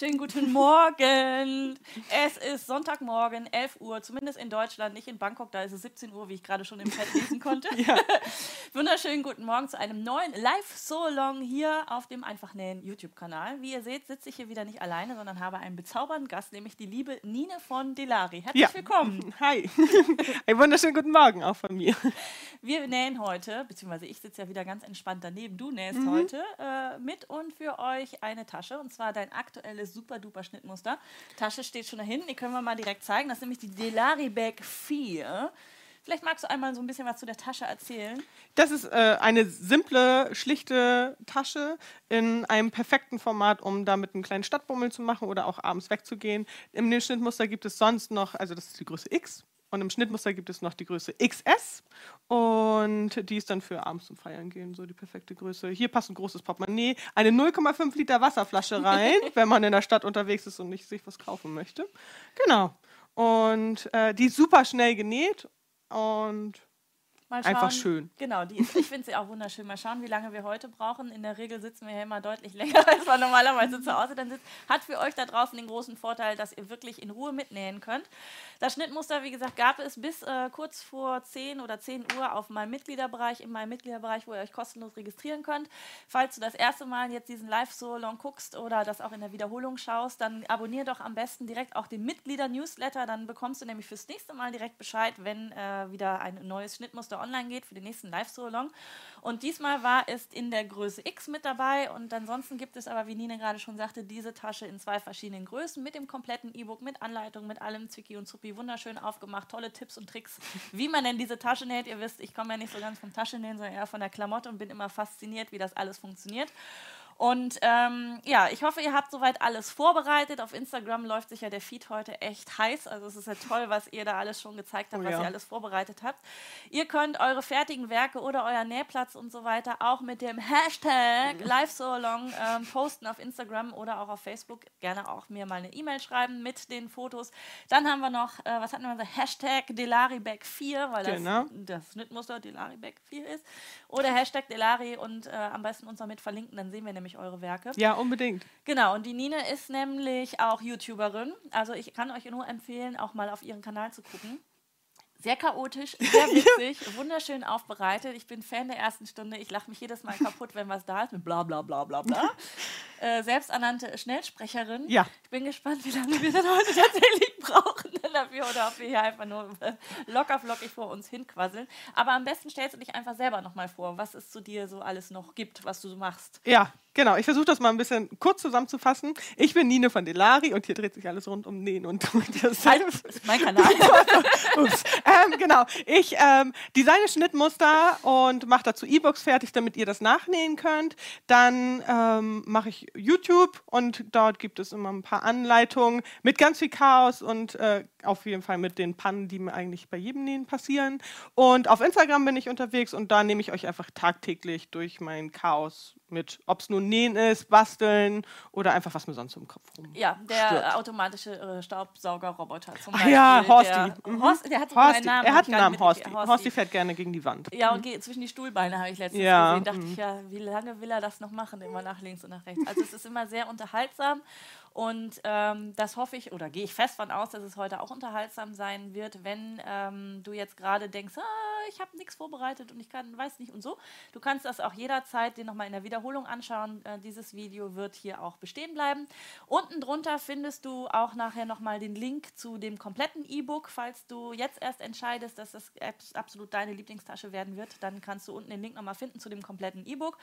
Schönen guten Morgen. Es ist Sonntagmorgen, 11 Uhr, zumindest in Deutschland, nicht in Bangkok, da ist es 17 Uhr, wie ich gerade schon im Chat lesen konnte. ja. Wunderschönen guten Morgen zu einem neuen Live-So-Long hier auf dem Einfach Nähen YouTube-Kanal. Wie ihr seht, sitze ich hier wieder nicht alleine, sondern habe einen bezaubernden Gast, nämlich die liebe Nine von Delari. Herzlich ja. willkommen. Hi. Einen wunderschönen guten Morgen auch von mir. Wir nähen heute, beziehungsweise ich sitze ja wieder ganz entspannt daneben, du nähst mhm. heute äh, mit und für euch eine Tasche, und zwar dein aktuelles super duper Schnittmuster. Tasche steht schon da hinten, die können wir mal direkt zeigen. Das ist nämlich die Delari Bag 4. Vielleicht magst du einmal so ein bisschen was zu der Tasche erzählen. Das ist äh, eine simple, schlichte Tasche in einem perfekten Format, um damit einen kleinen Stadtbummel zu machen oder auch abends wegzugehen. Im Schnittmuster gibt es sonst noch, also das ist die Größe X, und im Schnittmuster gibt es noch die Größe XS und die ist dann für abends zum Feiern gehen, so die perfekte Größe. Hier passt ein großes Portemonnaie, eine 0,5 Liter Wasserflasche rein, wenn man in der Stadt unterwegs ist und nicht sich was kaufen möchte. Genau. Und äh, die ist super schnell genäht und Mal schauen, Einfach schön. Genau, die ist, ich finde sie auch wunderschön. Mal schauen, wie lange wir heute brauchen. In der Regel sitzen wir ja immer deutlich länger, als man normalerweise zu Hause dann sitzt. Hat für euch da draußen den großen Vorteil, dass ihr wirklich in Ruhe mitnähen könnt. Das Schnittmuster, wie gesagt, gab es bis äh, kurz vor 10 oder 10 Uhr auf meinem Mitgliederbereich, in meinem Mitgliederbereich, wo ihr euch kostenlos registrieren könnt. Falls du das erste Mal jetzt diesen Live-So-Long guckst oder das auch in der Wiederholung schaust, dann abonnier doch am besten direkt auch den Mitglieder-Newsletter. Dann bekommst du nämlich fürs nächste Mal direkt Bescheid, wenn äh, wieder ein neues Schnittmuster online geht für den nächsten Live-So-Long. Und diesmal war es in der Größe X mit dabei. Und ansonsten gibt es aber, wie Nina gerade schon sagte, diese Tasche in zwei verschiedenen Größen mit dem kompletten E-Book, mit Anleitung, mit allem Zwicky und Zuppi. Wunderschön aufgemacht, tolle Tipps und Tricks, wie man denn diese Tasche näht. Ihr wisst, ich komme ja nicht so ganz vom Taschennähen, sondern eher von der Klamotte und bin immer fasziniert, wie das alles funktioniert. Und ähm, ja, ich hoffe, ihr habt soweit alles vorbereitet. Auf Instagram läuft sich ja der Feed heute echt heiß. Also es ist ja toll, was ihr da alles schon gezeigt habt, oh, was ja. ihr alles vorbereitet habt. Ihr könnt eure fertigen Werke oder euer Nähplatz und so weiter auch mit dem Hashtag LiveSoLong ähm, posten auf Instagram oder auch auf Facebook. Gerne auch mir mal eine E-Mail schreiben mit den Fotos. Dann haben wir noch, äh, was hatten wir, Hashtag Delaribag4, weil das genau. das Schnittmuster Delaribag4 ist. Oder Hashtag Delari und äh, am besten uns damit verlinken, dann sehen wir nämlich eure Werke. Ja, unbedingt. Genau, und die Nine ist nämlich auch YouTuberin. Also ich kann euch nur empfehlen, auch mal auf ihren Kanal zu gucken. Sehr chaotisch, sehr witzig, wunderschön aufbereitet. Ich bin Fan der ersten Stunde. Ich lache mich jedes Mal kaputt, wenn was da ist mit bla bla bla bla bla. äh, selbsternannte Schnellsprecherin. Ja. Ich bin gespannt, wie lange wir dann heute tatsächlich brauchen dafür oder ob wir hier einfach nur locker flockig vor uns hinquasseln. Aber am besten stellst du dich einfach selber nochmal vor, was es zu dir so alles noch gibt, was du so machst. Ja, Genau, ich versuche das mal ein bisschen kurz zusammenzufassen. Ich bin Nine von Delari und hier dreht sich alles rund um Nähen und das halt, ist mein Kanal. Ups. Ähm, genau, ich ähm, designe Schnittmuster und mache dazu E-Books fertig, damit ihr das nachnähen könnt. Dann ähm, mache ich YouTube und dort gibt es immer ein paar Anleitungen mit ganz viel Chaos und äh, auf jeden Fall mit den Pannen, die mir eigentlich bei jedem Nähen passieren. Und auf Instagram bin ich unterwegs und da nehme ich euch einfach tagtäglich durch mein Chaos mit, ob es nun Nähen ist, Basteln oder einfach was mir sonst im Kopf rum. Ja, der stört. automatische äh, Staubsaugerroboter zum Beispiel. Ach ja, Horsti. Der, mhm. Horst, der hat Horsti. Namen. Er hat einen Namen, Horsti. Horsti. Horsti. fährt gerne gegen die Wand. Ja, und mhm. zwischen die Stuhlbeine habe ich letztens ja. gesehen. Dachte mhm. ich, ja, wie lange will er das noch machen? Immer nach links und nach rechts. Also es ist immer sehr unterhaltsam und ähm, das hoffe ich oder gehe ich fest von aus, dass es heute auch unterhaltsam sein wird, wenn ähm, du jetzt gerade denkst, ah, ich habe nichts vorbereitet und ich kann, weiß nicht und so. Du kannst das auch jederzeit dir nochmal in der Wiederholung anschauen. Äh, dieses Video wird hier auch bestehen bleiben. Unten drunter findest du auch nachher nochmal den Link zu dem kompletten E-Book. Falls du jetzt erst entscheidest, dass das absolut deine Lieblingstasche werden wird, dann kannst du unten den Link nochmal finden zu dem kompletten E-Book.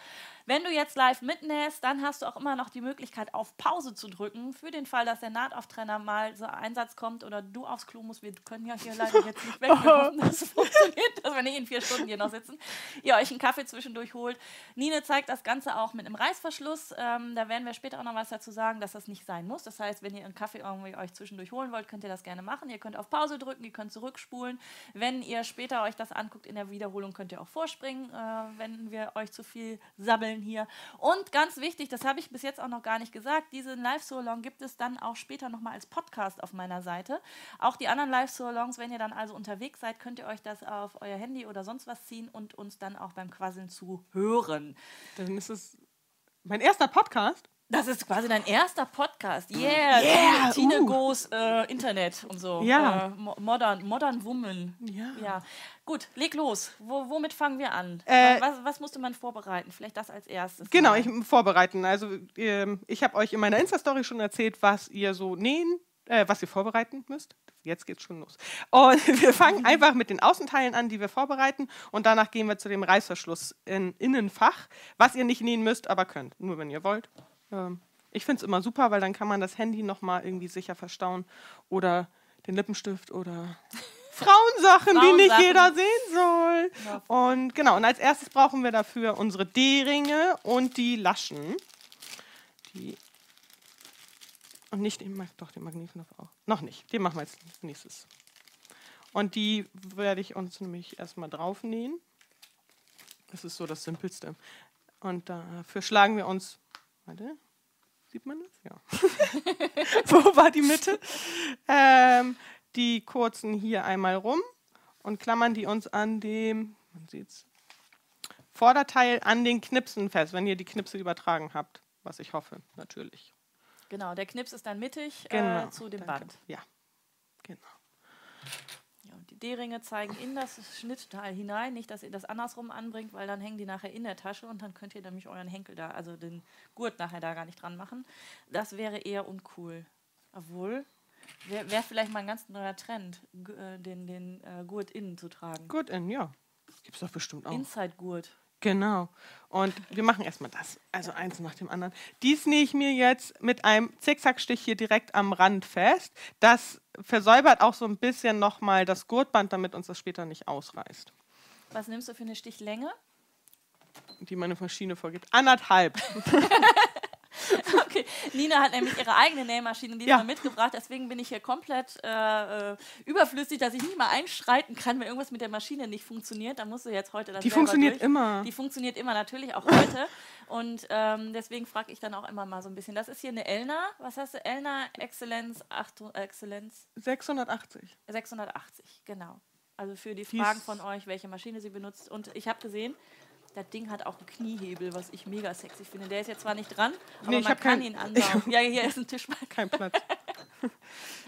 Wenn du jetzt live mitnähst, dann hast du auch immer noch die Möglichkeit, auf Pause zu drücken drücken für den Fall, dass der Nahtauftrainer mal so Einsatz kommt oder du aufs Klo musst. Wir können ja hier leider jetzt nicht weg. Wir hoffen, dass es funktioniert, dass wir nicht in vier Stunden hier noch sitzen. Ihr euch einen Kaffee zwischendurch holt. Nine zeigt das Ganze auch mit einem Reißverschluss. Ähm, da werden wir später auch noch was dazu sagen, dass das nicht sein muss. Das heißt, wenn ihr einen Kaffee irgendwie euch zwischendurch holen wollt, könnt ihr das gerne machen. Ihr könnt auf Pause drücken, ihr könnt zurückspulen. Wenn ihr später euch das anguckt in der Wiederholung, könnt ihr auch vorspringen, äh, wenn wir euch zu viel sabbeln hier. Und ganz wichtig, das habe ich bis jetzt auch noch gar nicht gesagt, diese Live-So Long gibt es dann auch später nochmal als Podcast auf meiner Seite. Auch die anderen Live-So-Alongs, wenn ihr dann also unterwegs seid, könnt ihr euch das auf euer Handy oder sonst was ziehen und uns dann auch beim Quasseln zu hören. Dann ist es mein erster Podcast. Das ist quasi dein erster Podcast. Yeah, Yeah, Tine uh. Goes äh, Internet und so. Ja. Äh, mo- modern, modern Woman. Ja. ja. Gut, leg los. Wo, womit fangen wir an? Äh, was, was musste man vorbereiten? Vielleicht das als erstes. Genau, ich vorbereiten. Also ähm, ich habe euch in meiner Insta-Story schon erzählt, was ihr so nähen, äh, was ihr vorbereiten müsst. Jetzt geht's schon los. Und wir fangen einfach mit den Außenteilen an, die wir vorbereiten. Und danach gehen wir zu dem Reißverschluss in Innenfach, was ihr nicht nähen müsst, aber könnt. Nur wenn ihr wollt. Ähm, ich finde es immer super, weil dann kann man das Handy nochmal irgendwie sicher verstauen. Oder den Lippenstift oder Frauensachen, die nicht jeder sehen soll. Ja. Und genau, und als erstes brauchen wir dafür unsere D-Ringe und die Laschen. Die und nicht den, doch den Magnetknopf auch. Noch nicht, den machen wir jetzt als nächstes. Und die werde ich uns nämlich erstmal drauf nähen. Das ist so das Simpelste. Und dafür schlagen wir uns. Warte, sieht man das? Ja. Wo war die Mitte? Ähm, die kurzen hier einmal rum und klammern die uns an dem, man sieht's, Vorderteil an den Knipsen fest, wenn ihr die Knipse übertragen habt. Was ich hoffe, natürlich. Genau, der Knips ist dann mittig Genau. äh, zu dem danke. Band. Ja, genau. D-Ringe zeigen in das Schnittteil hinein, nicht, dass ihr das andersrum anbringt, weil dann hängen die nachher in der Tasche und dann könnt ihr nämlich euren Henkel da, also den Gurt nachher da gar nicht dran machen. Das wäre eher uncool. Obwohl, wäre wär vielleicht mal ein ganz neuer Trend, äh, den, den äh, Gurt innen zu tragen. Gut, in, ja. Gibt's doch bestimmt auch. Inside-Gurt. Genau. Und wir machen erstmal das. Also eins nach dem anderen. Dies nähe ich mir jetzt mit einem Zickzackstich hier direkt am Rand fest. Das versäubert auch so ein bisschen nochmal das Gurtband, damit uns das später nicht ausreißt. Was nimmst du für eine Stichlänge? Die meine Maschine vorgibt. Anderthalb. Okay, Nina hat nämlich ihre eigene Nähmaschine diesmal Ja. mitgebracht, deswegen bin ich hier komplett äh, äh, überflüssig, dass ich nicht mal einschreiten kann, wenn irgendwas mit der Maschine nicht funktioniert. Dann musst du jetzt heute das Die funktioniert durch. immer. Die funktioniert immer, natürlich auch heute. Und ähm, deswegen frage ich dann auch immer mal so ein bisschen. Das ist hier eine Elna. Was heißt du? Elna Exzellenz, 8, Exzellenz 680. 680, genau. Also für die Fragen von euch, welche Maschine sie benutzt. Und ich habe gesehen, das Ding hat auch einen Kniehebel, was ich mega sexy finde. Der ist jetzt zwar nicht dran, aber Nee, ich man kann kein- ihn anbauen. ja, hier ist ein Tischmark. Kein Platz.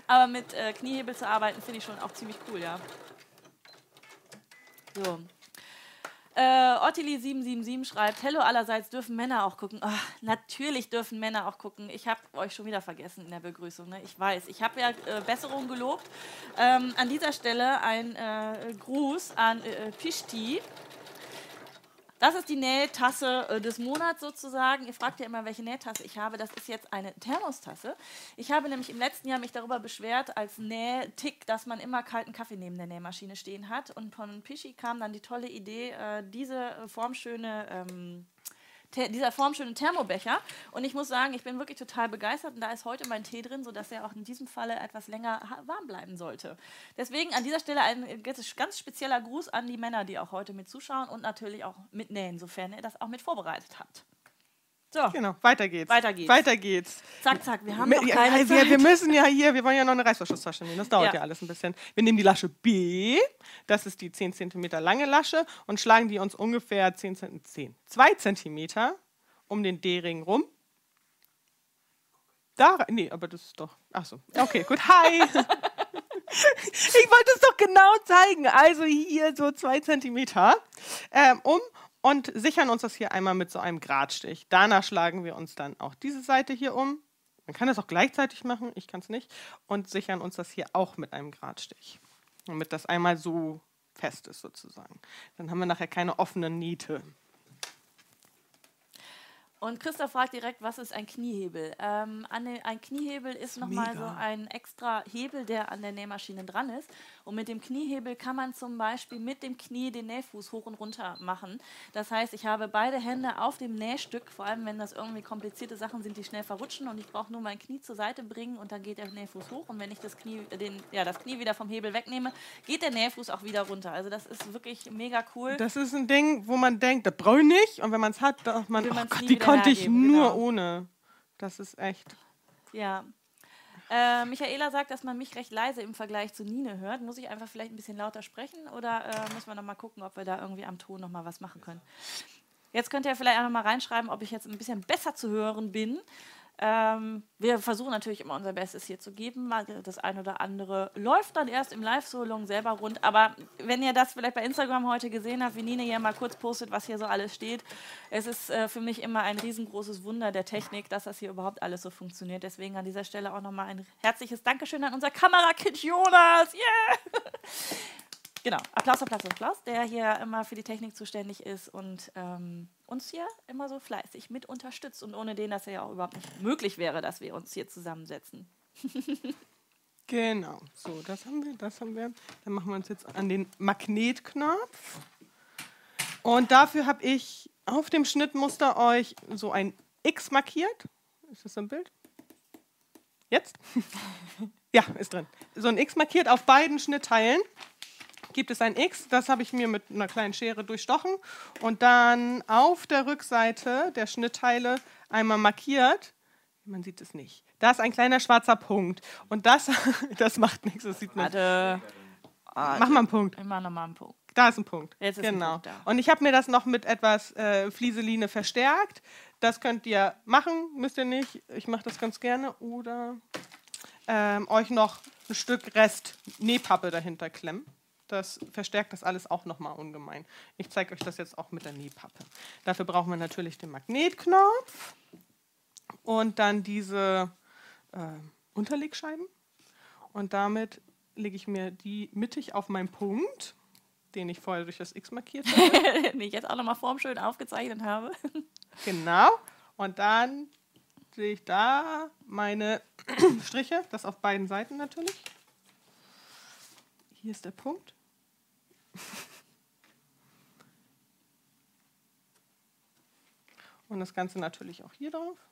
Aber mit äh, Kniehebel zu arbeiten, finde ich schon auch ziemlich cool, ja. So. Äh, Ottili777 schreibt, Hello allerseits, dürfen Männer auch gucken? Ach, natürlich dürfen Männer auch gucken. Ich habe euch schon wieder vergessen in der Begrüßung. Ne? Ich weiß, ich habe ja äh, Besserung gelobt. Ähm, an dieser Stelle ein äh, Gruß an äh, Pishti. Das ist die Nähtasse äh, des Monats sozusagen. Ihr fragt ja immer, welche Nähtasse ich habe. Das ist jetzt eine Thermostasse. Ich habe nämlich im letzten Jahr mich darüber beschwert, als Nähtick, dass man immer kalten Kaffee neben der Nähmaschine stehen hat. Und von Pischi kam dann die tolle Idee, äh, diese äh, formschöne ähm, dieser formschöne Thermobecher. Und ich muss sagen, ich bin wirklich total begeistert. Und da ist heute mein Tee drin, sodass er auch in diesem Falle etwas länger warm bleiben sollte. Deswegen an dieser Stelle ein äh, ganz ganz spezieller Gruß an die Männer, die auch heute mit zuschauen und natürlich auch mitnähen, sofern ihr das auch mit vorbereitet habt. So, Genau, weiter geht's. Weiter geht's. Weiter geht's. zack, zack, wir haben noch keine wir, Zeit. wir müssen ja hier, wir wollen ja noch eine Reißverschlusstasche nehmen. Das dauert Ja. ja. alles ein bisschen. Wir nehmen die Lasche B, das ist die 10 cm lange Lasche, und schlagen die uns ungefähr 10, Zent- 10 2 cm um den D-Ring rum. Da, rein- nee, aber das ist doch. Ach so. Okay, gut. Hi. ich wollte es doch genau zeigen. Also hier so zwei Zentimeter ähm, um und sichern uns das hier einmal mit so einem Gradstich. Danach schlagen wir uns dann auch diese Seite hier um. Man kann das auch gleichzeitig machen, ich kann es nicht. Und sichern uns das hier auch mit einem Gradstich. Damit das einmal so fest ist sozusagen. Dann haben wir nachher keine offenen Niete. Und Christoph fragt direkt, was ist ein Kniehebel? Ähm, ein Kniehebel ist nochmal so ein extra Hebel, der an der Nähmaschine dran ist. Und mit dem Kniehebel kann man zum Beispiel mit dem Knie den Nähfuß hoch und runter machen. Das heißt, ich habe beide Hände auf dem Nähstück, vor allem wenn das irgendwie komplizierte Sachen sind, die schnell verrutschen. Und ich brauche nur mein Knie zur Seite bringen und dann geht der Nähfuß hoch. Und wenn ich das Knie, äh, den, ja, das Knie wieder vom Hebel wegnehme, geht der Nähfuß auch wieder runter. Also das ist wirklich mega cool. Das ist ein Ding, wo man denkt, das brauche ich nicht. Und wenn man es hat, sagt man, Will oh Gott, die konnte ich hergeben, nur genau. ohne. Das ist echt. Ja. Äh, Michaela sagt, dass man mich recht leise im Vergleich zu Nine hört. Muss ich einfach vielleicht ein bisschen lauter sprechen oder äh, müssen wir noch mal gucken, ob wir da irgendwie am Ton noch mal was machen können? Jetzt könnt ihr vielleicht auch noch mal reinschreiben, ob ich jetzt ein bisschen besser zu hören bin. Ähm, wir versuchen natürlich immer unser Bestes hier zu geben. Das eine oder andere läuft dann erst im Live-Solong selber rund. Aber wenn ihr das vielleicht bei Instagram heute gesehen habt, wie Nina hier mal kurz postet, was hier so alles steht, es ist äh, für mich immer ein riesengroßes Wunder der Technik, dass das hier überhaupt alles so funktioniert. Deswegen an dieser Stelle auch nochmal ein herzliches Dankeschön an unser Kamerakind Jonas. Yeah! Genau, Applaus, Applaus, Applaus, der hier immer für die Technik zuständig ist und ähm, uns hier immer so fleißig mit unterstützt und ohne den das ja auch überhaupt nicht möglich wäre, dass wir uns hier zusammensetzen. genau, so, das haben wir, das haben wir. Dann machen wir uns jetzt an den Magnetknopf. Und dafür habe ich auf dem Schnittmuster euch so ein X markiert. Ist das im Bild? Jetzt? ja, ist drin. So ein X markiert auf beiden Schnittteilen gibt es ein X, das habe ich mir mit einer kleinen Schere durchstochen und dann auf der Rückseite der Schnittteile einmal markiert. Man sieht es nicht. Da ist ein kleiner schwarzer Punkt und das, das macht nichts, das sieht man. Warte. Mach mal einen Punkt. Immer nochmal einen Punkt. Da ist ein Punkt. Jetzt ist genau. ein Punkt da. Und ich habe mir das noch mit etwas äh, Flieseline verstärkt. Das könnt ihr machen, müsst ihr nicht. Ich mache das ganz gerne. Oder ähm, euch noch ein Stück Rest Nähpappe dahinter klemmen. Das verstärkt das alles auch nochmal ungemein. Ich zeige euch das jetzt auch mit der Nähpappe. Dafür brauchen wir natürlich den Magnetknopf und dann diese äh, Unterlegscheiben. Und damit lege ich mir die mittig auf meinen Punkt, den ich vorher durch das X markiert habe. den ich jetzt auch nochmal formschön aufgezeichnet habe. genau. Und dann sehe ich da meine Striche, das auf beiden Seiten natürlich. Hier ist der Punkt. Und das Ganze natürlich auch hier drauf.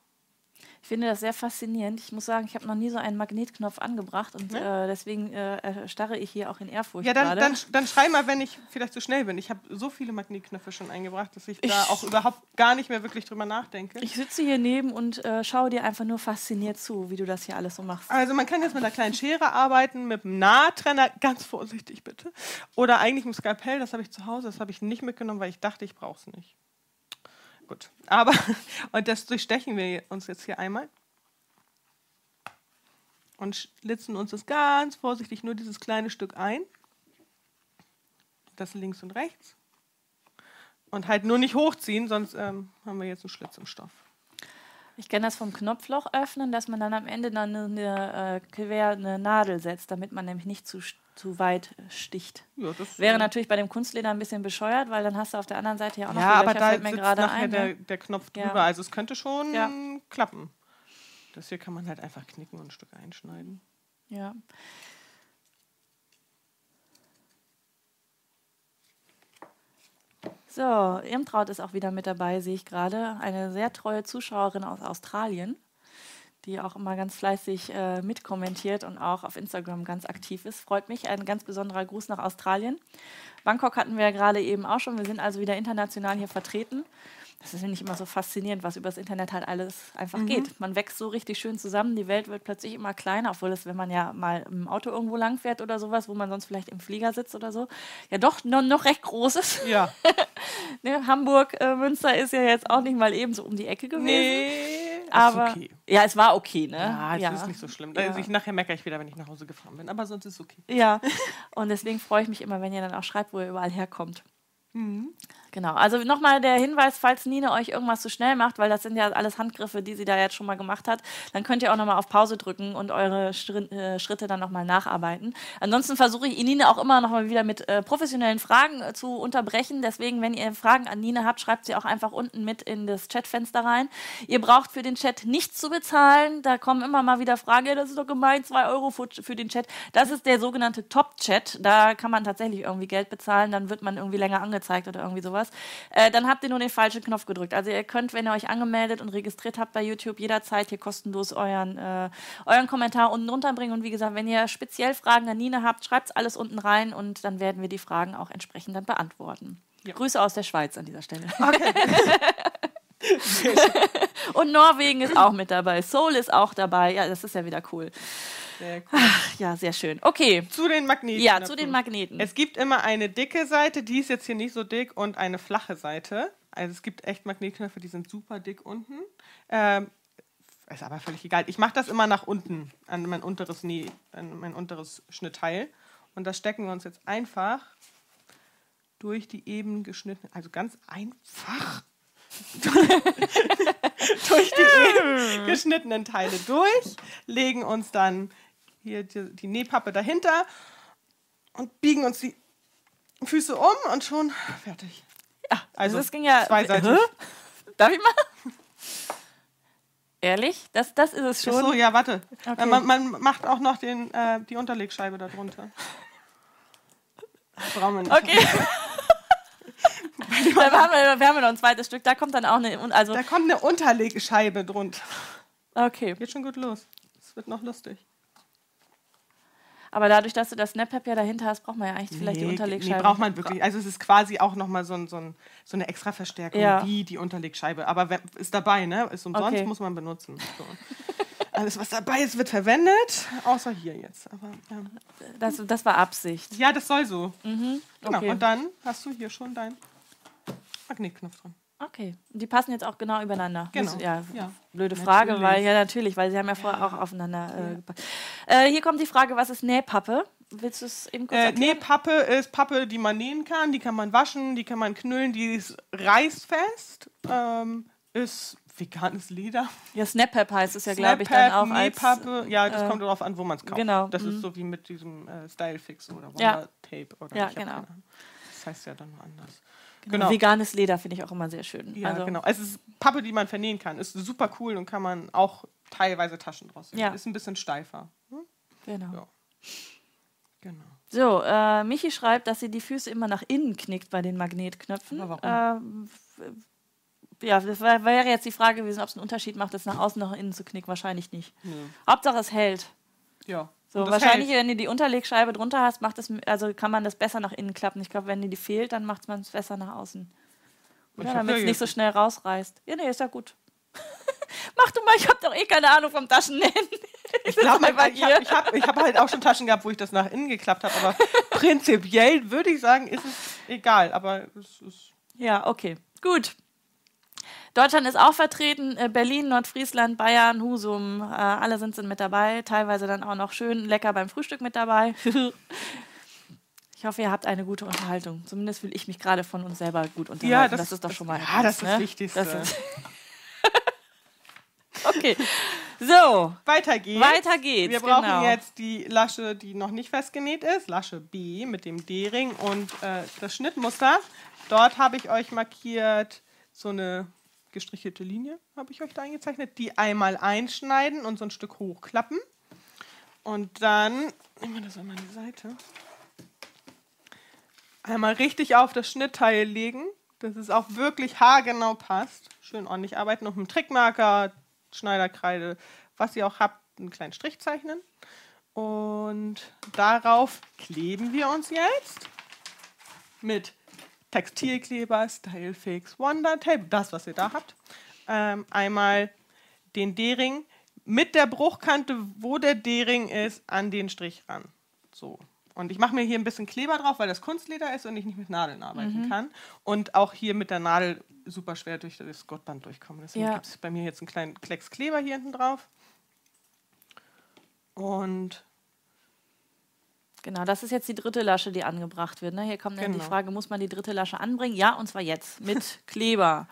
Ich finde das sehr faszinierend. Ich muss sagen, ich habe noch nie so einen Magnetknopf angebracht und ja. äh, deswegen äh, starre ich hier auch in Ehrfurcht. Ja, dann, dann, dann, schrei mal, wenn ich vielleicht zu schnell bin. Ich habe so viele Magnetknöpfe schon eingebracht, dass ich, ich, da auch überhaupt gar nicht mehr wirklich drüber nachdenke. Ich sitze hier neben und äh, schaue dir einfach nur fasziniert zu, wie du das hier alles so machst. Also man kann jetzt mit einer kleinen Schere arbeiten, mit einem Nahtrenner, ganz vorsichtig bitte. Oder eigentlich mit dem Skalpell, das habe ich zu Hause, das habe ich nicht mitgenommen, weil ich dachte, ich brauche es nicht. Gut. Aber, und das durchstechen wir uns jetzt hier einmal. Und schlitzen uns das ganz vorsichtig nur dieses kleine Stück ein. Das links und rechts. Und halt nur nicht hochziehen, sonst ähm, haben wir jetzt einen Schlitz im Stoff. Ich kenne das vom Knopfloch öffnen, dass man dann am Ende dann eine, eine, äh, eine Nadel setzt, damit man nämlich nicht zu zu weit sticht. Ja, Wäre äh, natürlich bei dem Kunstleder ein bisschen bescheuert, weil dann hast du auf der anderen Seite ja auch noch ja, aber da mir gerade ein, der, ne? der Knopf drüber. Also es könnte schon klappen. Das hier kann man halt einfach knicken und ein Stück einschneiden. Ja. So, Irmtraut ist auch wieder mit dabei, sehe ich gerade. Eine sehr treue Zuschauerin aus Australien die auch immer ganz fleißig äh, mitkommentiert und auch auf Instagram ganz aktiv ist. Freut mich. Ein ganz besonderer Gruß nach Australien. Bangkok hatten wir ja gerade eben auch schon. Wir sind also wieder international hier vertreten. Das ist nämlich immer so faszinierend, was über das Internet halt alles einfach mhm. geht. Man wächst so richtig schön zusammen, die Welt wird plötzlich immer kleiner, obwohl es, wenn man ja mal im Auto irgendwo langfährt oder sowas, wo man sonst vielleicht im Flieger sitzt oder so, ja doch noch, noch recht groß ist. Ja. ne, Hamburg, äh, Münster ist ja jetzt auch nicht mal eben so um die Ecke gewesen. Nee aber okay. ja, es war okay, ne? Ja, es ja. ist nicht so schlimm. Ja. Also ich, nachher meckere ich wieder, wenn ich nach Hause gefahren bin, aber sonst ist es okay. Ja, und deswegen freue ich mich immer, wenn ihr dann auch schreibt, wo ihr überall herkommt. Mhm. Genau, also nochmal der Hinweis, falls Nina euch irgendwas zu schnell macht, weil das sind ja alles Handgriffe, die sie da jetzt schon mal gemacht hat, dann könnt ihr auch nochmal auf Pause drücken und eure äh, Schritte dann nochmal nacharbeiten. Ansonsten versuche ich Nina auch immer nochmal wieder mit äh, professionellen Fragen äh, zu unterbrechen. Deswegen, wenn ihr Fragen an Nina habt, schreibt sie auch einfach unten mit in das Chatfenster rein. Ihr braucht für den Chat nichts zu bezahlen. Da kommen immer mal wieder Fragen, ja, das ist doch gemein, zwei Euro für, für den Chat. Das ist der sogenannte Top-Chat. Da kann man tatsächlich irgendwie Geld bezahlen, dann wird man irgendwie länger angezeigt oder irgendwie sowas sowas, äh, dann habt ihr nur den falschen Knopf gedrückt. Also ihr könnt, wenn ihr euch angemeldet und registriert habt bei YouTube, jederzeit hier kostenlos euren, äh, euren Kommentar unten drunter bringen. Und wie gesagt, wenn ihr speziell Fragen an Nina habt, schreibt es alles unten rein und dann werden wir die Fragen auch entsprechend dann beantworten. Ja. Grüße aus der Schweiz an dieser Stelle. Okay. und Norwegen ist auch mit dabei. Seoul ist auch dabei. Ja, das ist ja wieder cool. Cool. Ach, ja, sehr schön. Okay. Zu den Magneten. Ja, zu den Magneten. Es gibt immer eine dicke Seite, die ist jetzt hier nicht so dick, und eine flache Seite. Also es gibt echt Magnetknöpfe, die sind super dick unten. Ähm, ist aber völlig egal. Ich mache das immer nach unten, an mein unteres, Näh, an mein unteres Schnittteil. Und das stecken wir uns jetzt einfach durch die eben geschnittenen, also ganz einfach durch die eben geschnittenen Teile durch, legen uns dann hier die, die Nähpappe dahinter und biegen uns die Füße um und schon fertig. Ja, Also das ging ja. zweiseitig. Hä? Darf ich mal? Ehrlich? Das, das ist es Ach schon. so, ja, warte. Okay. Man, man macht auch noch den, äh, die Unterlegscheibe darunter. Brauchen wir nicht. Okay. Dann haben wir, wir haben noch ein zweites Stück. Da kommt dann auch eine. Also, Da kommt eine Unterlegscheibe drunter. okay. Geht schon gut los. Es wird noch lustig. Aber dadurch, dass du das Snap-Pap ja dahinter hast, braucht man ja eigentlich vielleicht die Unterlegscheibe. Nee, braucht man wirklich. Also es ist quasi auch nochmal so, ein, so, ein, so eine extra Verstärkung Ja. wie die Unterlegscheibe. Aber ist dabei, ne? Ist umsonst, Okay. muss man benutzen. So. Alles, was dabei ist, wird verwendet. Außer hier jetzt. Aber, ähm, Das, das war Absicht. ja, das soll so. Genau. okay. Und dann hast du hier schon deinen Magnetknopf dran. Okay. Und die passen jetzt auch genau übereinander. Genau. Ja, Ja. blöde Frage, Natürlich. weil ja natürlich, weil sie haben ja vorher auch aufeinander äh, gepasst. Äh, hier kommt die Frage, was ist Nähpappe? Willst du es eben kurz Äh, erklären? nee, Pappe ist Pappe, die man nähen kann, die kann man waschen, die kann man knüllen, die ist reißfest, ähm, ist veganes Leder. Ja, Snap-Pap heißt es ja, glaube ich, dann auch als... Nähpappe, ja, das äh, kommt darauf an, wo man es kauft. genau, Das mhm. ist so wie mit diesem äh, Stylefix oder Ja. Wonder Tape oder Ja, genau. Das heißt ja dann nur anders. Genau. Veganes Leder finde ich auch immer sehr schön. Ja, also, genau. Es ist Pappe, die man vernähen kann. Ist super cool und kann man auch teilweise Taschen draus nähen. Ja. Ist ein bisschen steifer. Hm? Genau. Ja. Genau. So, äh, Michi schreibt, dass sie die Füße immer nach innen knickt bei den Magnetknöpfen. Aber warum? Ähm, ja, das wär- wäre jetzt die Frage gewesen, ob es einen Unterschied macht, das nach außen, nach innen zu knicken. Wahrscheinlich nicht. Nö. Hauptsache es hält. Ja. So, das wahrscheinlich, hält. wenn du die Unterlegscheibe drunter hast, macht es, also kann man das besser nach innen klappen. Ich glaube, wenn dir die fehlt, dann macht man es besser nach außen. Oder damit es nicht so schnell rausreißt. Ja, nee, ist ja gut. Mach du mal, ich habe doch eh keine Ahnung vom Taschennähen. Ich glaube, ich habe ich hab, ich hab halt auch schon Taschen gehabt, wo ich das nach innen geklappt habe. Aber prinzipiell würde ich sagen, ist es egal. Aber es ist. Ja, okay. Gut. Deutschland ist auch vertreten. äh, Berlin, Nordfriesland, Bayern, Husum, äh, alle sind, sind mit dabei. Teilweise dann auch noch schön lecker beim Frühstück mit dabei. ich hoffe, ihr habt eine gute Unterhaltung. Zumindest fühle ich mich gerade von uns selber gut unterhalten. Ja, das, das- ist doch schon mal. ja, das ist das ne? Wichtigste. Das ist okay. So, Weiter geht's. weiter geht's. Wir brauchen genau. jetzt die Lasche, die noch nicht festgenäht ist, Lasche B mit dem D-Ring und äh, das Schnittmuster. Dort habe ich euch markiert so eine gestrichelte Linie, habe ich euch da eingezeichnet, die einmal einschneiden und so ein Stück hochklappen. Und dann, nehmen wir das an meine Seite, einmal richtig auf das Schnittteil legen, dass es auch wirklich haargenau passt. Schön ordentlich arbeiten und mit dem Trickmarker, Schneiderkreide, was ihr auch habt, einen kleinen Strich zeichnen. Und darauf kleben wir uns jetzt mit Textilkleber, Stylefix, Wonder Tape, das, was ihr da habt. Ähm, einmal den D-Ring mit der Bruchkante, wo der D-Ring ist, an den Strich ran. So. Und ich mache mir hier ein bisschen Kleber drauf, weil das Kunstleder ist und ich nicht mit Nadeln arbeiten kann. Und auch hier mit der Nadel super schwer durch das Gottband durchkommen. Deswegen Ja. gibt es bei mir jetzt einen kleinen Klecks Kleber hier hinten drauf. Und Genau, das ist jetzt die dritte Lasche, die angebracht wird. Ne? Hier kommt dann die Genau. Frage, muss man die dritte Lasche anbringen? Ja, und zwar jetzt mit Kleber.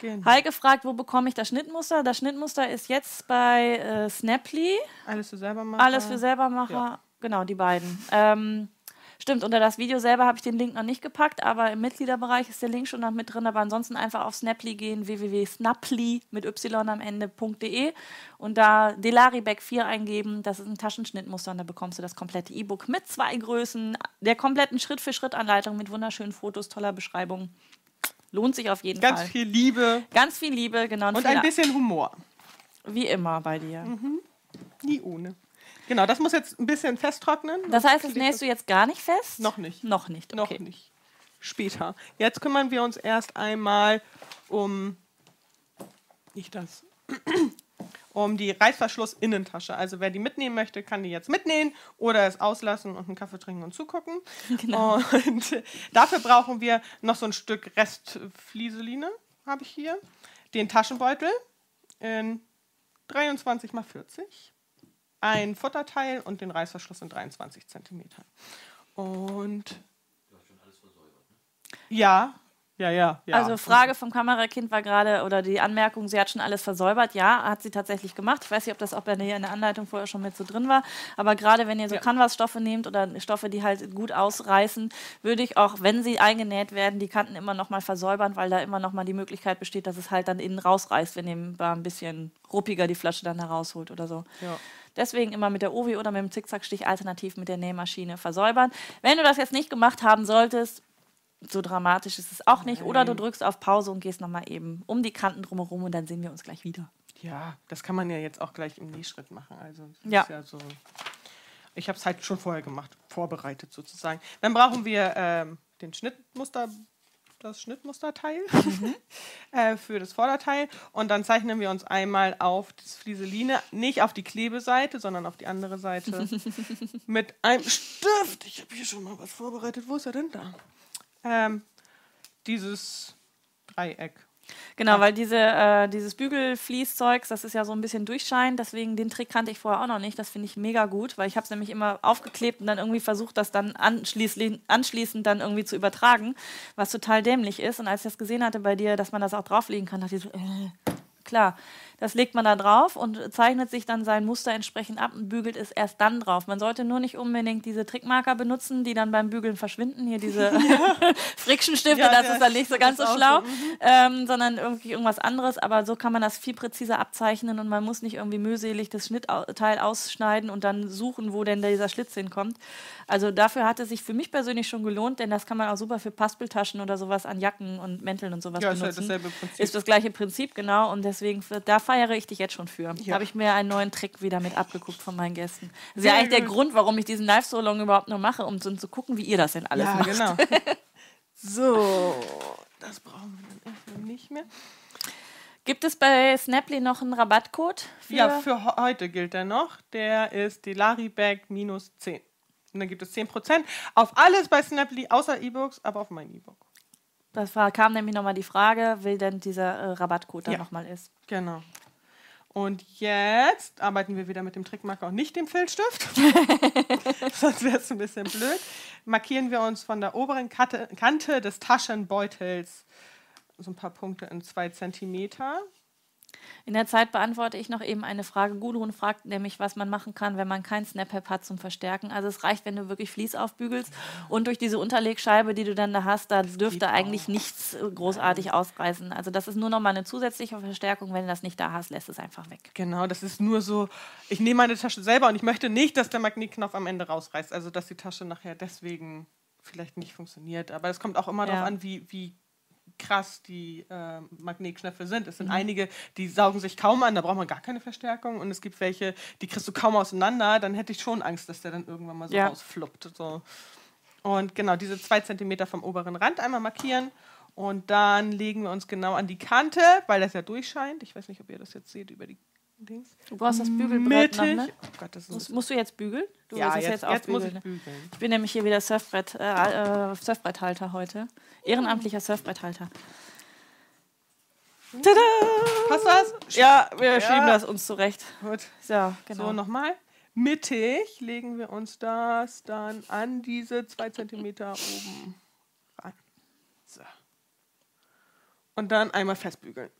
genau. Heike fragt, wo bekomme ich das Schnittmuster? Das Schnittmuster ist jetzt bei äh, Snaply. alles für selber machen. Alles für Selbermacher. Ja. Genau, die beiden. Ähm, stimmt, unter das Video selber habe ich den Link noch nicht gepackt, aber im Mitgliederbereich ist der Link schon noch mit drin. Aber ansonsten einfach auf Snaply gehen, www.snaply mit y am Ende.de und da Delariback 4 eingeben. Das ist ein Taschenschnittmuster und da bekommst du das komplette E-Book mit zwei Größen, der kompletten Schritt-für-Schritt-Anleitung mit wunderschönen Fotos, toller Beschreibung. Lohnt sich auf jeden Ganz Fall. viel Liebe Ganz viel Liebe, genau. und viel- ein bisschen Humor. wie immer bei dir. Nie ohne. Genau, das muss jetzt ein bisschen festtrocknen. Das heißt, das nähst du jetzt gar nicht fest? Noch nicht. Noch nicht, okay. Noch nicht. Später. Jetzt kümmern wir uns erst einmal um nicht das. um die Reißverschluss-Innentasche. Also wer die mitnehmen möchte, kann die jetzt mitnehmen oder es auslassen und einen Kaffee trinken und zugucken. Genau. Und dafür brauchen wir noch so ein Stück Restflieseline, habe ich hier. Den Taschenbeutel in 23 mal 40 ein Futterteil und den Reißverschluss in 23 cm. Und. Du hast schon alles versäubert, ne? Ja, ja, ja, ja. Also Frage vom Kamerakind war gerade, oder die Anmerkung, sie hat schon alles versäubert. Ja, hat sie tatsächlich gemacht. Ich weiß nicht, ob das auch bei der, in der Anleitung vorher schon mit so drin war. Aber gerade wenn ihr so ja. Canvas-Stoffe nehmt oder Stoffe, die halt gut ausreißen, würde ich auch, wenn sie eingenäht werden, die Kanten immer noch mal versäubern, weil da immer noch mal die Möglichkeit besteht, dass es halt dann innen rausreißt, wenn ihr ein bisschen ruppiger die Flasche dann herausholt oder so. Ja. Deswegen immer mit der Ovi oder mit dem Zickzackstich alternativ mit der Nähmaschine versäubern. Wenn du das jetzt nicht gemacht haben solltest, so dramatisch ist es auch nicht. Oder du drückst auf Pause und gehst nochmal eben um die Kanten drumherum und dann sehen wir uns gleich wieder. Ja, das kann man ja jetzt auch gleich im Nähschritt machen. Also ja. ja so. Ich habe es halt schon vorher gemacht, vorbereitet sozusagen. Dann brauchen wir ähm, den Schnittmuster, das Schnittmusterteil mhm. äh, für das Vorderteil und dann zeichnen wir uns einmal auf das Flieseline, nicht auf die Klebeseite, sondern auf die andere Seite mit einem Stift. Ich habe hier schon mal was vorbereitet. Wo ist er denn da? ähm, dieses Dreieck. Genau, weil diese, äh, dieses Bügelfließzeugs, das ist ja so ein bisschen durchscheinend, deswegen den Trick kannte ich vorher auch noch nicht. Das finde ich mega gut, weil ich habe es nämlich immer aufgeklebt und dann irgendwie versucht, das dann anschließend, anschließend dann irgendwie zu übertragen, was total dämlich ist. Und als ich das gesehen hatte bei dir, dass man das auch drauflegen kann, dachte ich so, äh, klar. Das legt man da drauf und zeichnet sich dann sein Muster entsprechend ab und bügelt es erst dann drauf. Man sollte nur nicht unbedingt diese Trickmarker benutzen, die dann beim Bügeln verschwinden. Hier diese Friction-Stifte, ja, das ja, ist dann nicht so ganz so schlau, so. Mhm. Ähm, sondern irgendwie irgendwas anderes. Aber so kann man das viel präziser abzeichnen und man muss nicht irgendwie mühselig das Schnittteil ausschneiden und dann suchen, wo denn dieser Schlitz hinkommt. Also dafür hat es sich für mich persönlich schon gelohnt, denn das kann man auch super für Paspeltaschen oder sowas an Jacken und Mänteln und sowas ja, benutzen. Ist, ja dasselbe Prinzip. ist das gleiche Prinzip, genau. Und deswegen, da feiere ich dich jetzt schon für. Ja. Habe ich mir einen neuen Trick wieder mit abgeguckt von meinen Gästen. Das ist ja eigentlich der Grund, warum ich diesen Live-Solong überhaupt noch mache, um so zu gucken, wie ihr das denn alles ja, macht. genau. so, das brauchen wir dann erstmal nicht mehr. Gibt es bei Snaply noch einen Rabattcode? Für ja, für heute gilt der noch. Der ist die Laribag minus 10. Und dann gibt es 10% auf alles bei Snaply, außer E-Books, aber auf mein E-Book. Das war, kam nämlich nochmal die Frage, will denn dieser äh, Rabattcode da ja, nochmal ist. Genau. Und jetzt arbeiten wir wieder mit dem Trickmarker und nicht dem Filzstift. Sonst wäre es ein bisschen blöd. Markieren wir uns von der oberen Kante, Kante des Taschenbeutels so ein paar Punkte in zwei Zentimeter. In der Zeit beantworte ich noch eben eine Frage. Gudrun fragt nämlich, was man machen kann, wenn man kein Snap-Pad hat zum Verstärken. Also es reicht, wenn du wirklich Vlies aufbügelst und durch diese Unterlegscheibe, die du dann da hast, da dürfte eigentlich nichts großartig ausreißen. Also das ist nur noch mal eine zusätzliche Verstärkung. Wenn du das nicht da hast, lässt es einfach weg. Genau, das ist nur so, ich nehme meine Tasche selber und ich möchte nicht, dass der Magnetknopf am Ende rausreißt. Also dass die Tasche nachher deswegen vielleicht nicht funktioniert. Aber es kommt auch immer ja. darauf an, wie, wie krass die äh, Magnetknöpfe sind. Es sind mhm. einige, die saugen sich kaum an, da braucht man gar keine Verstärkung. Und es gibt welche, die kriegst du kaum auseinander. Dann hätte ich schon Angst, dass der dann irgendwann mal so ja. rausfluppt. So. Und genau, diese zwei Zentimeter vom oberen Rand einmal markieren. Und dann legen wir uns genau an die Kante, weil das ja durchscheint. Ich weiß nicht, ob ihr das jetzt seht über die Dings. Du brauchst das Bügelbrett noch, ne? Oh Gott, das musst, musst, du jetzt bügeln? Du ja, jetzt, jetzt, jetzt muss ich bügeln. Ich bin nämlich hier wieder Surfbrett, äh, äh, Surfbretthalter heute. Ehrenamtlicher Surfbretthalter. Tada! Passt das? Ja, wir ja. schieben das uns zurecht. Gut. So, genau. So, nochmal. Mittig legen wir uns das dann an diese zwei Zentimeter oben ran. So. Und dann einmal festbügeln.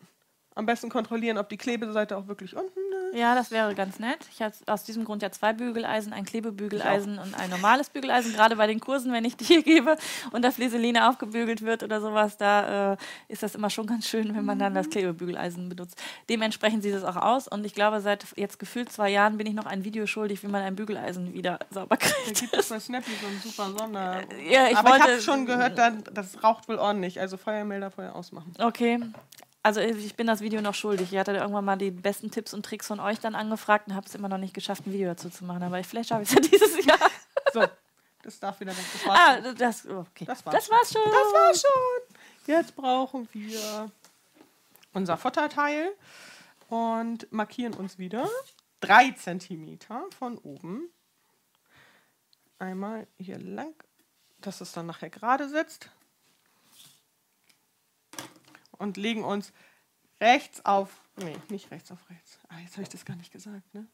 Am besten kontrollieren, ob die Klebeseite auch wirklich unten ist. Ja, das wäre ganz nett. Ich habe aus diesem Grund ja zwei Bügeleisen, ein Klebebügeleisen und ein normales Bügeleisen. Gerade bei den Kursen, wenn ich die hier gebe und da Flieseline aufgebügelt wird oder sowas, da äh, ist das immer schon ganz schön, wenn man dann das mhm. Klebebügeleisen benutzt. Dementsprechend sieht es auch aus und ich glaube, seit jetzt gefühlt zwei Jahren bin ich noch ein Video schuldig, wie man ein Bügeleisen wieder sauber kriegt. Da gibt es bei Snappy so einen super Sonder. Ja, ich Aber ich habe schon gehört, das raucht wohl ordentlich. Also Feuermelder vorher ausmachen. Okay, also ich bin das Video noch schuldig. Ich hatte irgendwann mal die besten Tipps und Tricks von euch dann angefragt und habe es immer noch nicht geschafft, ein Video dazu zu machen. Aber vielleicht schaffe ich es ja dieses Jahr. So, das darf wieder weg. Das war's ah, schon. Das, okay. das, war's, das war's schon. Das war's schon. Jetzt brauchen wir unser Futterteil. und markieren uns wieder drei Zentimeter von oben. Einmal hier lang, dass es dann nachher gerade sitzt. Und legen uns rechts auf, nee, nicht rechts auf rechts. Ah, jetzt habe ich das gar nicht gesagt, ne?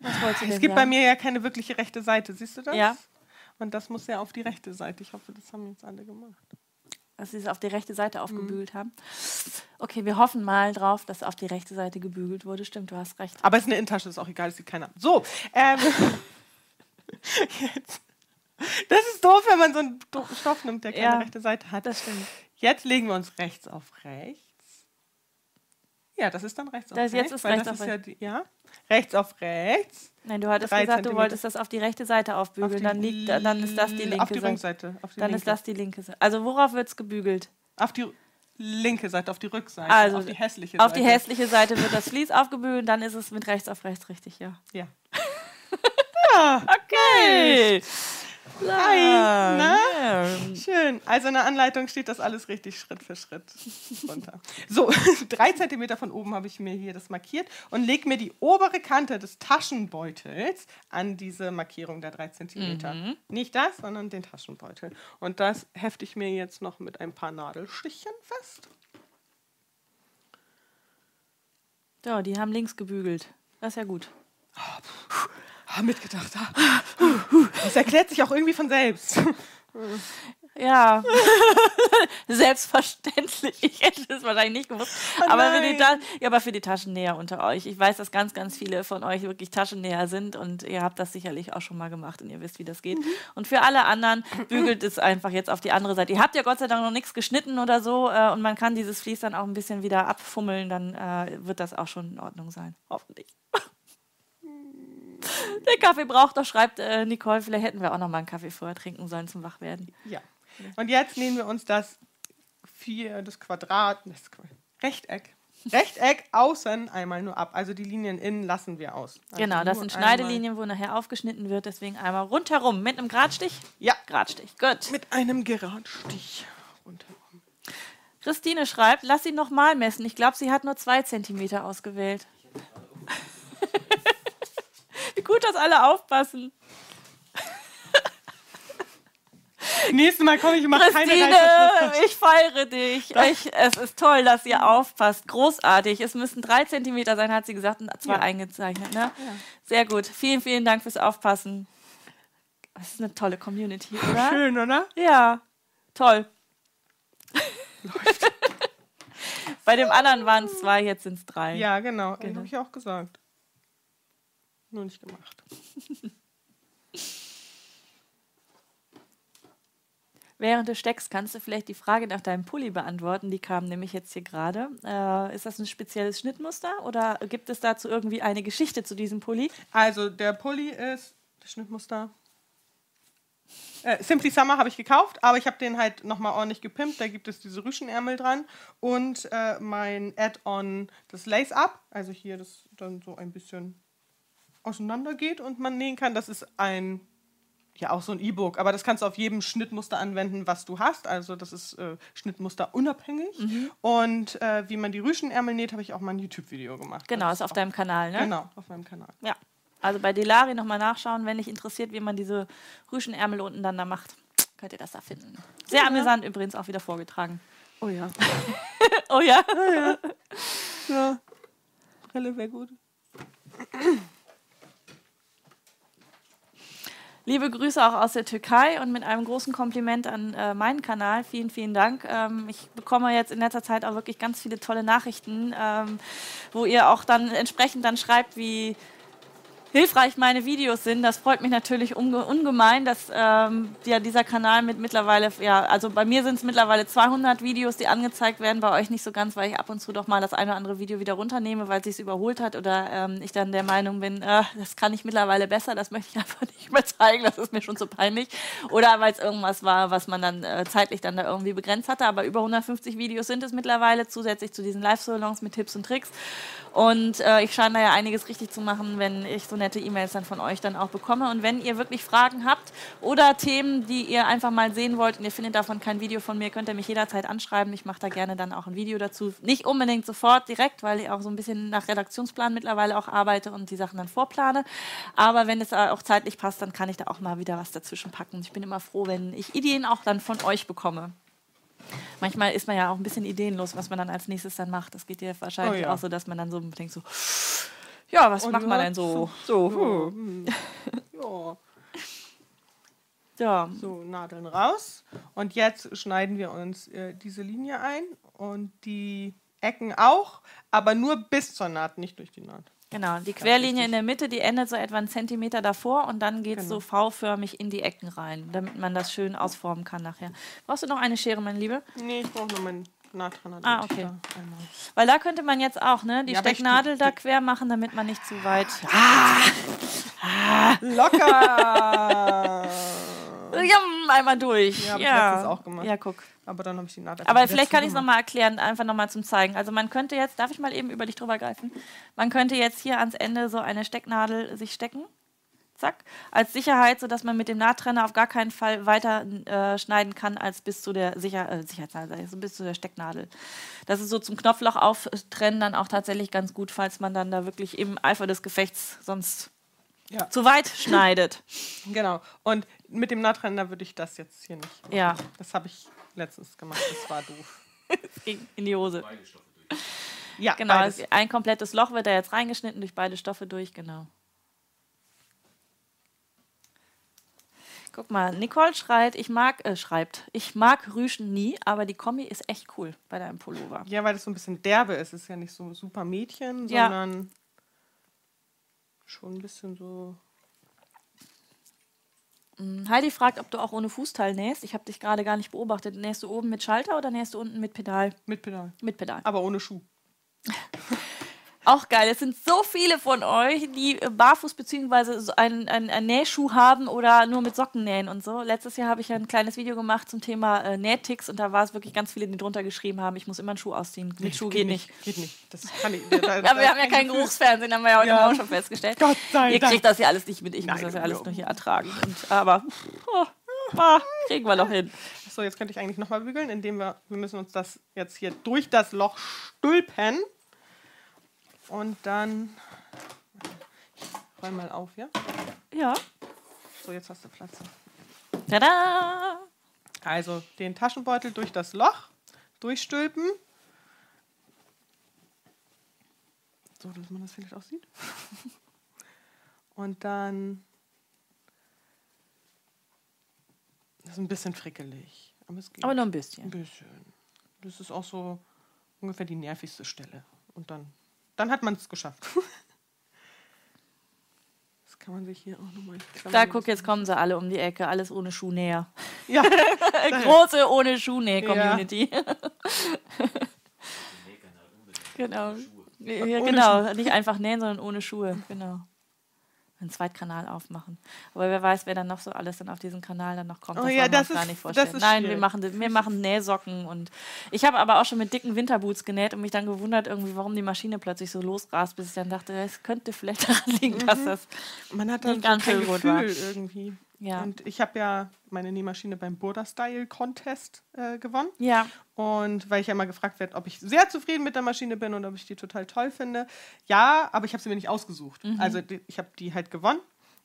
Was wolltest du Es denn gibt bei sagen? mir ja keine wirkliche rechte Seite, siehst du das? Ja. Und das muss ja auf die rechte Seite. Ich hoffe, das haben jetzt alle gemacht. dass sie es auf die rechte Seite Mhm. aufgebügelt haben. Okay, wir hoffen mal drauf, dass auf die rechte Seite gebügelt wurde. Stimmt, du hast recht. Aber es ist eine Innentasche, ist auch egal, das sieht keiner. So, ähm, jetzt. Das ist doof, wenn man so einen Stoff nimmt, der keine Ja, rechte Seite hat. Das stimmt. Jetzt legen wir uns rechts auf rechts. Ja, das ist dann rechts auf Das jetzt rechts. ist weil rechts das auf ist ja, ja, rechts auf rechts. Nein, du hattest gesagt, du Zentimeter. wolltest das auf die rechte Seite Auf aufbügeln. die Dann, liegt, dann ist das die linke Auf die Seite. Rückseite. Auf die Dann linke. ist das die linke Seite. Also worauf wird es gebügelt? Auf die linke Seite, auf die Rückseite. Also, auf die hässliche Auf Seite. die hässliche Seite wird das Vlies aufgebügelt, dann ist es mit rechts auf rechts richtig, ja. Ja. Okay. Hi, na? Ja. Schön. Also in der Anleitung steht das alles richtig Schritt für Schritt runter. So, drei Zentimeter von oben habe ich mir hier das markiert und lege mir die obere Kante des Taschenbeutels an diese Markierung der drei Zentimeter. Mhm. Nicht das, sondern den Taschenbeutel. Und das hefte ich mir jetzt noch mit ein paar Nadelstichen fest. So, die haben links gebügelt. Das ist ja gut. Ah, mitgedacht. Ah. Das erklärt sich auch irgendwie von selbst. Ja, selbstverständlich. Ich hätte es wahrscheinlich nicht gewusst. Oh aber, für die. Ta ja, aber für die Taschennäher unter euch. Ich weiß, dass ganz, ganz viele von euch wirklich Taschennäher sind und ihr habt das sicherlich auch schon mal gemacht und ihr wisst, wie das geht. Mhm. Und für alle anderen bügelt es einfach jetzt auf die andere Seite. Ihr habt ja Gott sei Dank noch nichts geschnitten oder so äh, und man kann dieses Vlies dann auch ein bisschen wieder abfummeln, dann äh, wird das auch schon in Ordnung sein. Hoffentlich. Der Kaffee braucht doch, schreibt äh, Nicole. Vielleicht hätten wir auch noch mal einen Kaffee vorher trinken sollen zum Wachwerden. Ja. Und jetzt nehmen wir uns das vier, das Quadrat, das Rechteck, Rechteck außen einmal nur ab. Also die Linien innen lassen wir aus. Also Genau, das sind einmal- Schneidelinien, wo nachher aufgeschnitten wird. Deswegen einmal rundherum mit einem Gradstich. Ja, Gradstich, gut. mit einem Geradstich rundherum. Christine schreibt, lass sie nochmal messen. Ich glaube, sie hat nur zwei Zentimeter ausgewählt. Gut, dass alle aufpassen. Nächstes Mal komme ich und mache keine Reißverschrift. ich feiere dich. Ich, es ist toll, dass ihr aufpasst. Großartig. Es müssten drei Zentimeter sein, hat sie gesagt, und zwei Ja. eingezeichnet. Ne? Sehr gut. Vielen, vielen Dank fürs Aufpassen. Das ist eine tolle Community, oder? Schön, oder? Ja, toll. Bei dem anderen waren es zwei, jetzt sind es drei. Ja, genau. Genau. Habe ich auch gesagt. Nur nicht gemacht. Während du steckst, kannst du vielleicht die Frage nach deinem Pulli beantworten. Die kam nämlich jetzt hier gerade. Äh, ist das ein spezielles Schnittmuster oder gibt es dazu irgendwie eine Geschichte zu diesem Pulli? Also der Pulli ist, das Schnittmuster. Äh, Simply Summer habe ich gekauft, aber ich habe den halt nochmal ordentlich gepimpt. Da gibt es diese Rüschenärmel dran und äh, mein Add-on, das Lace-Up, also hier das dann so ein bisschen auseinander geht und man nähen kann. Das ist ein, ja auch so ein E-Book, aber das kannst du auf jedem Schnittmuster anwenden, was du hast. Also das ist äh, Schnittmuster unabhängig. Und äh, wie man die Rüschenärmel näht, habe ich auch mal ein YouTube-Video gemacht. Genau, Das ist auf deinem Kanal, ne? Genau, auf meinem Kanal. Ja. Also bei Delari nochmal nachschauen, wenn dich interessiert, wie man diese Rüschenärmel unten dann da macht. Könnt ihr das da finden. Sehr amüsant übrigens auch wieder vorgetragen. Oh ja. Oh ja. Ja. Brille wäre gut. Liebe Grüße auch aus der Türkei und mit einem großen Kompliment an äh, meinen Kanal. Vielen, vielen Dank. Ähm, ich bekomme jetzt in letzter Zeit auch wirklich ganz viele tolle Nachrichten, ähm, wo ihr auch dann entsprechend dann schreibt, wie hilfreich meine Videos sind. Das freut mich natürlich unge ungemein, dass ähm, ja, dieser Kanal mit mittlerweile, ja, also bei mir sind es mittlerweile 200 Videos, die angezeigt werden, bei euch nicht so ganz, weil ich ab und zu doch mal das eine oder andere Video wieder runternehme, weil es sich überholt hat oder ähm, ich dann der Meinung bin, äh, das kann ich mittlerweile besser, das möchte ich einfach nicht mehr zeigen, das ist mir schon zu peinlich. Oder weil es irgendwas war, was man dann äh, zeitlich dann da irgendwie begrenzt hatte, aber über 150 Videos sind es mittlerweile, zusätzlich zu diesen Live-Salons mit Tipps und Tricks. Und äh, ich scheine da ja einiges richtig zu machen, wenn ich so nett nette E-Mails dann von euch dann auch bekomme. Und wenn ihr wirklich Fragen habt oder Themen, die ihr einfach mal sehen wollt und ihr findet davon kein Video von mir, könnt ihr mich jederzeit anschreiben. Ich mache da gerne dann auch ein Video dazu. Nicht unbedingt sofort direkt, weil ich auch so ein bisschen nach Redaktionsplan mittlerweile auch arbeite und die Sachen dann vorplane. Aber wenn es auch zeitlich passt, dann kann ich da auch mal wieder was dazwischen packen. Ich bin immer froh, wenn ich Ideen auch dann von euch bekomme. Manchmal ist man ja auch ein bisschen ideenlos, was man dann als nächstes dann macht. Das geht ja wahrscheinlich Oh ja. auch so, dass man dann so denkt so, ja, was Und macht man denn so? So, hm. Ja. ja. So, Nadeln raus. Und jetzt schneiden wir uns äh, diese Linie ein und die Ecken auch, aber nur bis zur Naht, nicht durch die Naht. Genau, die Querlinie in der Mitte, die endet so etwa einen Zentimeter davor und dann geht es Genau. so V-förmig in die Ecken rein, damit man das schön ausformen kann nachher. Brauchst du noch eine Schere, meine Liebe? Nee, ich brauche nur meinen Nahtrenner. Ah, damit ich okay. Weil da könnte man jetzt auch ne, die Ja, ich- Stecknadel da quer machen, damit man nicht zu weit. Locker! Ja, einmal durch. Ja, hab ich letztens auch gemacht. Ja, guck. aber dann habe ich die Naht einfach Aber vielleicht kann ich es nochmal erklären, einfach nochmal zum Zeigen. Also man könnte jetzt, darf ich mal eben über dich drüber greifen? Man könnte jetzt hier ans Ende so eine Stecknadel sich stecken. Zack. Als Sicherheit, sodass man mit dem Nahttrenner auf gar keinen Fall weiter äh, schneiden kann, als bis zu der Sicher äh, Sicherheitsnadel, also bis zu der Stecknadel. Das ist so zum Knopfloch auftrennen dann auch tatsächlich ganz gut, falls man dann da wirklich im Eifer des Gefechts sonst Ja. zu weit schneidet. Genau. Und mit dem Nahtrenner würde ich das jetzt hier nicht. machen. Ja. Das habe ich letztens gemacht. Das war doof. In in die Hose. Ja, Genau, beides. ein komplettes Loch wird da jetzt reingeschnitten durch beide Stoffe durch, genau. Guck mal, Nicole schreit, ich mag, äh, schreibt, ich mag Rüschen nie, aber die Kombi ist echt cool bei deinem Pullover. Ja, weil das so ein bisschen derbe ist. Es ist ja nicht so super Mädchen, Ja. sondern schon ein bisschen so. Hm, Heidi fragt, ob du auch ohne Fußteil nähst. Ich habe dich gerade gar nicht beobachtet. Nähst du oben mit Schalter oder nähst du unten mit Pedal? Mit Pedal. Mit Pedal. Aber ohne Schuh. Auch geil. Es sind so viele von euch, die barfuß bzw. so einen, einen, einen Nähschuh haben oder nur mit Socken nähen und so. Letztes Jahr habe ich ja ein kleines Video gemacht zum Thema äh, Nähticks und da war es wirklich ganz viele, die drunter geschrieben haben, ich muss immer einen Schuh ausziehen. Mit Schuh geht nicht. Geht nicht. Das kann ich. Da, da, Ja, wir haben ja kein. Geruchsfernsehen, haben wir ja heute Ja. auch schon festgestellt. Gott sei Ihr Dank. kriegt das ja alles nicht mit, ich muss Nein, das ja alles nur hier ertragen. Und, aber oh, ah, kriegen wir noch hin. So, jetzt könnte ich eigentlich nochmal bügeln, indem wir, wir müssen uns das jetzt hier durch das Loch stülpen. Und dann. Ich räum mal auf, ja? Ja. So, jetzt hast du Platz. Tada! Also den Taschenbeutel durch das Loch durchstülpen. So, dass man das vielleicht auch sieht. Und dann. Das ist ein bisschen frickelig. Aber es geht. Aber nur ein ein bisschen. bisschen. Das ist auch so ungefähr die nervigste Stelle. Und dann, dann hat man es geschafft. Das kann man sich hier auch nochmal. Da guck, jetzt kommen sie alle um die Ecke, alles ohne Schuhnäher. Ja, Große ohne Schuhnäh-Community. genau. Ja, genau, nicht einfach nähen, sondern ohne Schuhe. Genau. Einen Zweitkanal aufmachen. Aber wer weiß, wer dann noch so alles dann auf diesen Kanal dann noch kommt. Oh das ja, das uns gar ist- nicht vorstellen. ist Nein, wir machen, wir machen Nähsocken und ich habe aber auch schon mit dicken Winterboots genäht und mich dann gewundert, irgendwie, warum die Maschine plötzlich so losrast, bis ich dann dachte, es könnte vielleicht daran liegen, dass das Man hat Nicht dann ganz kein so gut Gefühl war. irgendwie. Ja. Und ich habe ja meine Nähmaschine beim Burda Style Contest äh, gewonnen. ja Und weil ich ja immer gefragt werde, ob ich sehr zufrieden mit der Maschine bin und ob ich die total toll finde. Ja, aber ich habe sie mir nicht ausgesucht. Mhm. Also die, ich habe die halt gewonnen.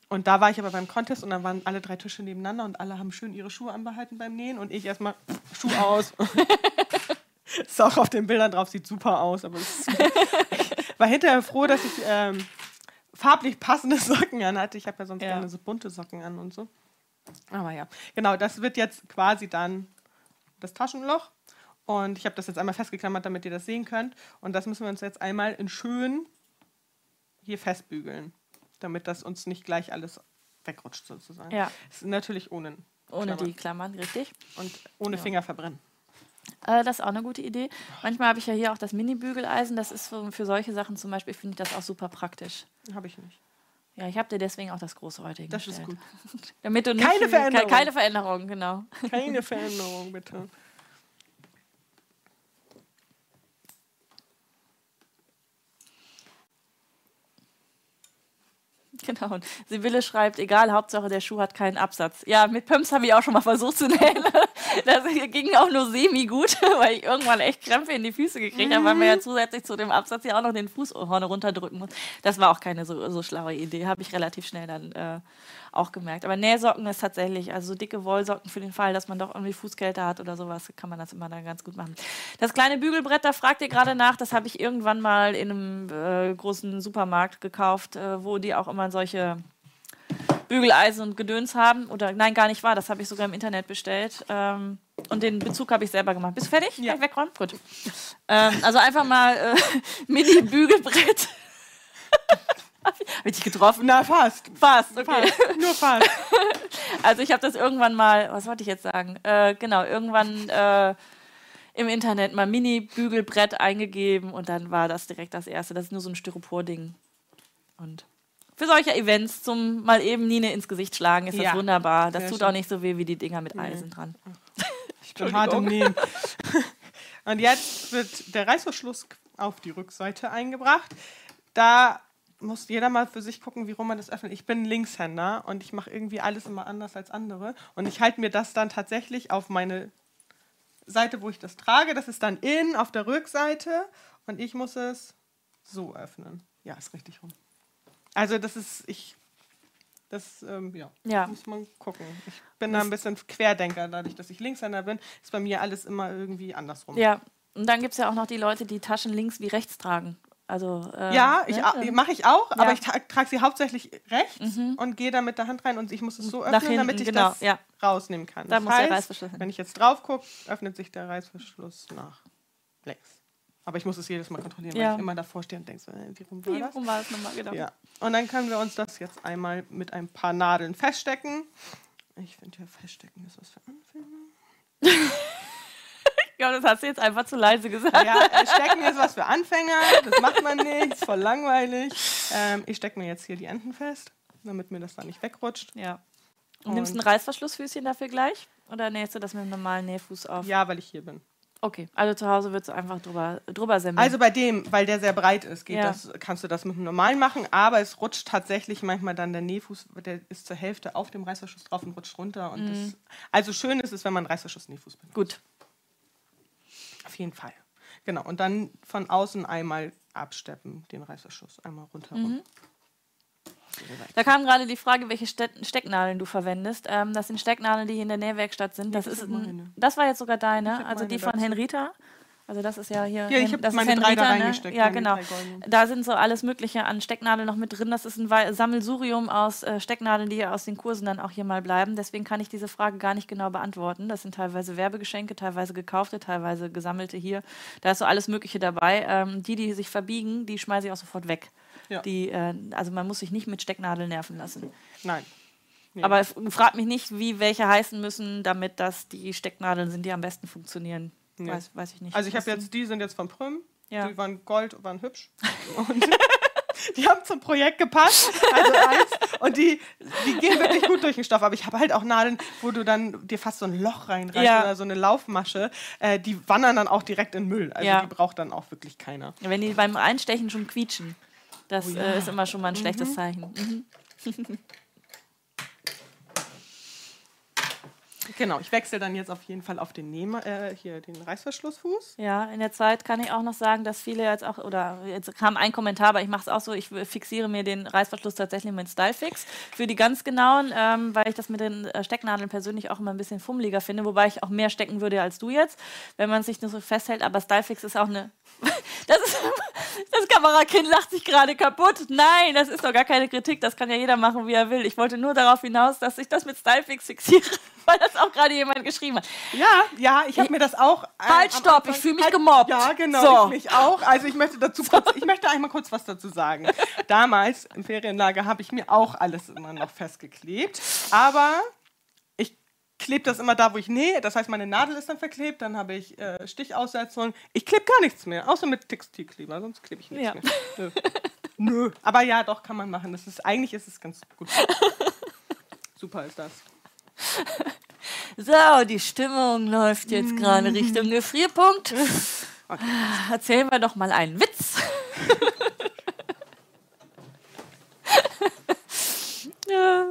Und da war ich aber beim Contest und dann waren alle drei Tische nebeneinander und alle haben schön ihre Schuhe anbehalten beim Nähen und ich erstmal Schuh aus. ist auch auf den Bildern drauf, sieht super aus, aber ich war hinterher froh, dass ich ähm, farblich passende Socken an hatte. Ich habe ja sonst Ja. gerne so bunte Socken an und so. Aber ja, genau, das wird jetzt quasi dann das Taschenloch. Und ich habe das jetzt einmal festgeklammert, damit ihr das sehen könnt. Und das müssen wir uns jetzt einmal in schön hier festbügeln, damit das uns nicht gleich alles wegrutscht sozusagen. Ja. Ist natürlich ohne, ohne Klammern. die Klammern, richtig. und ohne Finger verbrennen. Äh, das ist auch eine gute Idee. Manchmal habe ich ja hier auch das Mini-Bügeleisen. Das ist für, für solche Sachen zum Beispiel, finde ich das auch super praktisch. Habe ich nicht. Ja, ich habe dir deswegen auch das große heute Das ist gut. Damit du Keine Veränderung. Ke- Keine Veränderung, genau. Keine Veränderung, bitte. Genau. Und Sibylle schreibt, egal, Hauptsache der Schuh hat keinen Absatz. Ja, mit Pumps habe ich auch schon mal versucht zu nähen. Das ging auch nur semi gut, weil ich irgendwann echt Krämpfe in die Füße gekriegt habe, weil man ja zusätzlich zu dem Absatz ja auch noch den Fußhorn runterdrücken muss. Das war auch keine so, so schlaue Idee, habe ich relativ schnell dann äh, auch gemerkt. Aber Nähsocken ist tatsächlich, also so dicke Wollsocken für den Fall, dass man doch irgendwie Fußkälte hat oder sowas, kann man das immer dann ganz gut machen. Das kleine Bügelbrett, da fragt ihr gerade nach, das habe ich irgendwann mal in einem äh, großen Supermarkt gekauft, äh, wo die auch immer solche Bügeleisen und Gedöns haben. Oder nein, gar nicht wahr, das habe ich sogar im Internet bestellt. Ähm, und den Bezug habe ich selber gemacht. Bist du fertig? Ja. Kann wegräumen? Gut. Ähm, also einfach mal äh, Mini-Bügelbrett. Habe ich dich getroffen? Na, fast. Fast, okay. Fast. Nur fast. Also ich habe das irgendwann mal, was wollte ich jetzt sagen? Äh, genau, irgendwann äh, im Internet mal Mini-Bügelbrett eingegeben und dann war das direkt das erste. Das ist nur so ein Styropor-Ding. Und für solche Events zum mal eben Nine ins Gesicht schlagen ist ja. das wunderbar. Das Sehr tut schön. auch nicht so weh wie die Dinger mit Eisen nee. dran. Ich bin hart im Nähen. und jetzt wird der Reißverschluss auf die Rückseite eingebracht. Da muss jeder mal für sich gucken, wie rum man das öffnet. Ich bin Linkshänder und ich mache irgendwie alles immer anders als andere. Und ich halte mir das dann tatsächlich auf meine Seite, wo ich das trage. Das ist dann innen auf der Rückseite und ich muss es so öffnen. Ja, ist richtig rum. Also das ist, ich, das, ähm, ja, ja, muss man gucken. Ich bin das da ein bisschen Querdenker, dadurch, dass ich Linkshänder bin, ist bei mir alles immer irgendwie andersrum. Ja, und dann gibt es ja auch noch die Leute, die Taschen links wie rechts tragen. Also, äh, ja, ne? mache ich auch, ja. aber ich trage trag sie hauptsächlich rechts mhm. und gehe da mit der Hand rein und ich muss es so öffnen, hinten, damit ich genau, das ja. rausnehmen kann. Da das muss heißt, der Reißverschluss Wenn ich jetzt drauf gucke, öffnet sich der Reißverschluss nach links. Aber ich muss es jedes Mal kontrollieren, ja. weil ich immer davor stehe und denke, so, äh, wie rum war wie das? Rum war das nochmal, genau. Ja. Und dann können wir uns das jetzt einmal mit ein paar Nadeln feststecken. Ich finde ja, feststecken ist was für Anfänger. Ja, das hast du jetzt einfach zu leise gesagt. Ja, Stecken ist was für Anfänger, das macht man nicht, ist voll langweilig. Ähm, ich stecke mir jetzt hier die Enden fest, damit mir das dann nicht wegrutscht. Ja. Und nimmst du ein Reißverschlussfüßchen dafür gleich? Oder nähst du das mit einem normalen Nähfuß auf? Ja, weil ich hier bin. Okay, also zu Hause würdest du einfach drüber, drüber semmeln. Also bei dem, weil der sehr breit ist, geht ja. das, kannst du das mit einem normalen machen, aber es rutscht tatsächlich manchmal dann der Nähfuß, der ist zur Hälfte auf dem Reißverschluss drauf und rutscht runter. Und mhm. das, also schön ist es, wenn man Reißverschluss-Nähfuß benutzt. Gut, auf jeden Fall. Genau. Und dann von außen einmal absteppen, den Reißverschluss. Einmal rundherum. Mhm. Da kam gerade die Frage, welche Stecknadeln du verwendest. Ähm, das sind Stecknadeln, die hier in der Nähwerkstatt sind. Das, das ist ein, das war jetzt sogar deine, also die von Henrita. Also das ist ja hier. Ja, ich habe meine drei da ne? reingesteckt. Ja, genau. Da sind so alles Mögliche an Stecknadeln noch mit drin. Das ist ein Sammelsurium aus äh, Stecknadeln, die aus den Kursen dann auch hier mal bleiben. Deswegen kann ich diese Frage gar nicht genau beantworten. Das sind teilweise Werbegeschenke, teilweise gekaufte, teilweise gesammelte hier. Da ist so alles Mögliche dabei. Ähm, die, die sich verbiegen, die schmeiße ich auch sofort weg. Ja. Die, äh, also man muss sich nicht mit Stecknadeln nerven lassen. Nein. Nee. Aber frag mich nicht, wie welche heißen müssen, damit das die Stecknadeln sind, die am besten funktionieren. Nee. Weiß, weiß ich nicht. Also ich habe jetzt, die sind jetzt von Prüm. Ja. Die waren Gold, waren hübsch. Und die haben zum Projekt gepasst. Also eins. Und die, die gehen wirklich gut durch den Stoff. Aber ich habe halt auch Nadeln, wo du dann dir fast so ein Loch reinreißt ja. oder so eine Laufmasche. Äh, die wandern dann auch direkt in Müll. Also ja. die braucht dann auch wirklich keiner. Wenn die beim Einstechen schon quietschen, das oh äh, ist immer schon mal ein schlechtes mhm. Zeichen. Mhm. Genau, ich wechsle dann jetzt auf jeden Fall auf den Nehmer, äh, hier den Reißverschlussfuß. Ja, in der Zeit kann ich auch noch sagen, dass viele jetzt auch, oder jetzt kam ein Kommentar, aber ich mache es auch so, ich fixiere mir den Reißverschluss tatsächlich mit Stylefix für die ganz genauen, ähm, weil ich das mit den äh, Stecknadeln persönlich auch immer ein bisschen fummeliger finde, wobei ich auch mehr stecken würde als du jetzt, wenn man sich nur so festhält, aber Stylefix ist auch eine das, ist, das Kamerakind lacht sich gerade kaputt. Nein, das ist doch gar keine Kritik. Das kann ja jeder machen, wie er will. Ich wollte nur darauf hinaus, dass ich das mit Stylefix fixiere, weil das auch gerade jemand geschrieben hat. Ja, ja, ich habe mir das auch. Äh, halt, stopp, ich fühle mich halt, gemobbt. Ja, genau, so. ich mich auch. Also ich möchte dazu kurz, ich möchte einmal kurz was dazu sagen. Damals im Ferienlager habe ich mir auch alles immer noch festgeklebt. Aber klebe das immer da, wo ich nähe. Das heißt, meine Nadel ist dann verklebt, dann habe ich äh, Stichaussetzung. Ich klebe gar nichts mehr, außer mit Textilkleber, sonst klebe ich nichts ja. mehr. Nö. Nö. Aber ja, doch, kann man machen. Das ist, eigentlich ist es ganz gut. Super ist das. So, die Stimmung läuft jetzt gerade mm. Richtung Gefrierpunkt. Okay. Erzählen wir doch mal einen Witz. Ja,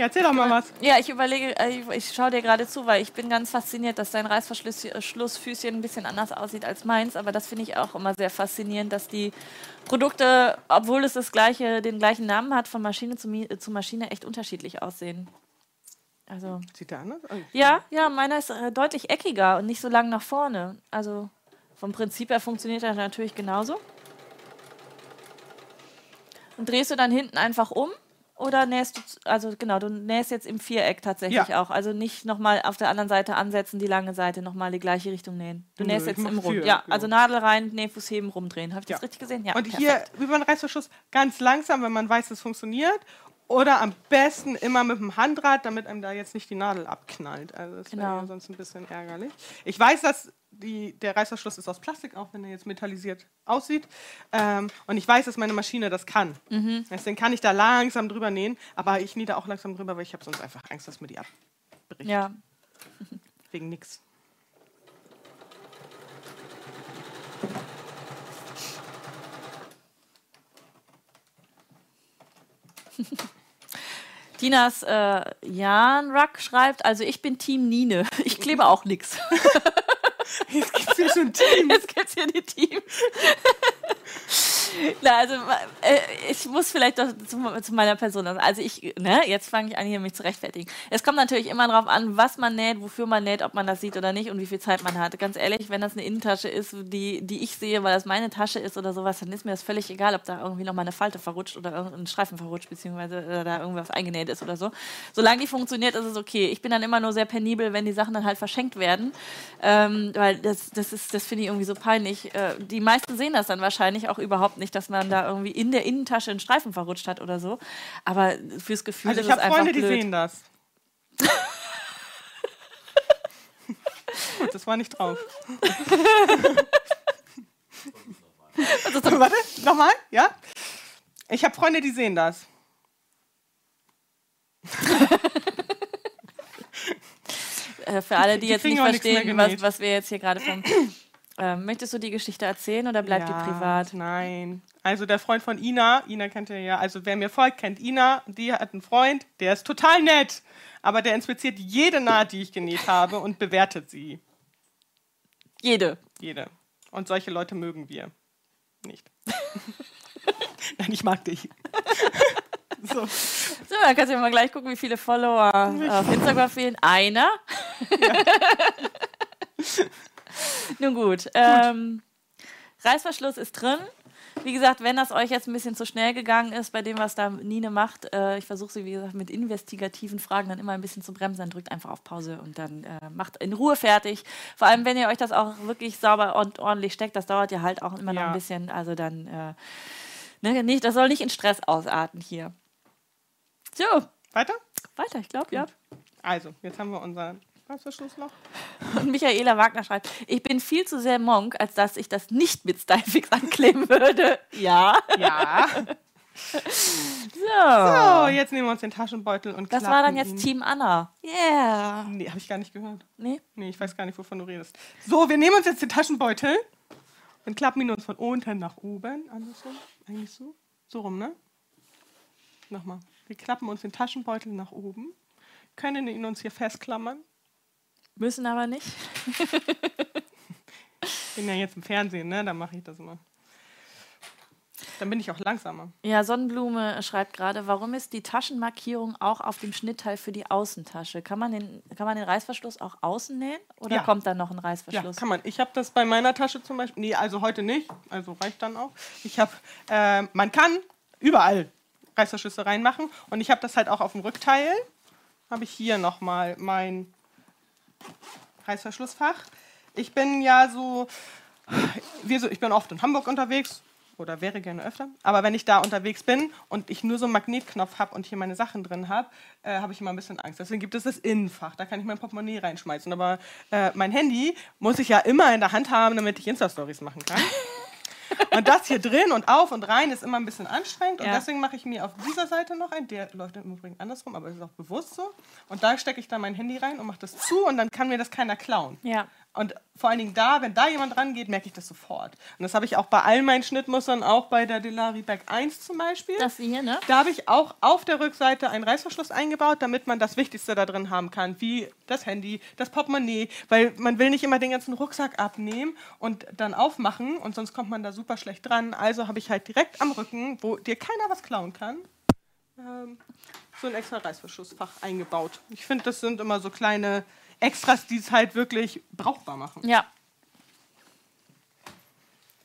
erzähl doch mal was. Ja, ich überlege, äh, ich, schaue dir gerade zu, weil ich bin ganz fasziniert, dass dein Reißverschlussfüßchen ein bisschen anders aussieht als meins. Aber das finde ich auch immer sehr faszinierend, dass die Produkte, obwohl es das gleiche, den gleichen Namen hat, von Maschine zu, zu Maschine echt unterschiedlich aussehen. Also Sieht der anders aus? ja, ja, meiner ist äh, deutlich eckiger und nicht so lang nach vorne. Also vom Prinzip her funktioniert er natürlich genauso. Und drehst du dann hinten einfach um oder nähst du, also genau, du nähst jetzt im Viereck tatsächlich Ja. auch. Also nicht nochmal auf der anderen Seite ansetzen, die lange Seite nochmal die gleiche Richtung nähen. Du Nö, nähst jetzt im Rund. Ja, ja. also Nadel rein, Nähfuß heben, rumdrehen. Habe ich das Ja. richtig gesehen? Ja. Und perfekt. hier über den Reißverschluss ganz langsam, wenn man weiß, es funktioniert. Oder am besten immer mit dem Handrad, damit einem da jetzt nicht die Nadel abknallt. Also das wäre Genau. ja sonst ein bisschen ärgerlich. Ich weiß, dass die, der Reißverschluss ist aus Plastik, auch wenn er jetzt metallisiert aussieht. Ähm, und ich weiß, dass meine Maschine das kann. Mhm. Deswegen kann ich da langsam drüber nähen. Aber ich nähe da auch langsam drüber, weil ich habe sonst einfach Angst, dass mir die abbricht. Ja. Wegen nix. Tinas äh, Jan Ruck schreibt, also ich bin Team Nine. Ich klebe auch nix. Jetzt gibt es hier schon ein Team. Jetzt gibt's hier die Teams. Na, also äh, ich muss vielleicht doch zu, zu meiner Person sagen. Also ich, ne, jetzt fange ich an, hier mich zu rechtfertigen. Es kommt natürlich immer darauf an, was man näht, wofür man näht, ob man das sieht oder nicht und wie viel Zeit man hat. Ganz ehrlich, wenn das eine Innentasche ist, die, die ich sehe, weil das meine Tasche ist oder sowas, dann ist mir das völlig egal, ob da irgendwie noch mal eine Falte verrutscht oder irgendein Streifen verrutscht, beziehungsweise äh, da irgendwas eingenäht ist oder so. Solange die funktioniert, ist es okay. Ich bin dann immer nur sehr penibel, wenn die Sachen dann halt verschenkt werden, ähm, weil das, das ist, das finde ich irgendwie so peinlich. Äh, die meisten sehen das dann wahrscheinlich auch überhaupt nicht, dass man da irgendwie in der Innentasche einen Streifen verrutscht hat oder so. Aber fürs Gefühl Also ist ich es habe einfach Freunde, die blöd. sehen das. Gut, das war nicht drauf. Warte, nochmal, ja? Ich habe Freunde, die sehen das. Äh, für alle, die, Die jetzt nicht verstehen, was, was wir jetzt hier gerade vom. Ähm, möchtest du die Geschichte erzählen oder bleibt ja, die privat? Nein. Also der Freund von Ina, Ina kennt ihr ja, also wer mir folgt, kennt Ina, die hat einen Freund, der ist total nett, aber der inspiziert jede Naht, die ich genäht habe und bewertet sie. Jede. Jede. Und solche Leute mögen wir nicht. Nein, ich mag dich. so. So, dann kannst du mal gleich gucken, wie viele Follower auf Instagram fehlen. Einer. Nun gut. Ähm, Reißverschluss ist drin. Wie gesagt, wenn das euch jetzt ein bisschen zu schnell gegangen ist bei dem, was da Nine macht, äh, ich versuche sie, wie gesagt, mit investigativen Fragen dann immer ein bisschen zu bremsen, dann drückt einfach auf Pause und dann äh, macht in Ruhe fertig. Vor allem, wenn ihr euch das auch wirklich sauber und ordentlich steckt, das dauert ja halt auch immer noch Ja. ein bisschen. Also dann, äh, ne, nicht, das soll nicht in Stress ausarten hier. So, Weiter? weiter, ich glaube, ja. Also, jetzt haben wir unseren Reißverschlussloch. Und Michaela Wagner schreibt, ich bin viel zu sehr Monk, als dass ich das nicht mit Stylefix ankleben würde. Ja. Ja. So. So, jetzt nehmen wir uns den Taschenbeutel und Das war dann jetzt ihn. Team Anna. Yeah. Nee, habe ich gar nicht gehört. Nee? Nee, ich weiß gar nicht, wovon du redest. So, wir nehmen uns jetzt den Taschenbeutel und klappen ihn uns von unten nach oben. Andersrum? Eigentlich so? So rum, ne? Nochmal. Wir klappen uns den Taschenbeutel nach oben, können ihn uns hier festklammern. Müssen aber nicht. Ich bin ja jetzt im Fernsehen, ne? Da mache ich das immer. Dann bin ich auch langsamer. Ja, Sonnenblume schreibt gerade, warum ist die Taschenmarkierung auch auf dem Schnittteil für die Außentasche? Kann man den, kann man den Reißverschluss auch außen nähen oder Ja. kommt da noch ein Ja, Reißverschluss? kann man. Ich habe das bei meiner Tasche zum Beispiel. Nee, also heute nicht. Also reicht dann auch. Ich habe, äh, man kann überall Reißverschlüsse reinmachen. Und ich habe das halt auch auf dem Rückteil. Habe ich hier nochmal mein Reißverschlussfach. Ich bin ja so, wir so, ich bin oft in Hamburg unterwegs oder wäre gerne öfter. Aber wenn ich da unterwegs bin und ich nur so einen Magnetknopf habe und hier meine Sachen drin habe, äh, habe ich immer ein bisschen Angst. Deswegen gibt es das Innenfach. Da kann ich mein Portemonnaie reinschmeißen. Aber äh, mein Handy muss ich ja immer in der Hand haben, damit ich Insta-Stories machen kann. Und das hier drin und auf und rein ist immer ein bisschen anstrengend. Und Ja. deswegen mache ich mir auf dieser Seite noch ein. Der läuft im Übrigen andersrum, aber ist auch bewusst so. Und da stecke ich dann mein Handy rein und mache das zu und dann kann mir das keiner klauen. Ja. Und vor allen Dingen da, wenn da jemand rangeht, merke ich das sofort. Und das habe ich auch bei all meinen Schnittmustern, auch bei der Delari Bag 1 zum Beispiel. Das hier, ne? Da habe ich auch auf der Rückseite einen Reißverschluss eingebaut, damit man das Wichtigste da drin haben kann, wie das Handy, das Portemonnaie, weil man will nicht immer den ganzen Rucksack abnehmen und dann aufmachen und sonst kommt man da super schlecht dran. Also habe ich halt direkt am Rücken, wo dir keiner was klauen kann, ähm, so ein extra Reißverschlussfach eingebaut. Ich finde, das sind immer so kleine Extras, die es halt wirklich brauchbar machen. Ja.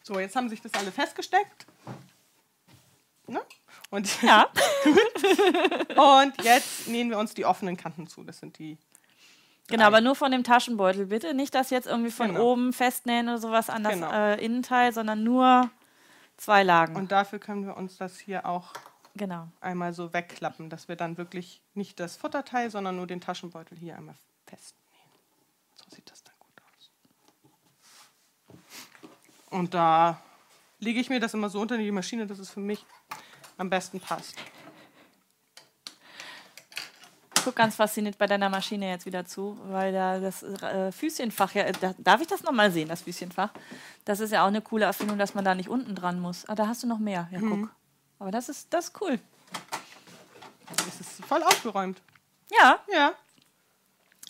So, jetzt haben sich das alle festgesteckt. Ne? Und, Ja. und jetzt nähen wir uns die offenen Kanten zu. Das sind die. Genau, aber nur von dem Taschenbeutel bitte. Nicht das jetzt irgendwie von Genau. oben festnähen oder sowas an das Genau. äh, Innenteil, sondern nur zwei Lagen. Und dafür können wir uns das hier auch genau. einmal so wegklappen, dass wir dann wirklich nicht das Futterteil, sondern nur den Taschenbeutel hier einmal festnähen. Sieht das dann gut aus. Und da lege ich mir das immer so unter die Maschine, dass es für mich am besten passt. Ich guck ganz fasziniert bei deiner Maschine jetzt wieder zu, weil da das äh, Füßchenfach ja, da, darf ich das nochmal sehen, das Füßchenfach? Das ist ja auch eine coole Erfindung, dass man da nicht unten dran muss. Ah, da hast du noch mehr. Ja, guck. Aber das ist, das ist cool. Es ist voll aufgeräumt. Ja, Ja,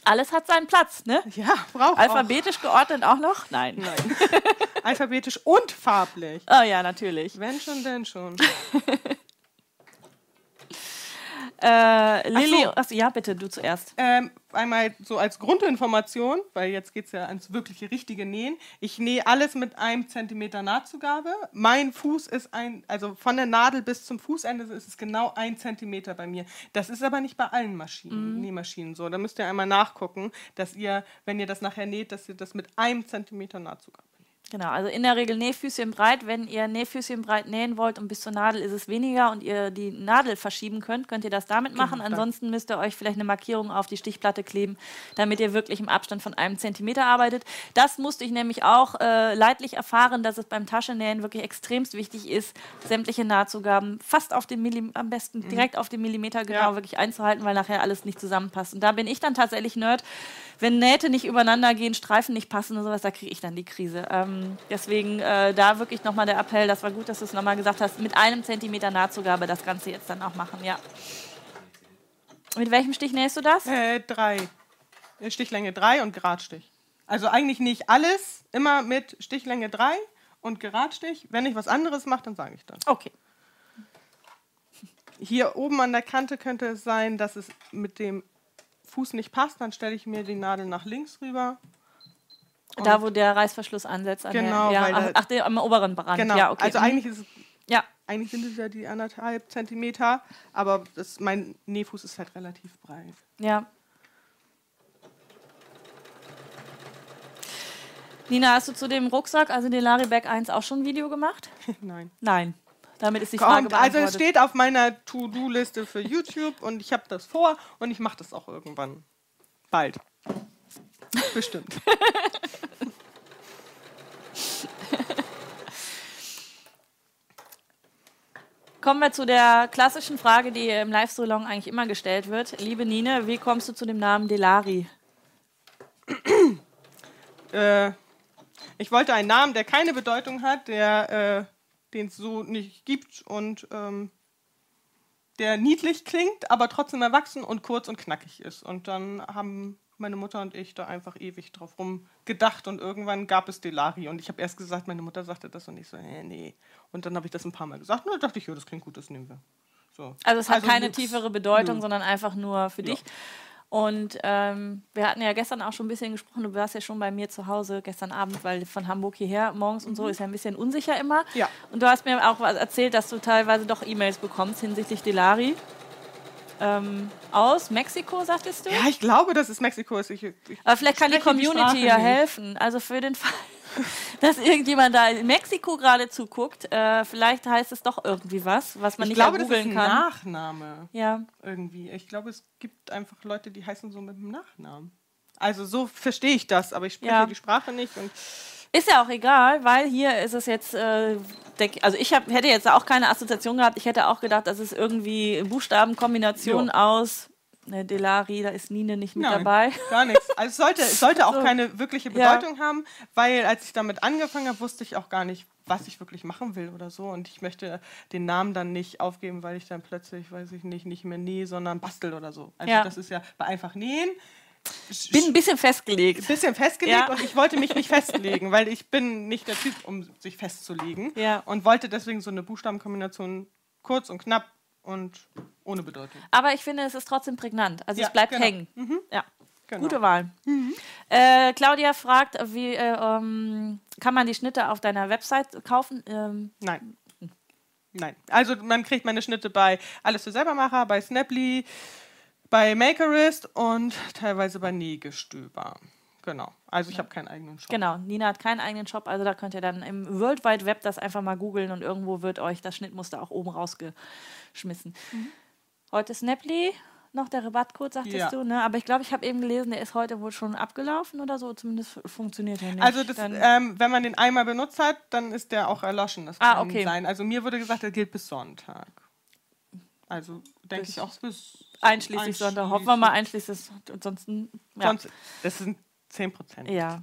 alles hat seinen Platz, ne? ja, braucht Alphabetisch geordnet auch noch? Nein. auch. Nein. Alphabetisch und farblich. Oh ja, natürlich. Wenn schon, denn schon. Äh, Lilly, so. achso, ja, bitte, du zuerst. Ähm, einmal so als Grundinformation, weil jetzt geht es ja ans wirkliche richtige Nähen. Ich nähe alles mit einem Zentimeter Nahtzugabe. Mein Fuß ist ein, also von der Nadel bis zum Fußende ist es genau ein Zentimeter bei mir. Das ist aber nicht bei allen Maschinen, Nähmaschinen so. Da müsst ihr einmal nachgucken, dass ihr, wenn ihr das nachher näht, dass ihr das mit einem Zentimeter Nahtzugabe. Genau, also in der Regel Nähfüßchen breit. Wenn ihr Nähfüßchen breit nähen wollt und bis zur Nadel ist es weniger und ihr die Nadel verschieben könnt, könnt ihr das damit machen. dann. Ansonsten müsst ihr euch vielleicht eine Markierung auf die Stichplatte kleben, damit ihr wirklich im Abstand von einem Zentimeter arbeitet. Das musste ich nämlich auch äh, leidlich erfahren, dass es beim Taschennähen wirklich extremst wichtig ist, sämtliche Nahtzugaben fast auf den Millim am besten direkt auf den Millimeter genau Ja. wirklich einzuhalten, weil nachher alles nicht zusammenpasst. Und da bin ich dann tatsächlich Nerd. Wenn Nähte nicht übereinander gehen, Streifen nicht passen und sowas, da kriege ich dann die Krise. Ähm, deswegen äh, da wirklich nochmal der Appell, das war gut, dass du es nochmal gesagt hast, mit einem Zentimeter Nahtzugabe das Ganze jetzt dann auch machen, ja. Mit welchem Stich nähst du das? Äh, drei. Äh, Stichlänge drei und Geradstich. Also eigentlich nicht alles, immer mit Stichlänge drei und Geradstich. Wenn ich was anderes mache, dann sage ich das. Okay. Hier oben an der Kante könnte es sein, dass es mit dem Fuß nicht passt. Dann stelle ich mir die Nadel nach links rüber. Da, wo der Reißverschluss ansetzt. An Genau, der, ja, ach, ach, der, am oberen Rand. Genau. Ja, okay. Also mhm. eigentlich ist es Ja, eigentlich sind es ja die anderthalb Zentimeter, aber das, mein Nähfuß ist halt relativ breit. ja. Nina, hast du zu dem Rucksack, also den Laribag 1, auch schon ein Video gemacht? Nein. Nein. Damit ist die Frage Kommt, also es steht auf meiner To-Do-Liste für YouTube und ich habe das vor und ich mache das auch irgendwann. Bald. Bestimmt. Kommen wir zu der klassischen Frage, die im Live-Salon eigentlich immer gestellt wird. Liebe Nine, wie kommst du zu dem Namen Delari? äh, ich wollte einen Namen, der keine Bedeutung hat, der äh, den es so nicht gibt und ähm, der niedlich klingt, aber trotzdem erwachsen und kurz und knackig ist. Und dann haben meine Mutter und ich da einfach ewig drauf rumgedacht und irgendwann gab es Delari und ich habe erst gesagt, meine Mutter sagte das und ich so, äh, nee. Und dann habe ich das ein paar Mal gesagt und dann dachte ich, ja, das klingt gut, das nehmen wir. So. Also es hat keine nix. tiefere Bedeutung, Nö. sondern einfach nur für Ja. dich. Und ähm, wir hatten ja gestern auch schon ein bisschen gesprochen, du warst ja schon bei mir zu Hause gestern Abend, weil von Hamburg hierher morgens und so ist ja ein bisschen unsicher immer. Mhm. Ja. Und du hast mir auch was erzählt, dass du teilweise doch E-Mails bekommst hinsichtlich Delari. Ähm, aus Mexiko, sagtest du? Ja, ich glaube, dass es Mexiko ist. Ich, ich, Aber vielleicht kann die die Community Sprache ja helfen. Also für den Fall, dass irgendjemand da in Mexiko gerade zuguckt, äh, vielleicht heißt es doch irgendwie was, was man ich nicht glaube, das ist googeln ein kann. Nachname. Ja. irgendwie. Ich glaube, es gibt einfach Leute, die heißen so mit dem Nachnamen. Also so verstehe ich das, aber ich spreche Ja. die Sprache nicht. Und Ist ja auch egal, weil hier ist es jetzt, äh, also ich hab, hätte jetzt auch keine Assoziation gehabt. Ich hätte auch gedacht, das ist irgendwie Buchstabenkombination Ja. aus Ne, Delari, da ist Nine nicht mit Nein, dabei. Gar nichts. Also es sollte, es sollte auch So. keine wirkliche Ja. Bedeutung haben, weil als ich damit angefangen habe, wusste ich auch gar nicht, was ich wirklich machen will oder so. Und ich möchte den Namen dann nicht aufgeben, weil ich dann plötzlich, weiß ich nicht, nicht mehr nähe, sondern bastel oder so. Also Ja. das ist ja bei einfach nähen. Bin ein bisschen festgelegt. bisschen festgelegt Ja. und ich wollte mich nicht festlegen, weil ich bin nicht der Typ, um sich festzulegen. Ja. Und wollte deswegen so eine Buchstabenkombination kurz und knapp und ohne Bedeutung. Aber ich finde, es ist trotzdem prägnant. Also Ja, es bleibt genau. hängen. Ja. Genau. Gute Wahl. Äh, Claudia fragt, wie äh, ähm, kann man die Schnitte auf deiner Website kaufen? Ähm, Nein. Nein. Also man kriegt meine Schnitte bei Alles für Selbermacher, bei Snaply, bei Makerist und teilweise bei Nähgestöber. Genau. Also ich habe keinen eigenen Shop. genau, Nina hat keinen eigenen Shop, also da könnt ihr dann im World Wide Web das einfach mal googeln und irgendwo wird euch das Schnittmuster auch oben rausgeschmissen. Mhm. Heute Snaply, noch der Rabattcode, sagtest Ja. du, ne? Aber ich glaube, ich habe eben gelesen, der ist heute wohl schon abgelaufen oder so, zumindest funktioniert er nicht. Also das, ähm, wenn man den einmal benutzt hat, dann ist der auch erloschen. Das Ah, kann okay. sein. Also mir wurde gesagt, der gilt bis Sonntag. Also denke ich auch bis einschließlich Sonntag. Hoffen wir mal einschließlich, ansonsten, ja. Sonst, das sind 10 Prozent. Ja.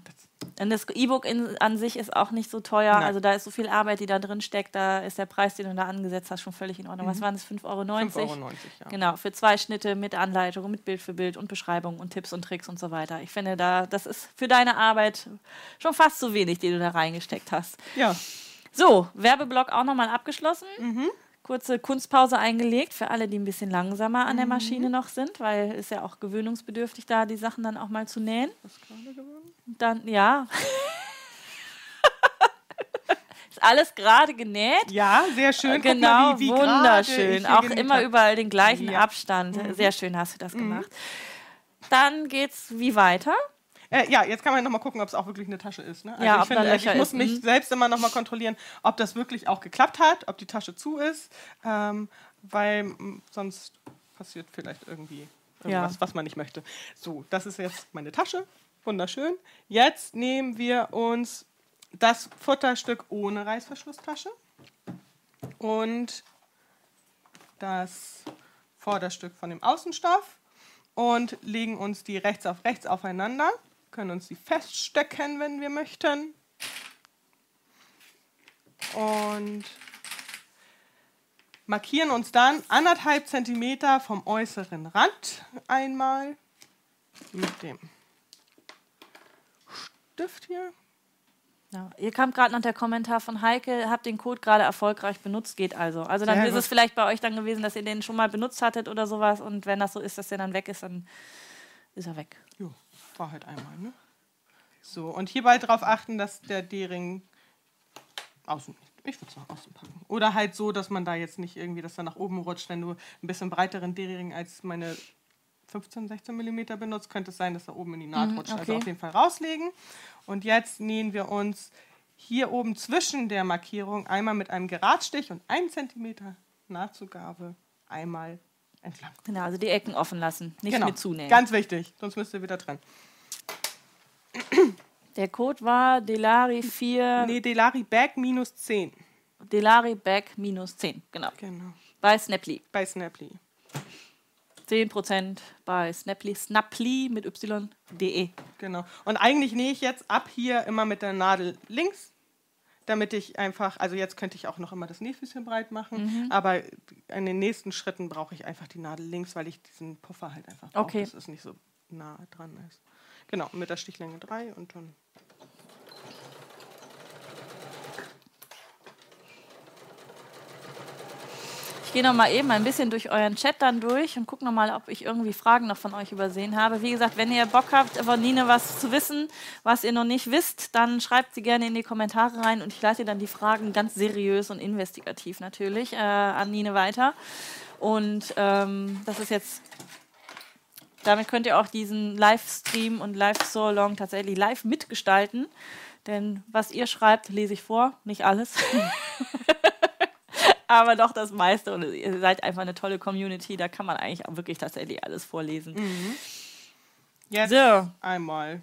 Und das E-Book an sich ist auch nicht so teuer. Nein. Also da ist so viel Arbeit, die da drin steckt. Da ist der Preis, den du da angesetzt hast, schon völlig in Ordnung. Was waren das? 5,90 Euro? 5,90 Euro, ja. Genau, für zwei Schnitte mit Anleitung, mit Bild für Bild und Beschreibung und Tipps und Tricks und so weiter. Ich finde, da, das ist für deine Arbeit schon fast zu wenig, die du da reingesteckt hast. Ja. So, Werbeblock auch nochmal abgeschlossen. Mhm. Kurze Kunstpause eingelegt für alle, die ein bisschen langsamer Mhm. an der Maschine noch sind, weil ist ja auch gewöhnungsbedürftig, da die Sachen dann auch mal zu nähen. Was gerade geworden? Dann, ja. ist alles gerade genäht. Ja, sehr schön. Genau, mal, wie, wie wunderschön. Auch immer hab. überall den gleichen Ja. Mhm. Abstand. Sehr schön hast du das gemacht. Dann geht's wie weiter? Äh, ja, jetzt kann man nochmal gucken, ob es auch wirklich eine Tasche ist. Ne? Also Ja, ich finde, also ich muss ist, mich mhm. selbst immer nochmal kontrollieren, ob das wirklich auch geklappt hat, ob die Tasche zu ist, ähm, weil m, sonst passiert vielleicht irgendwie irgendwas, Ja. was man nicht möchte. So, das ist jetzt meine Tasche. Wunderschön. Jetzt nehmen wir uns das Futterstück ohne Reißverschlusstasche und das Vorderstück von dem Außenstoff und legen uns die rechts auf rechts aufeinander, können uns die feststecken, wenn wir möchten. Und markieren uns dann anderthalb Zentimeter vom äußeren Rand einmal mit dem Stift hier. Ja. Hier kam gerade noch der Kommentar von Heike, habt den Code gerade erfolgreich benutzt, geht also. Also dann Sehr ist es vielleicht bei euch dann gewesen, dass ihr den schon mal benutzt hattet oder sowas und wenn das so ist, dass der dann weg ist, dann ist er weg. Jo, war halt einmal, ne? So, und hierbei darauf achten, dass der D-Ring außen, ich würde es nach außen packen. Oder halt so, dass man da jetzt nicht irgendwie, dass er nach oben rutscht, wenn du ein bisschen breiteren D-Ring als meine 15, 16 mm benutzt, könnte es sein, dass er oben in die Naht Mhm, rutscht. Also okay. auf jeden Fall rauslegen. Und jetzt nähen wir uns hier oben zwischen der Markierung einmal mit einem Geradstich und einem Zentimeter Nahtzugabe einmal entlang. Genau, also die Ecken offen lassen, nicht mit zunähen. Ganz wichtig, sonst müsst ihr wieder trennen. Der Code war Delari4, Nee, Delari Bag minus 10. Delari Back minus 10, genau. Genau. Bei Snaply. Bei Snaply. 10% bei Snaply, Snaply mit y.de. Genau. Und eigentlich nähe ich jetzt ab hier immer mit der Nadel links, damit ich einfach, also jetzt könnte ich auch noch immer das Nähfüßchen breit machen, aber in den nächsten Schritten brauche ich einfach die Nadel links, weil ich diesen Puffer halt einfach brauche, Okay. dass es nicht so nah dran ist. Genau, mit der Stichlänge 3 und dann. Ich gehe noch mal eben ein bisschen durch euren Chat dann durch und gucke noch mal, ob ich irgendwie Fragen noch von euch übersehen habe. Wie gesagt, wenn ihr Bock habt, von Nine was zu wissen, was ihr noch nicht wisst, dann schreibt sie gerne in die Kommentare rein und ich leite dann die Fragen ganz seriös und investigativ natürlich äh, an Nine weiter. Und ähm, das ist jetzt damit könnt ihr auch diesen Livestream und Live-So-Long tatsächlich live mitgestalten. Denn was ihr schreibt, lese ich vor. Nicht alles. Aber doch das meiste. Und ihr seid einfach eine tolle Community. Da kann man eigentlich auch wirklich tatsächlich alles vorlesen. Jetzt So. einmal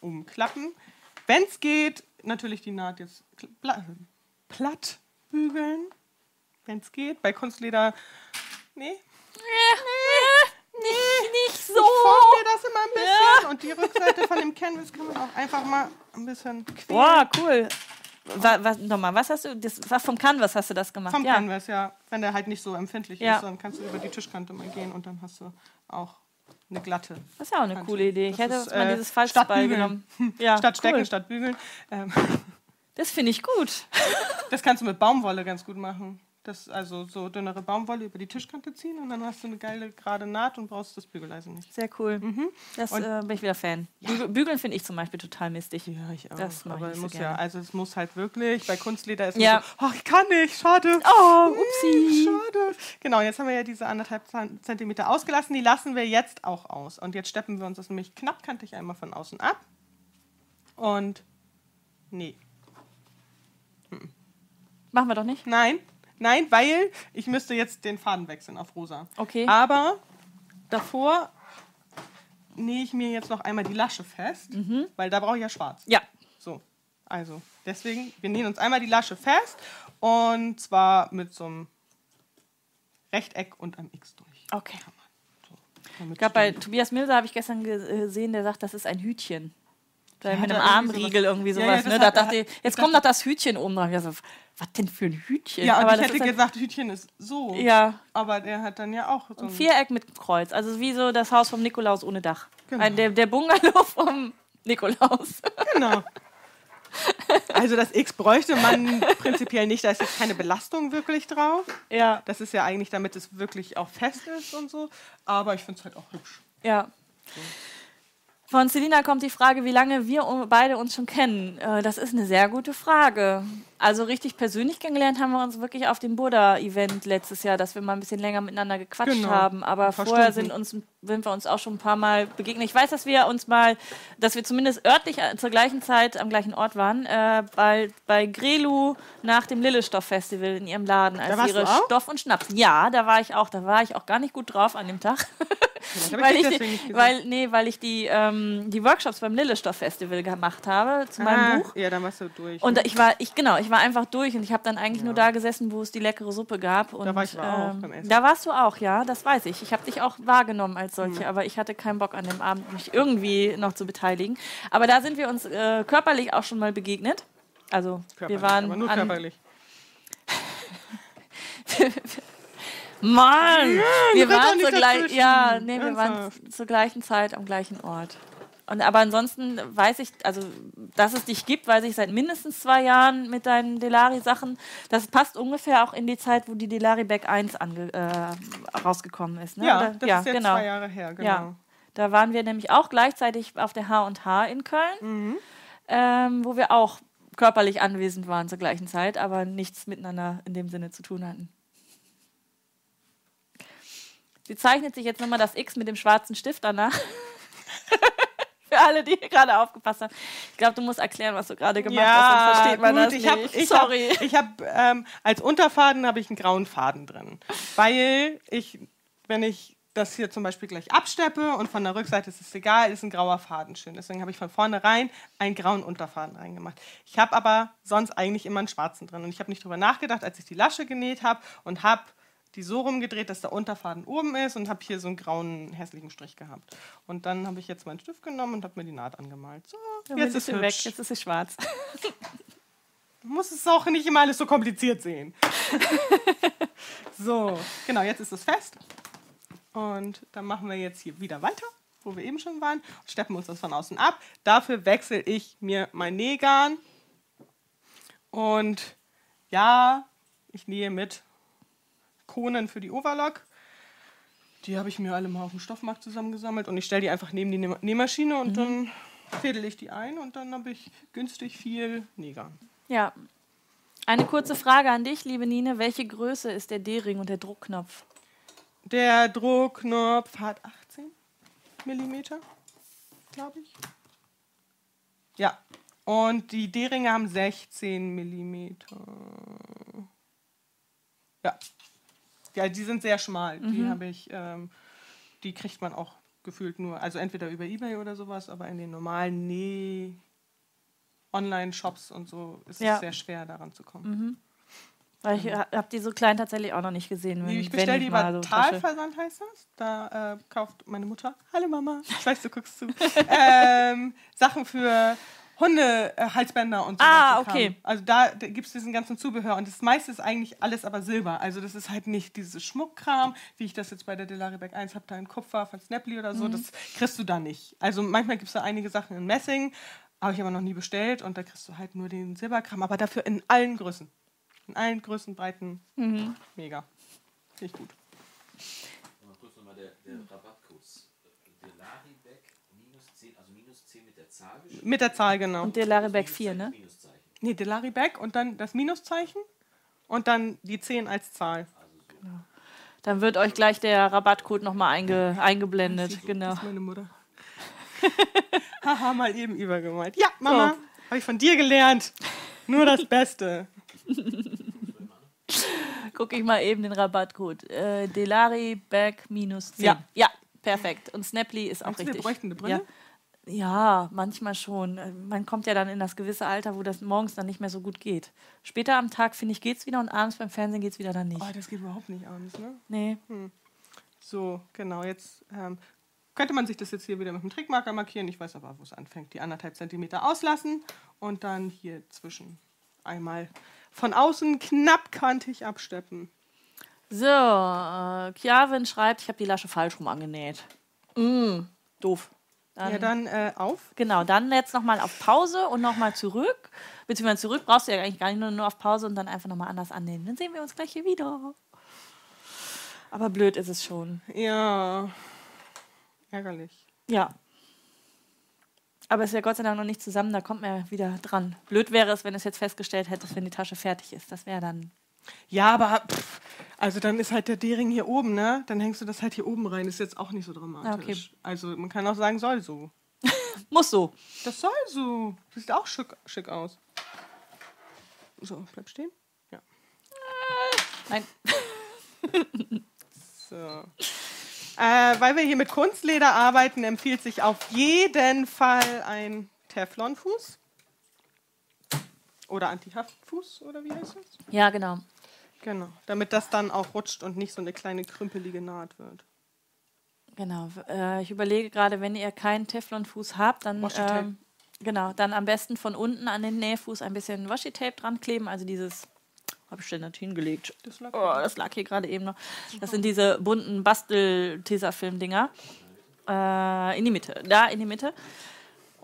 umklappen. Wenn es geht, natürlich die Naht jetzt platt bügeln. Wenn es geht. Bei Kunstleder, nee. Nee. So. Ich dir das immer ein bisschen. Und die Rückseite von dem Canvas kann man auch einfach mal ein bisschen queren. Boah, cool. Wa- Was, nochmal, was hast du, das war vom Canvas hast du das gemacht? Vom ja. Canvas, ja. Wenn der halt nicht so empfindlich Ja. ist, dann kannst du über die Tischkante mal gehen und dann hast du auch eine glatte. Das ist ja auch eine Kante. coole Idee. Ich Das hätte ist, mal äh, dieses Falsch statt beigenommen. Ja, statt Stecken, cool. statt Bügeln. Ähm, Das finde ich gut. das kannst du mit Baumwolle ganz gut machen. Das, also so dünnere Baumwolle über die Tischkante ziehen und dann hast du eine geile gerade Naht und brauchst das Bügeleisen nicht. Sehr cool. Das Und- äh, bin ich wieder Fan. Bügel- Bügeln finde ich zum Beispiel total mistig. Ja, ich auch. Das mach ich aber nicht so muss ja, also es muss halt wirklich, bei Kunstleder ist Ja. ja. so, ach, ich kann nicht, schade. Oh, Hm, upsi. Schade. Genau, jetzt haben wir ja diese anderthalb Zentimeter ausgelassen. Die lassen wir jetzt auch aus. Und jetzt steppen wir uns das nämlich knappkantig einmal von außen ab. Und nee. Machen wir doch nicht. Nein, nein, weil ich müsste jetzt den Faden wechseln auf rosa. Okay. Aber davor nähe ich mir jetzt noch einmal die Lasche fest, Mhm. weil da brauche ich ja schwarz. Ja. So, also deswegen, wir nähen uns einmal die Lasche fest und zwar mit so einem Rechteck und einem X durch. Okay. So, Ich glaube, bei Tobias Milser habe ich gestern ge- gesehen, der sagt, das ist ein Hütchen. Da Ja, mit einem er irgendwie Armriegel sowas- irgendwie Ja, sowas. ja, das ne? Da dachte ich, jetzt kommt noch das Hütchen oben drauf. Ich dachte, was denn für ein Hütchen? ja, Aber ich hätte gesagt, Hütchen ist so. Ja, Aber der hat dann ja auch so ein ein Viereck mit Kreuz. Also wie so das Haus vom Nikolaus ohne Dach. Genau. Ein, der, der Bungalow vom Nikolaus. Genau. Also das X bräuchte man prinzipiell nicht, da ist jetzt keine Belastung wirklich drauf. ja, Das ist ja eigentlich, damit es wirklich auch fest ist und so. Aber ich finde es halt auch hübsch. ja. Von Selina kommt die Frage, wie lange wir beide uns schon kennen. Äh, Das ist eine sehr gute Frage. Also richtig persönlich kennengelernt haben wir uns wirklich auf dem Buddha-Event letztes Jahr, dass wir mal ein bisschen länger miteinander gequatscht Genau. haben. Aber vorher sind, uns, sind wir uns auch schon ein paar Mal begegnet. Ich weiß, dass wir uns mal, dass wir zumindest örtlich äh, zur gleichen Zeit am gleichen Ort waren, äh, bei, bei Grelu nach dem Lillestoff-Festival in ihrem Laden, als Da ihre? Stoff und Schnaps. Ja, da war ich auch. Da war ich auch gar nicht gut drauf an dem Tag. Habe weil ich ich, die, weil, nee, weil ich die, ähm, die Workshops beim Lillestoff-Festival gemacht habe zu meinem Ah, Buch. Ja, dann warst du durch. Und ne? ich war, ich genau, ich war einfach durch und ich habe dann eigentlich nur da gesessen, wo es die leckere Suppe gab. Und, war ich aber auch beim Essen. Da warst du auch, ja, das weiß ich. Ich habe dich auch wahrgenommen als solche, aber ich hatte keinen Bock an dem Abend, mich irgendwie noch zu beteiligen. Aber da sind wir uns äh, körperlich auch schon mal begegnet. Also Körperlich, wir waren aber nur körperlich. Mann, wir red doch waren zur gleich, ja, nee, wir waren zur gleichen Zeit am gleichen Ort. Und aber ansonsten weiß ich, also dass es dich gibt, weiß ich seit mindestens zwei Jahren mit deinen Delari-Sachen. Das passt ungefähr auch in die Zeit, wo die Delari Back 1 ange, äh, rausgekommen ist. Ne? Ja, Oder- das ist jetzt zwei Jahre her, genau. Ja. Da waren wir nämlich auch gleichzeitig auf der H&H in Köln, Mhm. ähm, wo wir auch körperlich anwesend waren zur gleichen Zeit, aber nichts miteinander in dem Sinne zu tun hatten. Sie zeichnet sich jetzt nochmal das X mit dem schwarzen Stift danach. Für alle, die gerade aufgepasst haben. Ich glaube, du musst erklären, was du gerade gemacht hast, sonst versteht man gut, das ich hab, nicht. Ich Sorry. Hab, ich habe ähm, als Unterfaden habe ich einen grauen Faden drin, weil ich, wenn ich das hier zum Beispiel gleich absteppe und von der Rückseite ist es egal, ist ein grauer Faden schön. Deswegen habe ich von vornherein einen grauen Unterfaden reingemacht. Ich habe aber sonst eigentlich immer einen schwarzen drin und ich habe nicht drüber nachgedacht, als ich die Lasche genäht habe und habe die so rumgedreht, dass der Unterfaden oben ist und habe hier so einen grauen hässlichen Strich gehabt. Und dann habe ich jetzt meinen Stift genommen und habe mir die Naht angemalt. So, jetzt ist sie weg, jetzt ist sie schwarz. Du musst es auch nicht immer alles so kompliziert sehen. so, genau, jetzt ist es fest. Und dann machen wir jetzt hier wieder weiter, wo wir eben schon waren, und steppen uns das von außen ab. Dafür wechsle ich mir mein Nähgarn. Und ja, ich nähe mit Konen für die Overlock. Die habe ich mir alle mal auf dem Stoffmarkt zusammengesammelt und ich stelle die einfach neben die Näh- Nähmaschine und dann fädel ich die ein und dann habe ich günstig viel Nähgarn. Ja. Eine kurze Frage an dich, liebe Nine. Welche Größe ist der D-Ring und der Druckknopf? Der Druckknopf hat 18 Millimeter, glaube ich. Ja. Und die D-Ringe haben 16 Millimeter. Ja. Ja, die sind sehr schmal. Die habe ich, ähm, die kriegt man auch gefühlt nur, also entweder über Ebay oder sowas, aber in den normalen Näh Online-Shops und so ist Ja. es sehr schwer, daran zu kommen. Weil ich habe die so klein tatsächlich auch noch nicht gesehen. Wenn, Nee, ich bestelle die über so. Talversand, heißt das. Da äh, kauft meine Mutter, hallo Mama, ich weiß, du guckst zu, ähm, Sachen für Hunde, äh, Halsbänder und so. Ah, Kram. okay. Also da, da gibt es diesen ganzen Zubehör und das meiste ist eigentlich alles aber Silber. Also das ist halt nicht dieses Schmuckkram, wie ich das jetzt bei der Delaribec 1 habe, da in Kupfer von Snapply oder Mhm. so, das kriegst du da nicht. Also manchmal gibt es da einige Sachen in Messing, habe ich aber noch nie bestellt und da kriegst du halt nur den Silberkram, aber dafür in allen Größen. In allen Größen, Breiten. Mhm. Mega. Finde ich gut. Mal kurz nochmal der, der Rabattcode. Delaribeck minus 10, also minus 10 mit der Zahl geschrieben. Mit der Zahl, genau. Und der Laribeck 4, ne? Nee, Delaribec und dann das Minuszeichen und dann die 10 als Zahl. Dann wird euch gleich der Rabattcode nochmal einge, eingeblendet. Genau. Das ist meine Mutter. Haha, mal eben übergemalt. Ja, Mama, habe ich von dir gelernt. Nur das Beste. Gucke ich mal eben den Rabattcode. Äh, Delaribeck minus 10. Ja. ja, perfekt. Und Snaply ist auch Meinst du, wir richtig. bräuchten eine Brille? Ja. Ja, manchmal schon. Äh, Man kommt ja dann in das gewisse Alter, wo das morgens dann nicht mehr so gut geht. Später am Tag, finde ich, geht's wieder und abends beim Fernsehen geht's wieder dann nicht. Oh, das geht überhaupt nicht abends, ne? Nee. So, genau. Jetzt ähm, könnte man sich das jetzt hier wieder mit dem Trickmarker markieren. Ich weiß aber, wo es anfängt. Die anderthalb Zentimeter auslassen und dann hier zwischen einmal von außen knappkantig absteppen. So, äh, Chiavin schreibt, ich habe die Lasche falsch rum angenäht. Mm, doof. Dann, Ja, dann äh, auf. Genau, dann jetzt nochmal auf Pause und nochmal zurück. Beziehungsweise zurück brauchst du ja eigentlich gar nicht nur, nur auf Pause und dann einfach nochmal anders annähen. Dann sehen wir uns gleich hier wieder. Aber blöd ist es schon. Ja. Ärgerlich. Ja. Aber es ist ja Gott sei Dank noch nicht zusammen, da kommt man ja wieder dran. Blöd wäre es, wenn es jetzt festgestellt hättest, wenn die Tasche fertig ist. Das wäre dann. Ja, aber pff, also dann ist halt der D-Ring hier oben, ne? Dann hängst du das halt hier oben rein. Ist jetzt auch nicht so dramatisch. Okay. Also man kann auch sagen, soll so. Muss so. Das soll so. Das sieht auch schick, schick aus. So, bleib stehen. Ja. Nein. So. Äh, weil wir hier mit Kunstleder arbeiten, empfiehlt sich auf jeden Fall ein Teflonfuß. Oder Antihaftfuß, oder wie heißt das? Ja, genau. Genau. Damit das dann auch rutscht und nicht so eine kleine krümpelige Naht wird. Genau. Äh, ich überlege gerade, wenn ihr keinen Teflonfuß habt, dann. Ähm, genau, dann am besten von unten an den Nähfuß ein bisschen Washi-Tape dran kleben. Also dieses. Habe ich denn das hingelegt? Das lag Oh, das lag hier gerade eben noch. Das sind diese bunten Bastel-Tesafilm-Dinger. Äh, in die Mitte. Da in die Mitte.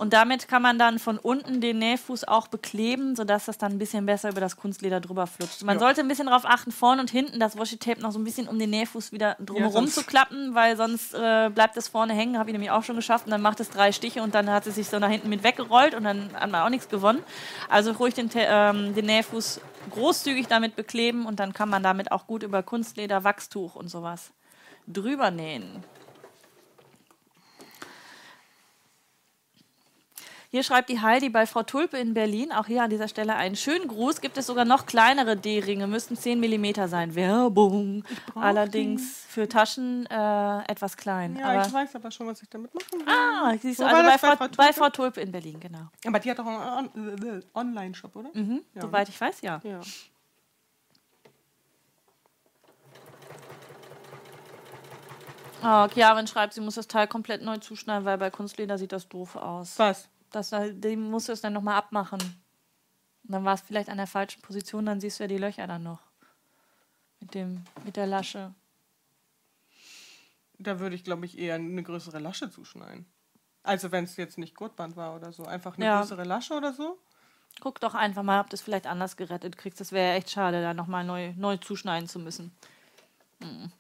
Und damit kann man dann von unten den Nähfuß auch bekleben, sodass das dann ein bisschen besser über das Kunstleder drüber flutscht. Man Ja. sollte ein bisschen darauf achten, vorne und hinten das Washi-Tape noch so ein bisschen um den Nähfuß wieder drumherum sonst- zu klappen, weil sonst äh, bleibt es vorne hängen. Habe ich nämlich auch schon geschafft. Und dann macht es drei Stiche und dann hat es sich so nach hinten mit weggerollt und dann hat man auch nichts gewonnen. Also ruhig den, ähm, den Nähfuß großzügig damit bekleben und dann kann man damit auch gut über Kunstleder, Wachstuch und sowas drüber nähen. Hier schreibt die Heidi bei Frau Tulpe in Berlin, auch hier an dieser Stelle einen schönen Gruß. Gibt es sogar noch kleinere D-Ringe, müssten 10 mm sein. Werbung. Allerdings für Taschen äh, etwas klein. Ja, aber, ich weiß aber schon, was ich damit machen will. ah, siehst du, also bei Frau, bei Frau bei Tulpe? Frau Tulpe in Berlin, genau. Aber die hat doch einen On- äh, Online-Shop, oder? Mhm, Ja, Soweit ich weiß, ja. Ja. Oh, Chiarin schreibt, sie muss das Teil komplett neu zuschneiden, weil bei Kunstleder sieht das doof aus. Was? Das, die musst du es dann nochmal abmachen. Und dann war es vielleicht an der falschen Position, dann siehst du ja die Löcher dann noch. Mit, dem, mit der Lasche. Da würde ich, glaube ich, eher eine größere Lasche zuschneiden. Also wenn es jetzt nicht Gurtband war oder so. Einfach eine Ja. größere Lasche oder so. Guck doch einfach mal, ob du es vielleicht anders gerettet kriegst. Das wäre echt schade, da nochmal neu, neu zuschneiden zu müssen. Hm.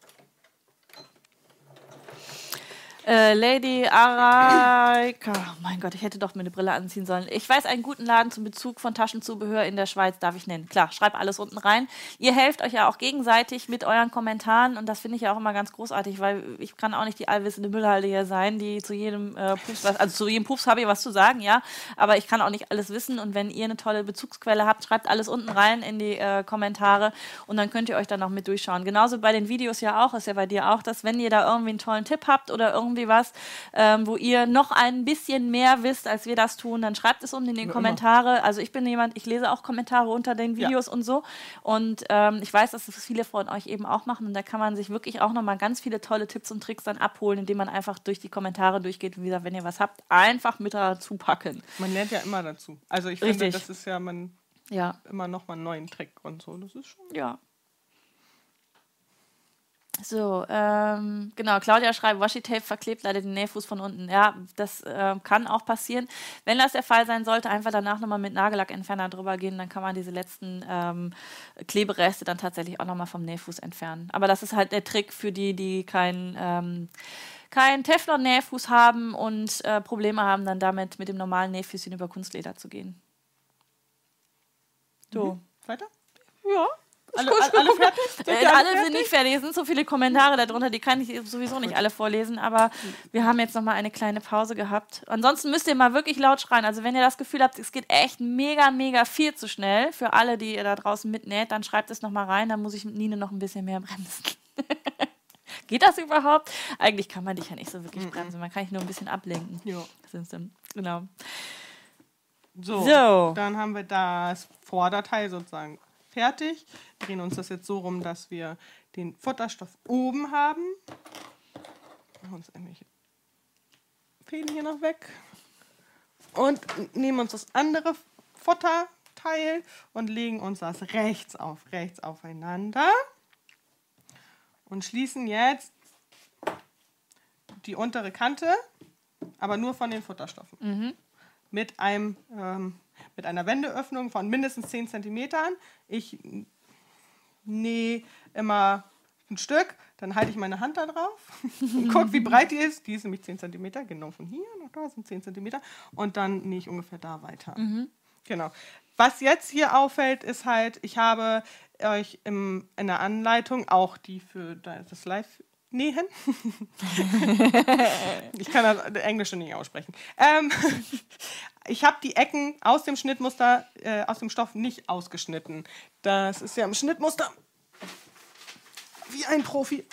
Äh, Lady Araika. Oh mein Gott, ich hätte doch mir eine Brille anziehen sollen. Ich weiß einen guten Laden zum Bezug von Taschenzubehör in der Schweiz, darf ich nennen. Klar, schreib alles unten rein. Ihr helft euch ja auch gegenseitig mit euren Kommentaren und das finde ich ja auch immer ganz großartig, weil ich kann auch nicht die allwissende Müllhalde hier sein, die zu jedem äh, Pups, was, also zu jedem Pups habe ich was zu sagen, ja, aber ich kann auch nicht alles wissen und wenn ihr eine tolle Bezugsquelle habt, schreibt alles unten rein in die äh, Kommentare und dann könnt ihr euch dann noch mit durchschauen. Genauso bei den Videos ja auch, ist ja bei dir auch, dass wenn ihr da irgendwie einen tollen Tipp habt oder irgendwie irgendwie was, ähm, wo ihr noch ein bisschen mehr wisst, als wir das tun, dann schreibt es unten in die Ja, Kommentare. Also ich bin jemand, ich lese auch Kommentare unter den Ja. Videos und so. Und ähm, ich weiß, dass das viele von euch eben auch machen. Und da kann man sich wirklich auch nochmal ganz viele tolle Tipps und Tricks dann abholen, indem man einfach durch die Kommentare durchgeht. Wie gesagt, wenn ihr was habt, einfach mit dazu packen. Man lernt ja immer dazu. Also ich finde, Richtig. das ist ja man Ja, immer noch mal einen neuen Trick und so. Das ist schon. ja. So, ähm, genau, Claudia schreibt, Washi-Tape verklebt leider den Nähfuß von unten. Ja, das ähm, kann auch passieren. Wenn das der Fall sein sollte, einfach danach nochmal mit Nagellackentferner drüber gehen, dann kann man diese letzten ähm, Klebereste dann tatsächlich auch nochmal vom Nähfuß entfernen. Aber das ist halt der Trick für die, die keinen ähm, kein Teflon-Nähfuß haben und äh, Probleme haben, dann damit mit dem normalen Nähfüßchen über Kunstleder zu gehen. So. Weiter? Ja. Alle, alle, fertig? Sind Äh, alle fertig? sind nicht fertig. Es sind so viele Kommentare darunter, die kann ich sowieso nicht alle vorlesen. Aber wir haben jetzt noch mal eine kleine Pause gehabt. Ansonsten müsst ihr mal wirklich laut schreien. Also wenn ihr das Gefühl habt, es geht echt mega, mega viel zu schnell für alle, die ihr da draußen mitnäht, dann schreibt es noch mal rein. Dann muss ich mit Nine noch ein bisschen mehr bremsen. geht das überhaupt? Eigentlich kann man dich ja nicht so wirklich bremsen. Man kann dich nur ein bisschen ablenken. Ja. Genau. So, So. dann haben wir das Vorderteil sozusagen fertig. Drehen uns das jetzt so rum, dass wir den Futterstoff oben haben. Machen uns irgendwelche Fäden hier noch weg. Und nehmen uns das andere Futterteil und legen uns das rechts auf rechts aufeinander. Und schließen jetzt die untere Kante, aber nur von den Futterstoffen mit, einem, ähm, mit einer Wendeöffnung von mindestens 10 cm. Ich nähe immer ein Stück, dann halte ich meine Hand da drauf und gucke, wie breit die ist. Die ist nämlich 10 cm, genau von hier nach da sind 10 cm. Und dann nähe ich ungefähr da weiter. Genau. Was jetzt hier auffällt, ist halt, ich habe euch im, in der Anleitung auch die für das Live nähen. ich kann das Englische nicht aussprechen. Ähm, ich habe die Ecken aus dem Schnittmuster, äh, aus dem Stoff nicht ausgeschnitten. Das ist ja im Schnittmuster wie ein Profi.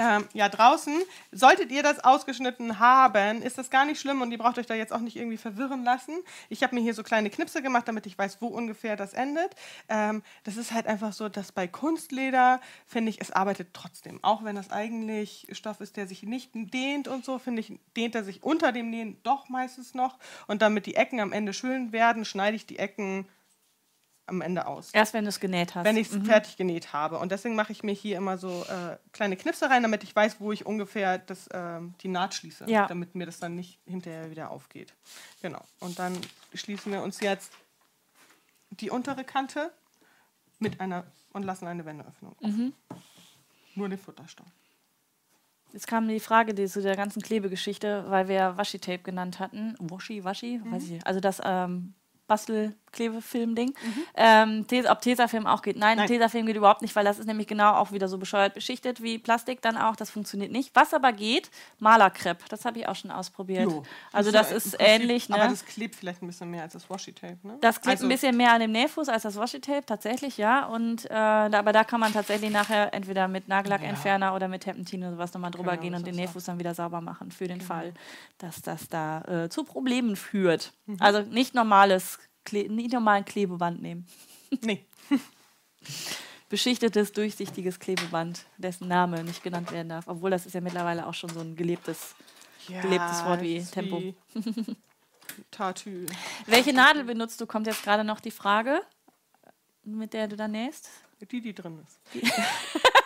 Ähm, ja, draußen, solltet ihr das ausgeschnitten haben, ist das gar nicht schlimm und ihr braucht euch da jetzt auch nicht irgendwie verwirren lassen. Ich habe mir hier so kleine Knipse gemacht, damit ich weiß, wo ungefähr das endet. Ähm, das ist halt einfach so, dass bei Kunstleder, finde ich, es arbeitet trotzdem. Auch wenn das eigentlich Stoff ist, der sich nicht dehnt und so, finde ich, dehnt er sich unter dem Nähen doch meistens noch. Und damit die Ecken am Ende schön werden, schneide ich die Ecken am Ende aus Erst wenn du es genäht hast. wenn ich es fertig genäht habe. Und deswegen mache ich mir hier immer so äh, kleine Knipse rein, damit ich weiß, wo ich ungefähr das, ähm, die Naht schließe. Ja. Damit mir das dann nicht hinterher wieder aufgeht. Genau. Und dann schließen wir uns jetzt die untere Kante mit einer und lassen eine Wendeöffnung. offen. Nur den Futterstoff. Jetzt kam die Frage die, zu der ganzen Klebegeschichte, weil wir Washi-Tape genannt hatten. Washi, Washi? Weiß ich. Also das ähm, Bastel-Klebefilm-Ding. Ähm, Tes- ob Tesafilm auch geht. Nein, Nein. Tesafilm geht überhaupt nicht, weil das ist nämlich genau auch wieder so bescheuert beschichtet wie Plastik dann auch. Das funktioniert nicht. Was aber geht, Malerkrepp. Das habe ich auch schon ausprobiert. Jo. Also ja das im ist Prinzip- ähnlich, ne? Aber das klebt vielleicht ein bisschen mehr als das Washi-Tape, ne? Das klebt also, ein bisschen mehr an dem Nähfuß als das Washi-Tape, tatsächlich, ja. Und, äh, aber da kann man tatsächlich nachher entweder mit Nagellackentferner oder mit Terpentin oder sowas nochmal drüber Genau, gehen und das den Nähfuß dann wieder sauber machen, für den Fall, dass das da äh, zu Problemen führt. Mhm. Also nicht normales, Kle nicht normalen Klebeband nehmen. Nee. Beschichtetes, durchsichtiges Klebeband, dessen Name nicht genannt werden darf. Obwohl das ist ja mittlerweile auch schon so ein gelebtes. Gelebtes Wort wie Tempo. wie Tatü. Welche Nadel benutzt du? Kommt jetzt gerade noch die Frage, mit der du da nähst. Die, die drin ist.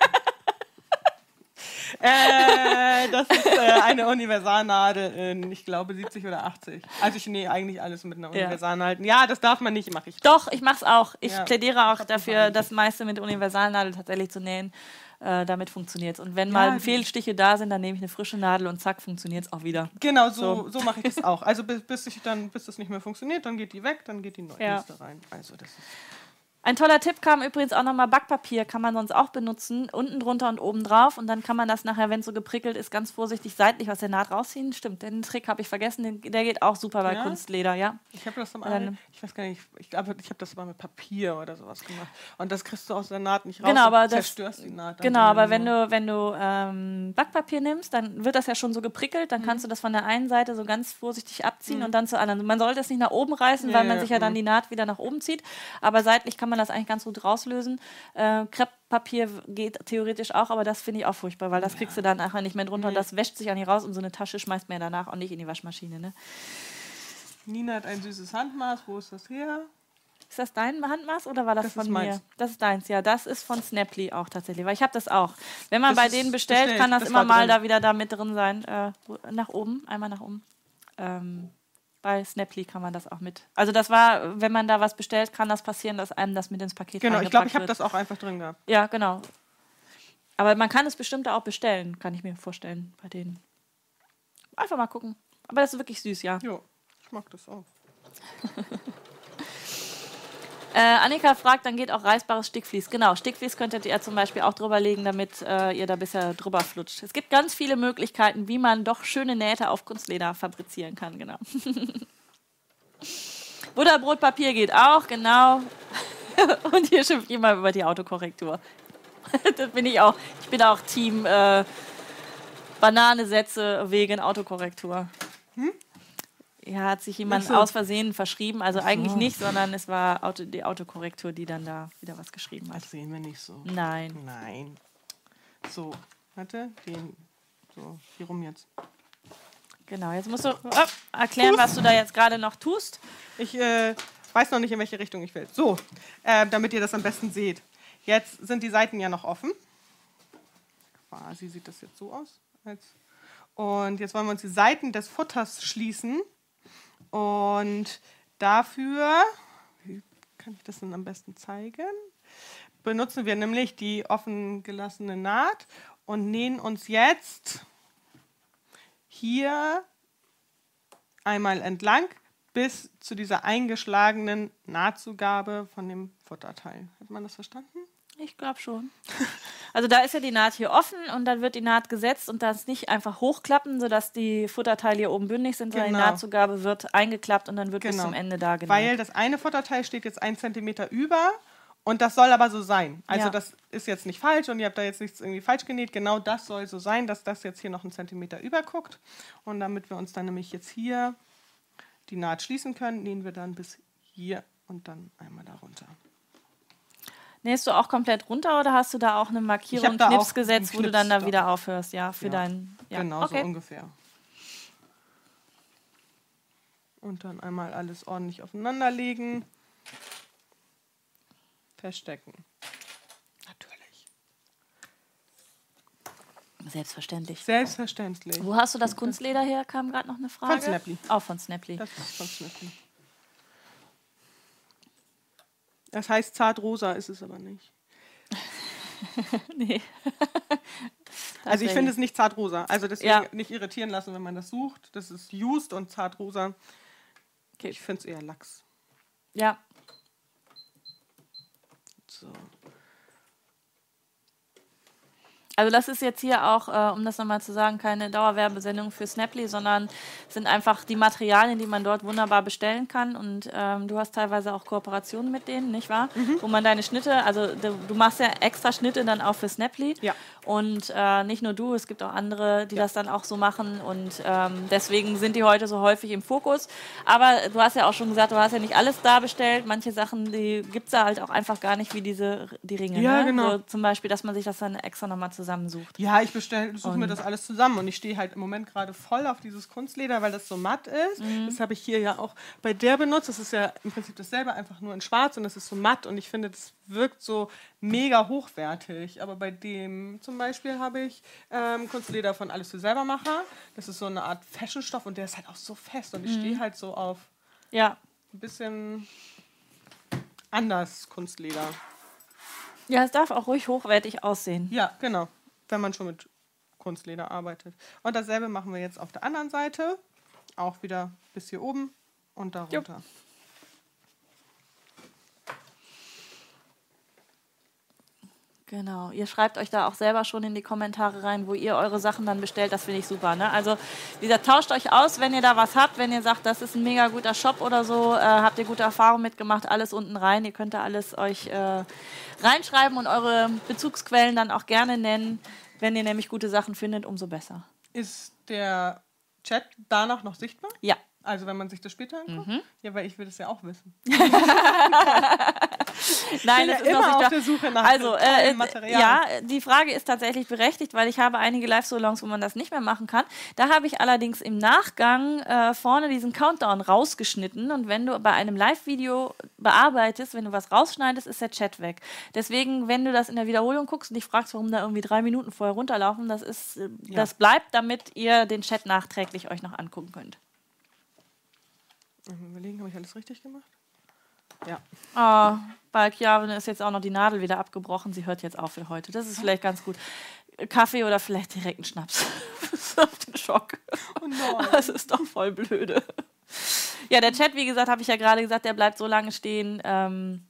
äh, das ist äh, eine Universalnadel in, ich glaube, 70 oder 80. Also ich nähe eigentlich alles mit einer Ja. Universalnadel. Ja, das darf man nicht, mache ich. Doch, ich mach's auch. Ich Ja. plädiere auch dafür, das meiste mit Universalnadel tatsächlich zu nähen. Äh, damit funktioniert's. Und wenn mal die- Fehlstiche da sind, dann nehme ich eine frische Nadel und zack, funktioniert's auch wieder. Genau, so, so. mache ich das auch. Also bis, bis, ich dann, bis das nicht mehr funktioniert, dann geht die weg, dann geht die neue Ja. rein. Also das ist Ein toller Tipp kam übrigens auch nochmal Backpapier, kann man sonst auch benutzen, unten drunter und oben drauf und dann kann man das nachher, wenn es so geprickelt ist, ganz vorsichtig seitlich aus der Naht rausziehen. Stimmt, den Trick habe ich vergessen, den, der geht auch super bei Ja? Kunstleder, ja. Ich habe das mal, Dann- ich weiß gar nicht, ich glaube, ich habe das mal mit Papier oder sowas gemacht. Und das kriegst du aus der Naht nicht raus. Genau, aber das- zerstörst die Naht. Genau, aber wenn du, wenn du ähm, Backpapier nimmst, dann wird das ja schon so geprickelt, Mhm. dann kannst du das von der einen Seite so ganz vorsichtig abziehen und dann zur anderen. Man sollte es nicht nach oben reißen, Nee, weil man sich ja dann mhm. die Naht wieder nach oben zieht, aber seitlich kann man das eigentlich ganz gut rauslösen. Äh, Krepppapier geht theoretisch auch, aber das finde ich auch furchtbar, weil das kriegst du dann nachher nicht mehr drunter und das wäscht sich auch nicht raus und so eine Tasche schmeißt man ja danach auch nicht in die Waschmaschine. Ne? Nina hat ein süßes Handmaß. Wo ist das her? Ist das dein Handmaß oder war das, Das von mir? Das ist deins, ja. Das ist von Snaply auch tatsächlich, weil ich habe das auch. Wenn man Das bei denen bestellt, bestellt. kann das, Das immer mal da wieder da mit drin sein. Äh, nach oben, einmal nach oben. Ähm, bei Snaply kann man das auch mit. Also das war, wenn man da was bestellt, kann das passieren, dass einem das mit ins Paket Genau, ich glaube, ich habe das auch einfach drin gehabt. Ja, genau. Aber man kann es bestimmt auch bestellen, kann ich mir vorstellen, bei denen. Einfach mal gucken. Aber das ist wirklich süß, ja. Jo, ich mag das auch. Äh, Annika fragt, dann geht auch reißbares Stickvlies. Genau, Stickvlies könntet ihr zum Beispiel auch drüber legen, damit äh, ihr da bisher drüber flutscht. Es gibt ganz viele Möglichkeiten, wie man doch schöne Nähte auf Kunstleder fabrizieren kann, genau. Butterbrotpapier geht auch, genau. Und hier schimpft jemand über die Autokorrektur. das bin ich auch. Ich bin auch Team äh, Bananesätze wegen Autokorrektur. Ja, hat sich jemand so. aus Versehen verschrieben. Also eigentlich nicht, sondern es war Auto, die Autokorrektur, die dann da wieder was geschrieben hat. Das sehen wir nicht so. Nein. Nein. So, warte, den. So, hier rum jetzt. Genau, jetzt musst du äh, erklären, was du da jetzt gerade noch tust. Ich äh, weiß noch nicht, in welche Richtung ich will. So, äh, damit ihr das am besten seht. Jetzt sind die Seiten ja noch offen. Quasi sieht das jetzt so aus. Und jetzt wollen wir uns die Seiten des Futters schließen. Und dafür, wie kann ich das denn am besten zeigen? Benutzen wir nämlich die offen gelassene Naht und nähen uns jetzt hier einmal entlang bis zu dieser eingeschlagenen Nahtzugabe von dem Futterteil. Hat man das verstanden? Ich glaube schon. Also da ist ja die Naht hier offen und dann wird die Naht gesetzt und das nicht einfach hochklappen, sodass die Futterteile hier oben bündig sind, sondern die Genau. Nahtzugabe wird eingeklappt und dann wird bis Genau. zum Ende da genäht. Weil das eine Futterteil steht jetzt ein Zentimeter über und das soll aber so sein. Also Ja. das ist jetzt nicht falsch und ihr habt da jetzt nichts irgendwie falsch genäht. Genau das soll so sein, dass das jetzt hier noch einen Zentimeter überguckt. Und damit wir uns dann nämlich jetzt hier die Naht schließen können, nähen wir dann bis hier und dann einmal darunter. Nähst du auch komplett runter oder hast du da auch eine Markierung, einen Knips gesetzt, wo du dann da wieder aufhörst, ja, für Ja. dein. Ja. Genau okay. so ungefähr. Und dann einmal alles ordentlich aufeinander legen. Feststecken. Natürlich. Selbstverständlich. Selbstverständlich. Wo hast du das Kunstleder her? Kam gerade noch eine Frage. Snaply. Auch von Snaply. Das ist von Snippy. Das heißt zartrosa, ist es aber nicht. nee. also ich finde es nicht zartrosa. Also deswegen Ja. nicht irritieren lassen, wenn man das sucht. Das ist used und zartrosa. Okay. Ich finde es eher Lachs. Ja, So. Also das ist jetzt hier auch, äh, um das nochmal zu sagen, keine Dauerwerbesendung für Snaply, sondern sind einfach die Materialien, die man dort wunderbar bestellen kann. Und ähm, du hast teilweise auch Kooperationen mit denen, nicht wahr? Mhm. Wo man deine Schnitte, also du, du machst ja extra Schnitte dann auch für Snaply. Ja. Und äh, nicht nur du, es gibt auch andere, die das dann auch so machen. Und ähm, deswegen sind die heute so häufig im Fokus. Aber du hast ja auch schon gesagt, du hast ja nicht alles da bestellt. Manche Sachen, die gibt es da halt auch einfach gar nicht, wie diese die Ringe. Ja, ne? genau. So, zum Beispiel, dass man sich das dann extra nochmal zusammensucht. Ja, ich suche mir das alles zusammen und ich stehe halt im Moment gerade voll auf dieses Kunstleder, weil das so matt ist. Mhm. Das habe ich hier ja auch bei der benutzt. Das ist ja im Prinzip dasselbe, einfach nur in schwarz und das ist so matt und ich finde, das wirkt so mega hochwertig. Aber bei dem zum Beispiel habe ich ähm, Kunstleder von Alles für Selbermacher. Das ist so eine Art Fashionstoff und der ist halt auch so fest und ich Mhm. stehe halt so auf Ja. ein bisschen anders Kunstleder. Ja, es darf auch ruhig hochwertig aussehen. Ja, genau. Wenn man schon mit Kunstleder arbeitet. Und dasselbe machen wir jetzt auf der anderen Seite. Auch wieder bis hier oben und da Jupp. Genau, ihr schreibt euch da auch selber schon in die Kommentare rein, wo ihr eure Sachen dann bestellt. Das finde ich super. Ne? Also, wie gesagt, tauscht euch aus, wenn ihr da was habt. Wenn ihr sagt, das ist ein mega guter Shop oder so, äh, habt ihr gute Erfahrungen mitgemacht, alles unten rein. Ihr könnt da alles euch äh, reinschreiben und eure Bezugsquellen dann auch gerne nennen. Wenn ihr nämlich gute Sachen findet, umso besser. Ist der Chat danach noch sichtbar? Ja. Also wenn man sich das später anguckt? Mhm. Ja, weil ich will das ja auch wissen. Nein, das ja ist noch immer nicht auf da. der Suche nach Also, äh, Material. ja, die Frage ist tatsächlich berechtigt, weil ich habe einige Live-Salons, wo man das nicht mehr machen kann. Da habe ich allerdings im Nachgang äh, vorne diesen Countdown rausgeschnitten und wenn du bei einem Live-Video bearbeitest, wenn du was rausschneidest, ist der Chat weg. Deswegen, wenn du das in der Wiederholung guckst und dich fragst, warum da irgendwie drei Minuten vorher runterlaufen, das ist, äh, das bleibt, damit ihr den Chat nachträglich euch noch angucken könnt. Überlegen, habe ich alles richtig gemacht? Ja. Oh, bei Chiaven ist jetzt auch noch die Nadel wieder abgebrochen. Sie hört jetzt auf für heute. Das ist vielleicht ganz gut. Kaffee oder vielleicht direkt ein Schnaps. auf den Schock. Oh nein. Das ist doch voll blöde. Ja, der Chat, wie gesagt, habe ich ja gerade gesagt, der bleibt so lange stehen, ähm,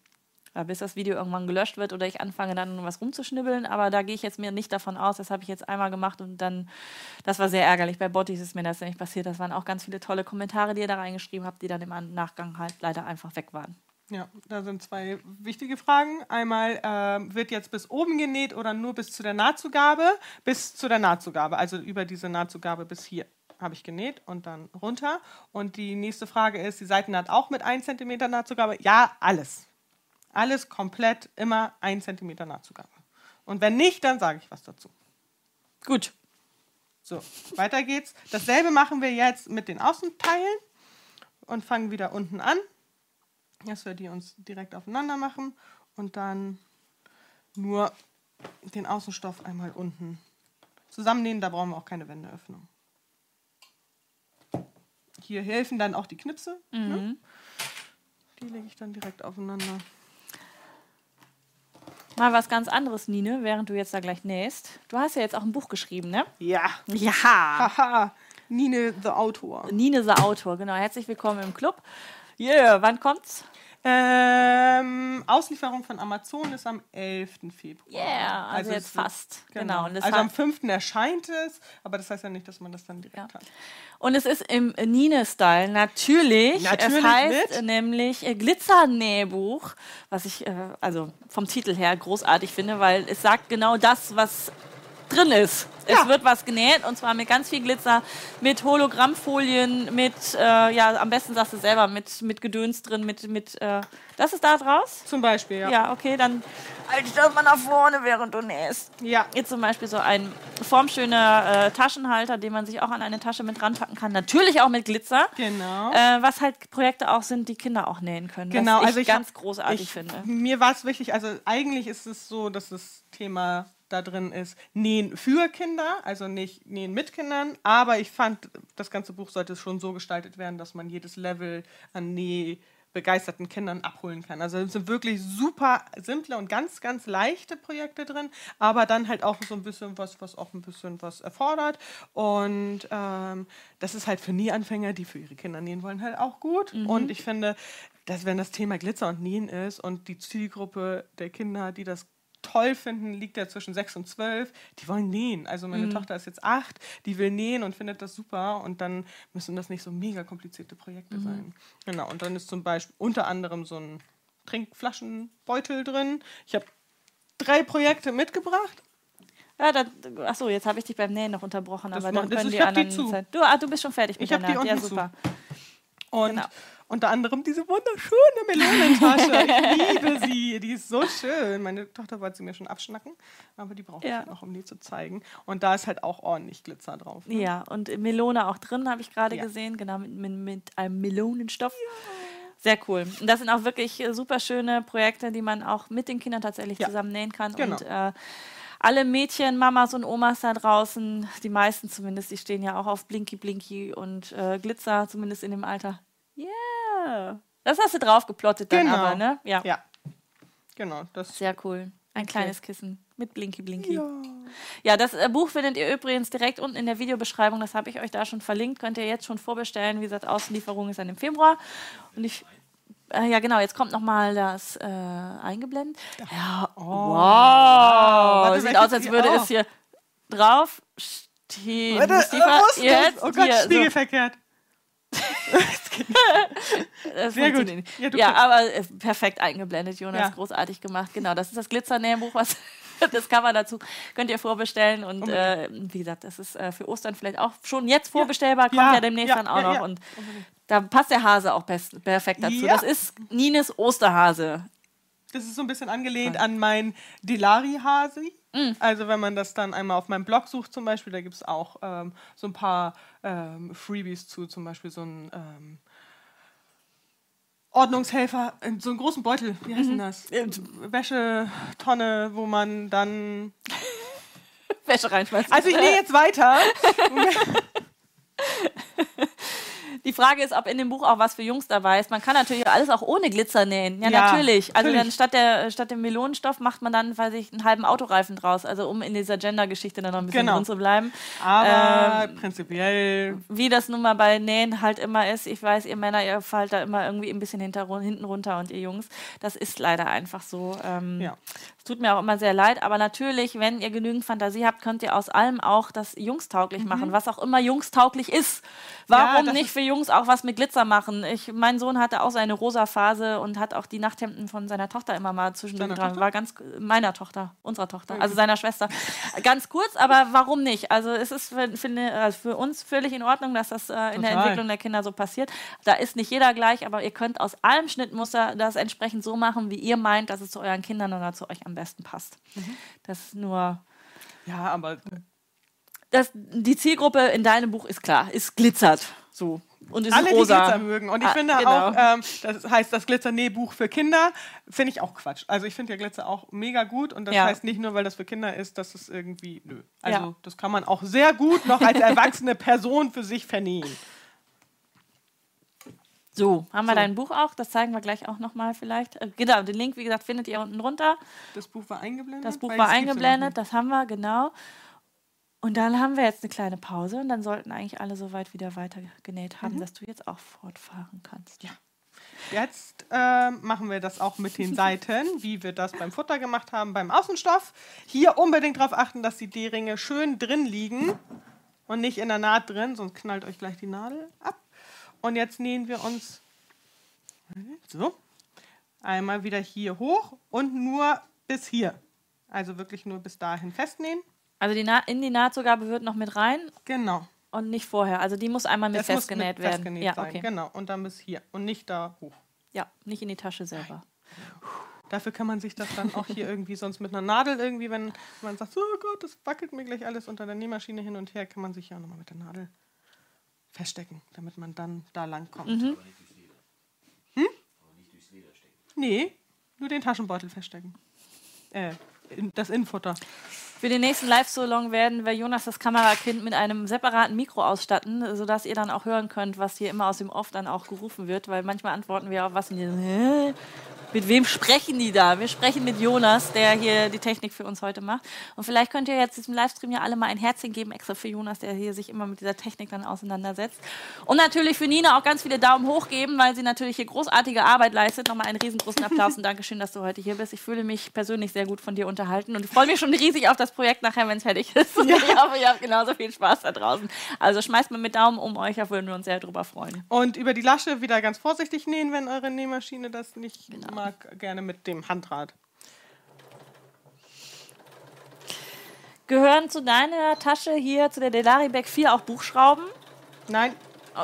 bis das Video irgendwann gelöscht wird oder ich anfange dann was rumzuschnibbeln. Aber da gehe ich jetzt mir nicht davon aus. Das habe ich jetzt einmal gemacht und dann, das war sehr ärgerlich. Bei Bottis ist mir das nicht passiert. Das waren auch ganz viele tolle Kommentare, die ihr da reingeschrieben habt, die dann im An- Nachgang halt leider einfach weg waren. Ja, da sind zwei wichtige Fragen. Einmal, ähm, wird jetzt bis oben genäht oder nur bis zu der Nahtzugabe? Bis zu der Nahtzugabe, also über diese Nahtzugabe bis hier habe ich genäht und dann runter. Und die nächste Frage ist, die Seitennaht auch mit 1 cm Nahtzugabe? Ja, alles. Alles komplett, immer 1 cm Nahtzugabe. Und wenn nicht, dann sage ich was dazu. Gut. So, weiter geht's. Dasselbe machen wir jetzt mit den Außenteilen und fangen wieder unten an, dass wir die uns direkt aufeinander machen und dann nur den Außenstoff einmal unten zusammennähen. Da brauchen wir auch keine Wendeöffnung. Hier helfen dann auch die Knipse. Ne? Die lege ich dann direkt aufeinander. Mal was ganz anderes, Nine, während du jetzt da gleich nähst. Du hast ja jetzt auch ein Buch geschrieben, ne? Ja. Ja. Haha. Nine, the Autor. Nine the Autor, genau. Herzlich willkommen im Club. Yeah, wann kommt's? Ähm, Auslieferung von Amazon ist am 11. Februar. Yeah, also, es jetzt fast. Genau. Genau. Also am 5. erscheint es, aber das heißt ja nicht, dass man das dann direkt Ja. hat. und es ist im Nine-Style, natürlich. Natürlich Es heißt mit. nämlich äh, Glitzernähbuch, was ich äh, also vom Titel her großartig finde, weil es sagt genau das, was drin ist. Es Ja. wird was genäht und zwar mit ganz viel Glitzer, mit Hologrammfolien, mit, äh, ja, am besten sagst du selber, mit, mit Gedöns drin, mit, mit, äh, das ist da draus? Zum Beispiel, ja. Ja, okay, dann halte ich das mal nach vorne, während du nähst. Ja. Jetzt zum Beispiel so ein formschöner äh, Taschenhalter, den man sich auch an eine Tasche mit ranpacken kann. Natürlich auch mit Glitzer. Genau. Äh, was halt Projekte auch sind, die Kinder auch nähen können. Genau, was ich also ich ganz hab- großartig ich, finde. Mir war es wichtig, also eigentlich ist es so, dass das Thema da drin ist, Nähen für Kinder, also nicht Nähen mit Kindern, aber ich fand, das ganze Buch sollte schon so gestaltet werden, dass man jedes Level an Näh begeisterten Kindern abholen kann. Also es sind wirklich super simple und ganz, ganz leichte Projekte drin, aber dann halt auch so ein bisschen was, was auch ein bisschen was erfordert. Und ähm, das ist halt für Nähanfänger, die für ihre Kinder nähen wollen, halt auch gut. Und ich finde, dass wenn das Thema Glitzer und Nähen ist und die Zielgruppe der Kinder, die das toll finden, liegt ja zwischen sechs und zwölf. Die wollen nähen. Also meine Tochter ist jetzt acht, die will nähen und findet das super. Und dann müssen das nicht so mega komplizierte Projekte sein. Genau. Und dann ist zum Beispiel unter anderem so ein Trinkflaschenbeutel drin. Ich habe drei Projekte mitgebracht. Ja, da, achso, jetzt habe ich dich beim Nähen noch unterbrochen, Das aber dann macht- können ist- die hab die anderen zu. Zeit. Du, ah, du bist schon fertig mit Ich der die. Ja, unten zu. super. Und Genau. Unter anderem diese wunderschöne Melonentasche. Ich liebe sie. Die ist so schön. Meine Tochter wollte sie mir schon abschnacken, aber die brauche ich Ja. halt noch, um die zu zeigen. Und da ist halt auch ordentlich Glitzer drauf. ne? Ja, und Melone auch drin, habe ich gerade Ja. gesehen, genau, mit, mit, mit einem Melonenstoff. Sehr cool. Und das sind auch wirklich äh, super schöne Projekte, die man auch mit den Kindern tatsächlich Ja. zusammen nähen kann. Genau. Und äh, alle Mädchen, Mamas und Omas da draußen, die meisten zumindest, die stehen ja auch auf Blinky Blinky und äh, Glitzer, zumindest in dem Alter. Yeah. Das hast du drauf geplottet dann Genau. aber, ne? Ja. Ja. Genau. Das Sehr cool. Ein kleines Kissen mit Blinky Blinky. Ja, das äh, Buch findet ihr übrigens direkt unten in der Videobeschreibung. Das habe ich euch da schon verlinkt. Könnt ihr jetzt schon vorbestellen. Wie gesagt, Auslieferung ist dann im Februar. Und ich. äh, ja genau, jetzt kommt nochmal das äh, eingeblendet. Ja, Oh. wow. Warte, Sieht aus, als würde Oh. es hier drauf stehen. Warte, äh, das? jetzt Oh Gott, so. Das Sehr gut. Ja, Ja, aber äh, perfekt eingeblendet, Jonas. Ja. Großartig gemacht. Genau, das ist das Glitzernährbuch, was das Cover dazu könnt ihr vorbestellen. Und äh, wie gesagt, das ist äh, für Ostern vielleicht auch schon jetzt vorbestellbar. Kommt ja, Ja, demnächst dann auch noch. Und da passt der Hase auch perfekt dazu. Das ist Nines Osterhase. Das ist so ein bisschen angelehnt an mein Delari-Hasi. Mm. Also wenn man das dann einmal auf meinem Blog sucht zum Beispiel, da gibt es auch ähm, so ein paar ähm, Freebies zu, zum Beispiel so ein ähm, Ordnungshelfer, in so einen großen Beutel, wie heißt denn das? Wäschetonne, wo man dann... Wäsche reinschmeißen. Also ich nähe jetzt weiter. Die Frage ist, ob in dem Buch auch was für Jungs dabei ist. Man kann natürlich alles auch ohne Glitzer nähen. Ja, Ja, natürlich. Also natürlich. dann statt, der, statt dem Melonenstoff macht man dann, weiß ich, einen halben Autoreifen draus. Also um in dieser Gender-Geschichte dann noch ein bisschen Genau. drin zu bleiben. Aber Ähm, prinzipiell Wie das nun mal bei Nähen halt immer ist. Ich weiß, ihr Männer, ihr fallt da immer irgendwie ein bisschen hinter, hinten runter und ihr Jungs. Das ist leider einfach so. Ähm, Ja. Tut mir auch immer sehr leid, aber natürlich, wenn ihr genügend Fantasie habt, könnt ihr aus allem auch das jungstauglich machen, was auch immer jungstauglich ist. Warum Mhm. das nicht für Jungs auch was mit Glitzer machen? Ich, mein Sohn hatte auch seine rosa Phase und hat auch die Nachthemden von seiner Tochter immer mal zwischendurch dran. Tochter? War ganz meiner Tochter, unserer Tochter, also seiner Schwester. Ganz kurz, aber warum nicht? Also es ist für, für, eine- also für uns völlig in Ordnung, dass das äh, in der Total. Entwicklung der Kinder so passiert. Da ist nicht jeder gleich, aber ihr könnt aus allem Schnittmuster das entsprechend so machen, wie ihr meint, dass es zu euren Kindern oder zu euch am besten passt. Mhm. Das ist nur. ja, aber Das, die Zielgruppe in deinem Buch ist klar, ist glitzert. So. Und ist alle, die rosa. Glitzer mögen. Und ich Ah, finde genau. auch, ähm, das heißt das Glitzer-Nähbuch für Kinder, finde ich auch Quatsch. Also ich finde ja Glitzer auch mega gut und das Ja. heißt nicht nur, weil das für Kinder ist, dass es irgendwie, nö. Also Ja. das kann man auch sehr gut noch als erwachsene Person für sich vernähen. So, haben wir So. dein Buch auch? Das zeigen wir gleich auch nochmal vielleicht. Äh, genau, den Link, wie gesagt, findet ihr unten drunter. Das Buch war eingeblendet? Das Buch war eingeblendet, das haben wir, genau. Und dann haben wir jetzt eine kleine Pause und dann sollten eigentlich alle soweit wieder weiter genäht haben, dass du jetzt auch fortfahren kannst. Ja. Jetzt ähm, machen wir das auch mit den Seiten, wie wir das beim Futter gemacht haben, beim Außenstoff. Hier unbedingt darauf achten, dass die D-Ringe schön drin liegen und nicht in der Naht drin, sonst knallt euch gleich die Nadel ab. Und jetzt nähen wir uns so einmal wieder hier hoch und nur bis hier. Also wirklich nur bis dahin festnähen. Also die Na in die Nahtzugabe wird noch mit rein Genau. und nicht vorher. Also die muss einmal mit Das festgenäht mit werden. festgenäht ja, sein. okay. Genau. Und dann bis hier und nicht da hoch. Ja, nicht in die Tasche selber. Dafür kann man sich das dann auch hier irgendwie sonst mit einer Nadel irgendwie, wenn man sagt, oh Gott, das wackelt mir gleich alles unter der Nähmaschine hin und her, kann man sich ja nochmal mit der Nadel feststecken, damit man dann da lang kommt. Mhm. Aber nicht durchs Leder. Hm? Aber nicht durchs Leder stecken. Nee, nur den Taschenbeutel feststecken. Äh, in, das Innenfutter. Für den nächsten Live-Solong werden wir Jonas das Kamerakind mit einem separaten Mikro ausstatten, sodass ihr dann auch hören könnt, was hier immer aus dem Off dann auch gerufen wird, weil manchmal antworten wir auf was und die, Hä? Mit wem sprechen die da? Wir sprechen mit Jonas, der hier die Technik für uns heute macht. Und vielleicht könnt ihr jetzt diesem Livestream ja alle mal ein Herzchen geben, extra für Jonas, der hier sich immer mit dieser Technik dann auseinandersetzt. Und natürlich für Nina auch ganz viele Daumen hoch geben, weil sie natürlich hier großartige Arbeit leistet. Nochmal einen riesengroßen Applaus und Dankeschön, dass du heute hier bist. Ich fühle mich persönlich sehr gut von dir unterhalten und ich freue mich schon riesig auf das Projekt nachher, wenn es fertig ist. Und ich hoffe, ihr habt genauso viel Spaß da draußen. Also schmeißt mal mit Daumen um euch, da würden wir uns sehr drüber freuen. Und über die Lasche wieder ganz vorsichtig nähen, wenn eure Nähmaschine das nicht mag, gerne mit dem Handrad. Gehören zu deiner Tasche hier, zu der Delari Bag 4 auch Buchschrauben? Nein,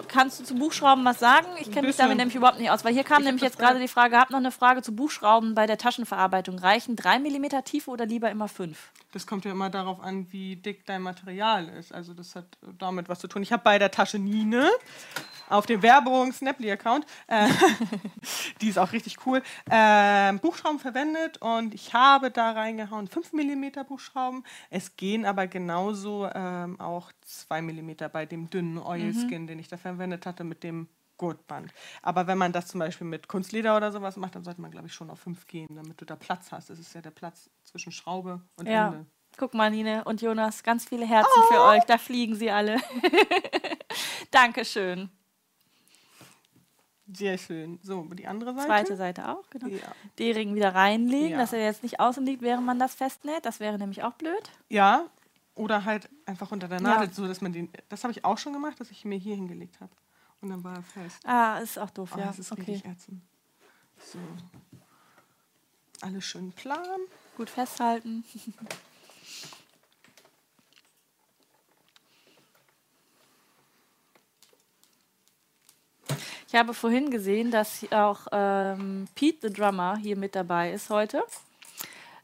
Kannst du zu Buchschrauben was sagen? Ich kenne mich damit nämlich überhaupt nicht aus, weil hier kam Ich nämlich jetzt gerade die Frage, habt noch eine Frage zu Buchschrauben bei der Taschenverarbeitung. Reichen 3 mm Tiefe oder lieber immer 5? Das kommt ja immer darauf an, wie dick dein Material ist. Also das hat damit was zu tun. Ich habe bei der Tasche Nine auf dem Werbung Snaply-Account, äh, die ist auch richtig cool, ähm, Buchschrauben verwendet und ich habe da reingehauen 5 mm Buchschrauben. Es gehen aber genauso ähm, auch 2 mm bei dem dünnen Oilskin, den ich da verwendet hatte mit dem Gurtband. Aber wenn man das zum Beispiel mit Kunstleder oder sowas macht, dann sollte man, glaube ich, schon auf 5 gehen, damit du da Platz hast. Das ist ja der Platz zwischen Schraube und Ja. Ende. Guck mal, Nine und Jonas, ganz viele Herzen für euch. Da fliegen sie alle. Dankeschön. Sehr schön. So, die andere Seite. Zweite Seite auch, genau. Ja. D-Ring wieder reinlegen, Ja. dass er jetzt nicht außen liegt, während man das festnäht. Das wäre nämlich auch blöd. Ja, oder halt einfach unter der Nadel, Ja. so dass man den. Das habe ich auch schon gemacht, dass ich mir hier hingelegt habe. Und dann war er fest. Ah, ist auch doof, Oh, ja. das ist okay. richtig ätzend. So. Alles schön plan. Gut festhalten. Ich habe vorhin gesehen, dass auch ähm, Pete, the Drummer, hier mit dabei ist heute.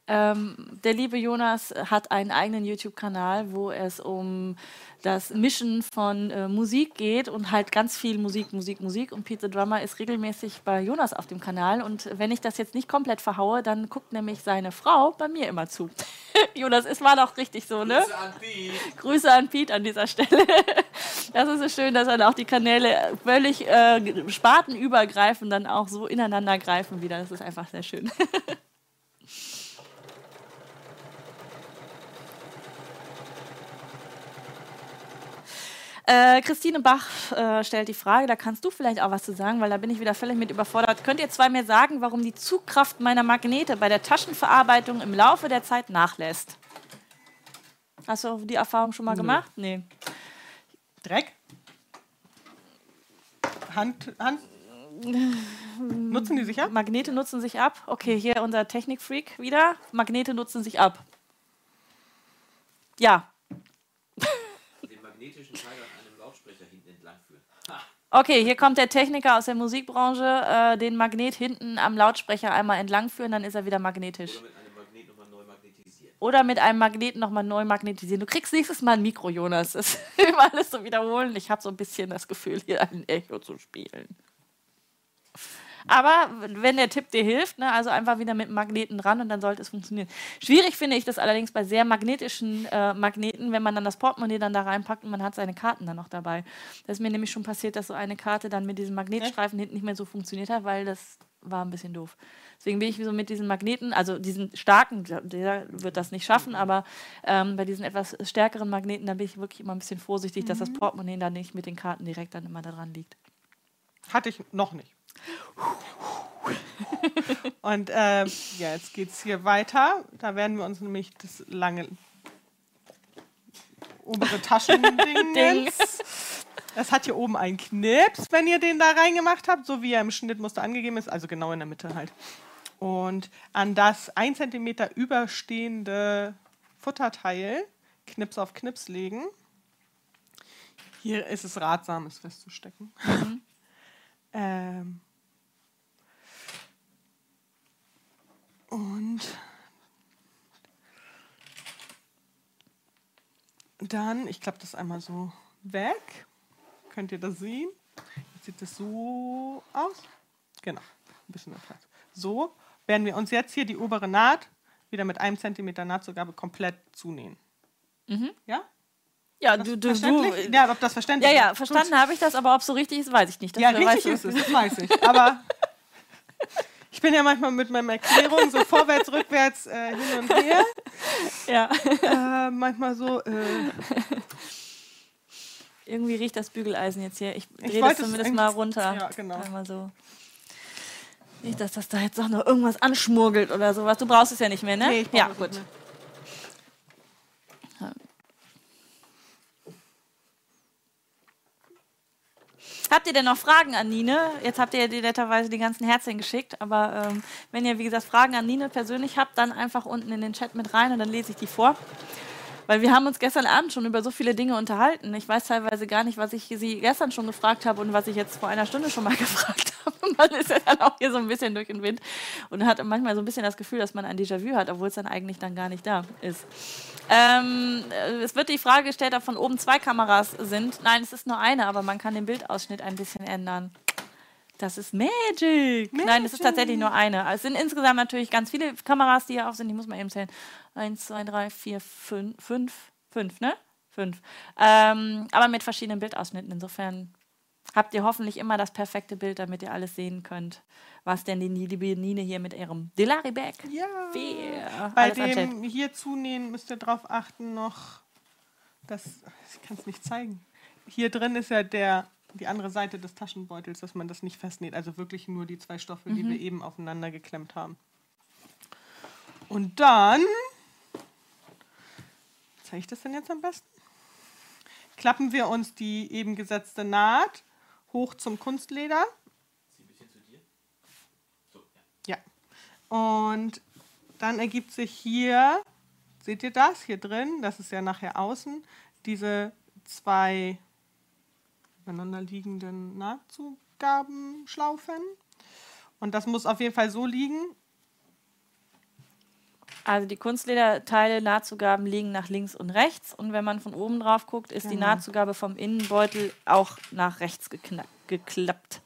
Ähm, der liebe Jonas hat einen eigenen YouTube-Kanal, wo es um das Mischen von äh, Musik geht und halt ganz viel Musik, Musik, Musik. Und Pete the Drummer ist regelmäßig bei Jonas auf dem Kanal. Und wenn ich das jetzt nicht komplett verhaue, dann guckt nämlich seine Frau bei mir immer zu. Jonas, es war doch richtig so, ne? Grüße an Piet. Grüße an Pete an dieser Stelle. Das ist so schön, dass dann auch die Kanäle völlig äh, spartenübergreifend dann auch so ineinander greifen wieder. Das ist einfach sehr schön. Äh, Christine Bach äh, stellt die Frage, da kannst du vielleicht auch was zu sagen, weil da bin ich wieder völlig mit überfordert. Könnt ihr zwei mir sagen, warum die Zugkraft meiner Magnete bei der Taschenverarbeitung im Laufe der Zeit nachlässt? Hast du die Erfahrung schon mal gemacht? Nee. Dreck. Hand. Hand. Nutzen die sich ab? Magnete nutzen sich ab. Okay, hier unser Technikfreak wieder. Magnete nutzen sich ab. Ja. Den magnetischen Teil an einem Lautsprecher hinten entlang führen. Ha! Okay, hier kommt der Techniker aus der Musikbranche. Äh, den Magnet hinten am Lautsprecher einmal entlang führen, dann ist er wieder magnetisch. Oder mit einem Magnet nochmal neu magnetisieren. Oder mit einem Magneten nochmal neu magnetisieren. Du kriegst nächstes Mal ein Mikro, Jonas. Das ist immer alles zu wiederholen. Ich habe so ein bisschen das Gefühl, hier ein Echo zu spielen. Aber wenn der Tipp dir hilft, ne, also einfach wieder mit Magneten ran und dann sollte es funktionieren. Schwierig finde ich das allerdings bei sehr magnetischen äh, Magneten, wenn man dann das Portemonnaie dann da reinpackt und man hat seine Karten dann noch dabei. Das ist mir nämlich schon passiert, dass so eine Karte dann mit diesem Magnetstreifen hinten nicht mehr so funktioniert hat, weil das war ein bisschen doof. Deswegen bin ich so mit diesen Magneten, also diesen starken, der wird das nicht schaffen, aber ähm, bei diesen etwas stärkeren Magneten, da bin ich wirklich immer ein bisschen vorsichtig, dass das Portemonnaie dann nicht mit den Karten direkt dann immer da dran liegt. Hatte ich noch nicht. Und ähm, ja, jetzt geht es hier weiter. Da werden wir uns nämlich das lange obere Taschending. Ding. Es hat hier oben einen Knips, wenn ihr den da reingemacht habt, so wie er im Schnittmuster angegeben ist, also genau in der Mitte halt. Und an das 1 cm überstehende Futterteil Knips auf Knips legen. Hier ist es ratsam, es festzustecken. Ähm, und dann, ich klappe das einmal so weg. Könnt ihr das sehen? Jetzt sieht das so aus. Genau, ein bisschen mehr Platz. So werden wir uns jetzt hier die obere Naht wieder mit einem Zentimeter Nahtzugabe komplett zunähen. Ja? Ja, Das du, du, du, verständlich? ja, ob das verständlich ja, ja, ist. verstanden habe ich das, aber ob es so richtig ist, weiß ich nicht. Das Ja, weißt richtig du. ist es, das weiß ich. Aber ich bin ja manchmal mit meinen Erklärungen so vorwärts, rückwärts, äh, hin und her. Ja. Äh, manchmal so, äh, Irgendwie riecht das Bügeleisen jetzt hier. Ich drehe das zumindest mal runter. ja, genau. Einmal so. Nicht, dass das da jetzt auch noch irgendwas anschmurgelt oder sowas. Du brauchst es ja nicht mehr, ne? nee, ich ja, gut. nicht mehr. Habt ihr denn noch Fragen an Nine? Jetzt habt ihr ja die netterweise die ganzen Herzchen geschickt, aber ähm, wenn ihr, wie gesagt, Fragen an Nine persönlich habt, dann einfach unten in den Chat mit rein und dann lese ich die vor. Weil wir haben uns gestern Abend schon über so viele Dinge unterhalten. Ich weiß teilweise gar nicht, was ich sie gestern schon gefragt habe und was ich jetzt vor einer Stunde schon mal gefragt habe. Man ist ja dann auch hier so ein bisschen durch den Wind und hat manchmal so ein bisschen das Gefühl, dass man ein Déjà-vu hat, obwohl es dann eigentlich dann gar nicht da ist. Ähm, äh, es wird die Frage gestellt, ob von oben zwei Kameras sind. Nein, es ist nur eine, aber man kann den Bildausschnitt ein bisschen ändern. Das ist Magic. Nein, es ist tatsächlich nur eine. Es sind insgesamt natürlich ganz viele Kameras, die hier auf sind. Die muss man eben zählen. Eins, zwei, drei, vier, fünf, fünf, fünf, ne? Fünf. Ähm, aber mit verschiedenen Bildausschnitten. Insofern habt ihr hoffentlich immer das perfekte Bild, damit ihr alles sehen könnt, was denn die liebe Nine hier mit ihrem Delari Bag Ja. Bei alles anstellt. dem hier zunähen müsst ihr darauf achten noch, dass, ich kann es nicht zeigen, hier drin ist ja der, die andere Seite des Taschenbeutels, dass man das nicht festnäht. Also wirklich nur die zwei Stoffe, die wir eben aufeinander geklemmt haben. Und dann, zeige ich das denn jetzt am besten? Klappen wir uns die eben gesetzte Naht hoch zum Kunstleder. Zieh ein bisschen zu dir. So, ja. Ja. Und dann ergibt sich hier, seht ihr das hier drin? Das ist ja nachher außen, diese zwei übereinander liegenden Nahtzugabenschlaufen. Und das muss auf jeden Fall so liegen. Also die Kunstlederteile, Nahtzugaben liegen nach links und rechts. Und wenn man von oben drauf guckt, ist die Genau. Nahtzugabe vom Innenbeutel auch nach rechts geklappt.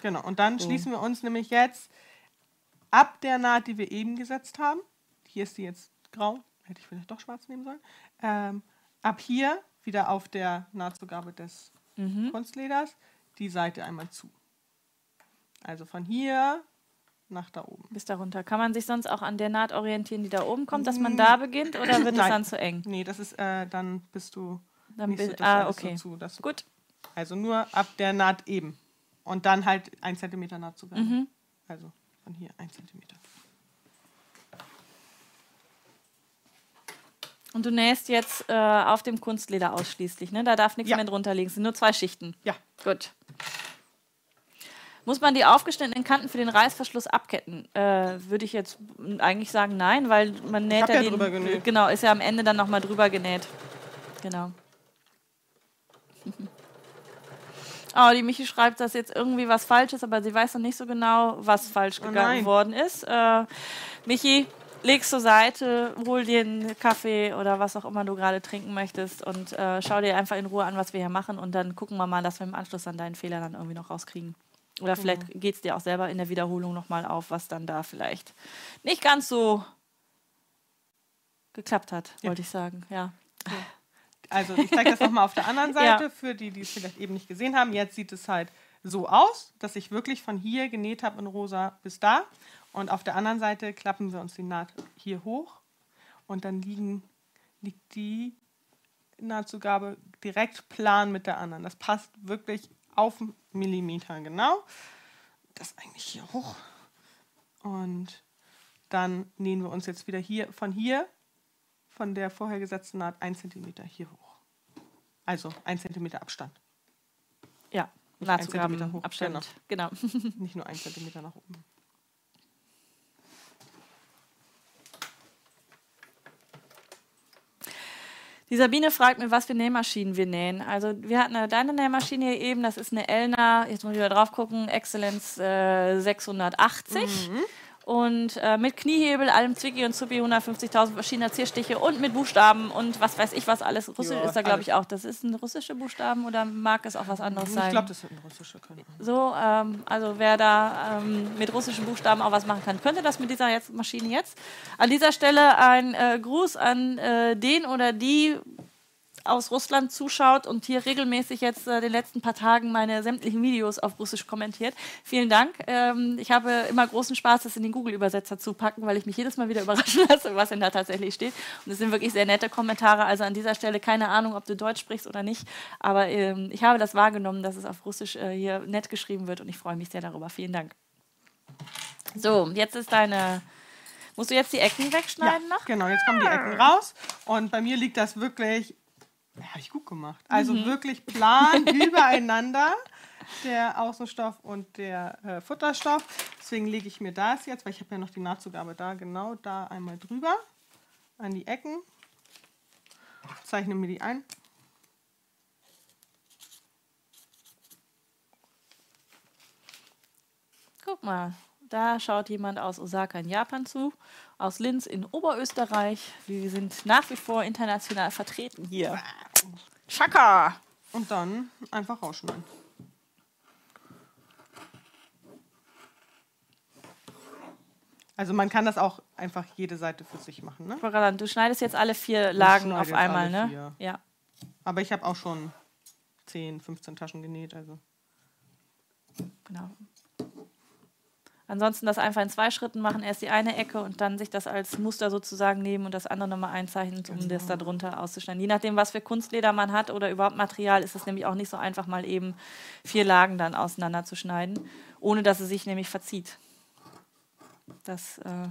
Genau. Und dann schließen wir uns nämlich jetzt ab der Naht, die wir eben gesetzt haben. Hier ist die jetzt grau. Hätte ich vielleicht doch schwarz nehmen sollen. Ähm, ab hier wieder auf der Nahtzugabe des Kunstleders die Seite einmal zu. Also von hier nach da oben. Bis darunter. Kann man sich sonst auch an der Naht orientieren, die da oben kommt, dass man da beginnt oder wird es dann zu eng? Nee, das ist, äh, dann bist du Dann nicht bi- so, das ah, okay. so zu. Gut. Also nur ab der Naht eben. Und dann halt ein Zentimeter Nahtzugabe. Mhm. Also von hier ein Zentimeter. Und du nähst jetzt äh, auf dem Kunstleder ausschließlich, ne? Da darf nichts Ja. mehr drunter liegen. Es sind nur zwei Schichten. Ja, Gut. Muss man die aufgeschnittenen Kanten für den Reißverschluss abketten? Äh, Würde ich jetzt eigentlich sagen, nein, weil man näht hab ja den, genäht. Genau, ist ja am Ende dann nochmal drüber genäht. Genau. Oh, die Michi schreibt, dass jetzt irgendwie was falsch ist, aber sie weiß noch nicht so genau, was falsch Oh gegangen nein. worden ist. Äh, Michi, leg's zur Seite, hol dir einen Kaffee oder was auch immer du gerade trinken möchtest und äh, schau dir einfach in Ruhe an, was wir hier machen und dann gucken wir mal, dass wir im Anschluss an deinen Fehler dann irgendwie noch rauskriegen. Oder vielleicht geht es dir auch selber in der Wiederholung nochmal auf, was dann da vielleicht nicht ganz so geklappt hat, Ja. wollte ich sagen. Ja. Also ich zeige das nochmal auf der anderen Seite Ja. für die, die es vielleicht eben nicht gesehen haben. Jetzt sieht es halt so aus, dass ich wirklich von hier genäht habe in rosa bis da. Und auf der anderen Seite klappen wir uns die Naht hier hoch und dann liegen, liegt die Nahtzugabe direkt plan mit der anderen. Das passt wirklich auf Millimeter genau. Das eigentlich hier hoch. Und dann nähen wir uns jetzt wieder hier von hier von der vorher gesetzten Naht 1 cm hier hoch. Also 1 cm Abstand. Ja, Nahtzugaben, Zentimeter hoch, Abstand. Genau. Nicht nur 1 cm nach oben. Die Sabine fragt mir, was für Nähmaschinen wir nähen. Also wir hatten äh, deine Nähmaschine hier eben, das ist eine Elna, jetzt muss ich wieder drauf gucken, Excellence äh, 680. Und äh, mit Kniehebel, allem Zwicky und Zuppi, 150.000 verschiedener Zierstiche und mit Buchstaben und was weiß ich was alles. Russisch Ja, ist da, glaube ich, auch. Das ist ein russische Buchstaben oder mag es auch was anderes sein? Ich glaube, das wird ein russischer können. So, ähm, also wer da ähm, mit russischen Buchstaben auch was machen kann, könnte das mit dieser jetzt Maschine jetzt. An dieser Stelle ein äh, Gruß an äh, den oder die aus Russland zuschaut und hier regelmäßig jetzt äh, den letzten paar Tagen meine sämtlichen Videos auf Russisch kommentiert. Vielen Dank. Ähm, ich habe immer großen Spaß, das in den Google-Übersetzer zu packen, weil ich mich jedes Mal wieder überraschen lasse, was denn da tatsächlich steht. Und es sind wirklich sehr nette Kommentare. Also an dieser Stelle keine Ahnung, ob du Deutsch sprichst oder nicht. Aber ähm, ich habe das wahrgenommen, dass es auf Russisch äh, hier nett geschrieben wird und ich freue mich sehr darüber. Vielen Dank. So, jetzt ist deine. Musst du jetzt die Ecken wegschneiden noch? Genau, jetzt kommen die Ecken raus. Und bei mir liegt das wirklich, ja, habe ich gut gemacht. Also Mhm. wirklich plan übereinander, der Außenstoff und der äh, Futterstoff. Deswegen lege ich mir das jetzt, weil ich habe ja noch die Nahtzugabe da, genau da einmal drüber an die Ecken. Zeichne mir die ein. Guck mal, da schaut jemand aus Osaka in Japan zu, aus Linz in Oberösterreich. Wir sind nach wie vor international vertreten hier. Chaka! Und dann einfach rausschneiden. Also man kann das auch einfach jede Seite für sich machen. Ne? Du schneidest jetzt alle vier Lagen auf einmal, ne? vier. Ja. Aber ich habe auch schon 10, 15 Taschen genäht. Also Genau. Ansonsten das einfach in zwei Schritten machen, erst die eine Ecke und dann sich das als Muster sozusagen nehmen und das andere nochmal einzeichnen, um das da drunter auszuschneiden. Je nachdem, was für Kunstleder man hat oder überhaupt Material, ist es nämlich auch nicht so einfach, mal eben vier Lagen dann auseinanderzuschneiden, ohne dass es sich nämlich verzieht. Das, äh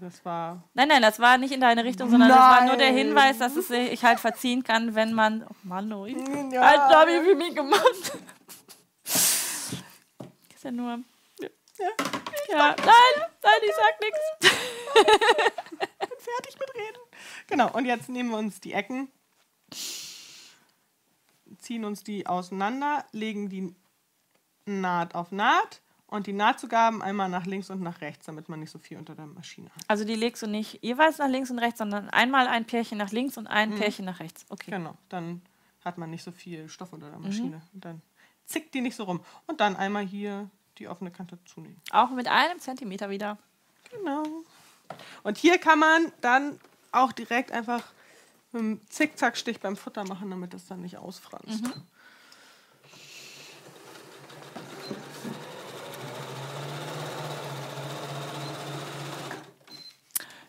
Das war. nein, nein, das war nicht in deine Richtung, sondern das war nur der Nein. Hinweis, dass es sich halt verziehen kann, wenn man. Oh Mann, ui. Ja. Halt, da habe ich für mich gemacht. Ist ja nur. Ja, nein, nein, ich sag nichts. fertig mit Reden. Genau, und jetzt nehmen wir uns die Ecken, ziehen uns die auseinander, legen die Naht auf Naht und die Nahtzugaben einmal nach links und nach rechts, damit man nicht so viel unter der Maschine hat. Also die legst du nicht jeweils nach links und rechts, sondern einmal ein Pärchen nach links und ein Pärchen nach rechts. Okay. Genau, dann hat man nicht so viel Stoff unter der Maschine. Und dann zickt die nicht so rum. Und dann einmal hier die offene Kante zunehmen. Auch mit einem Zentimeter wieder. Genau. Und hier kann man dann auch direkt einfach mit einem Zickzackstich beim Futter machen, damit das dann nicht ausfranst.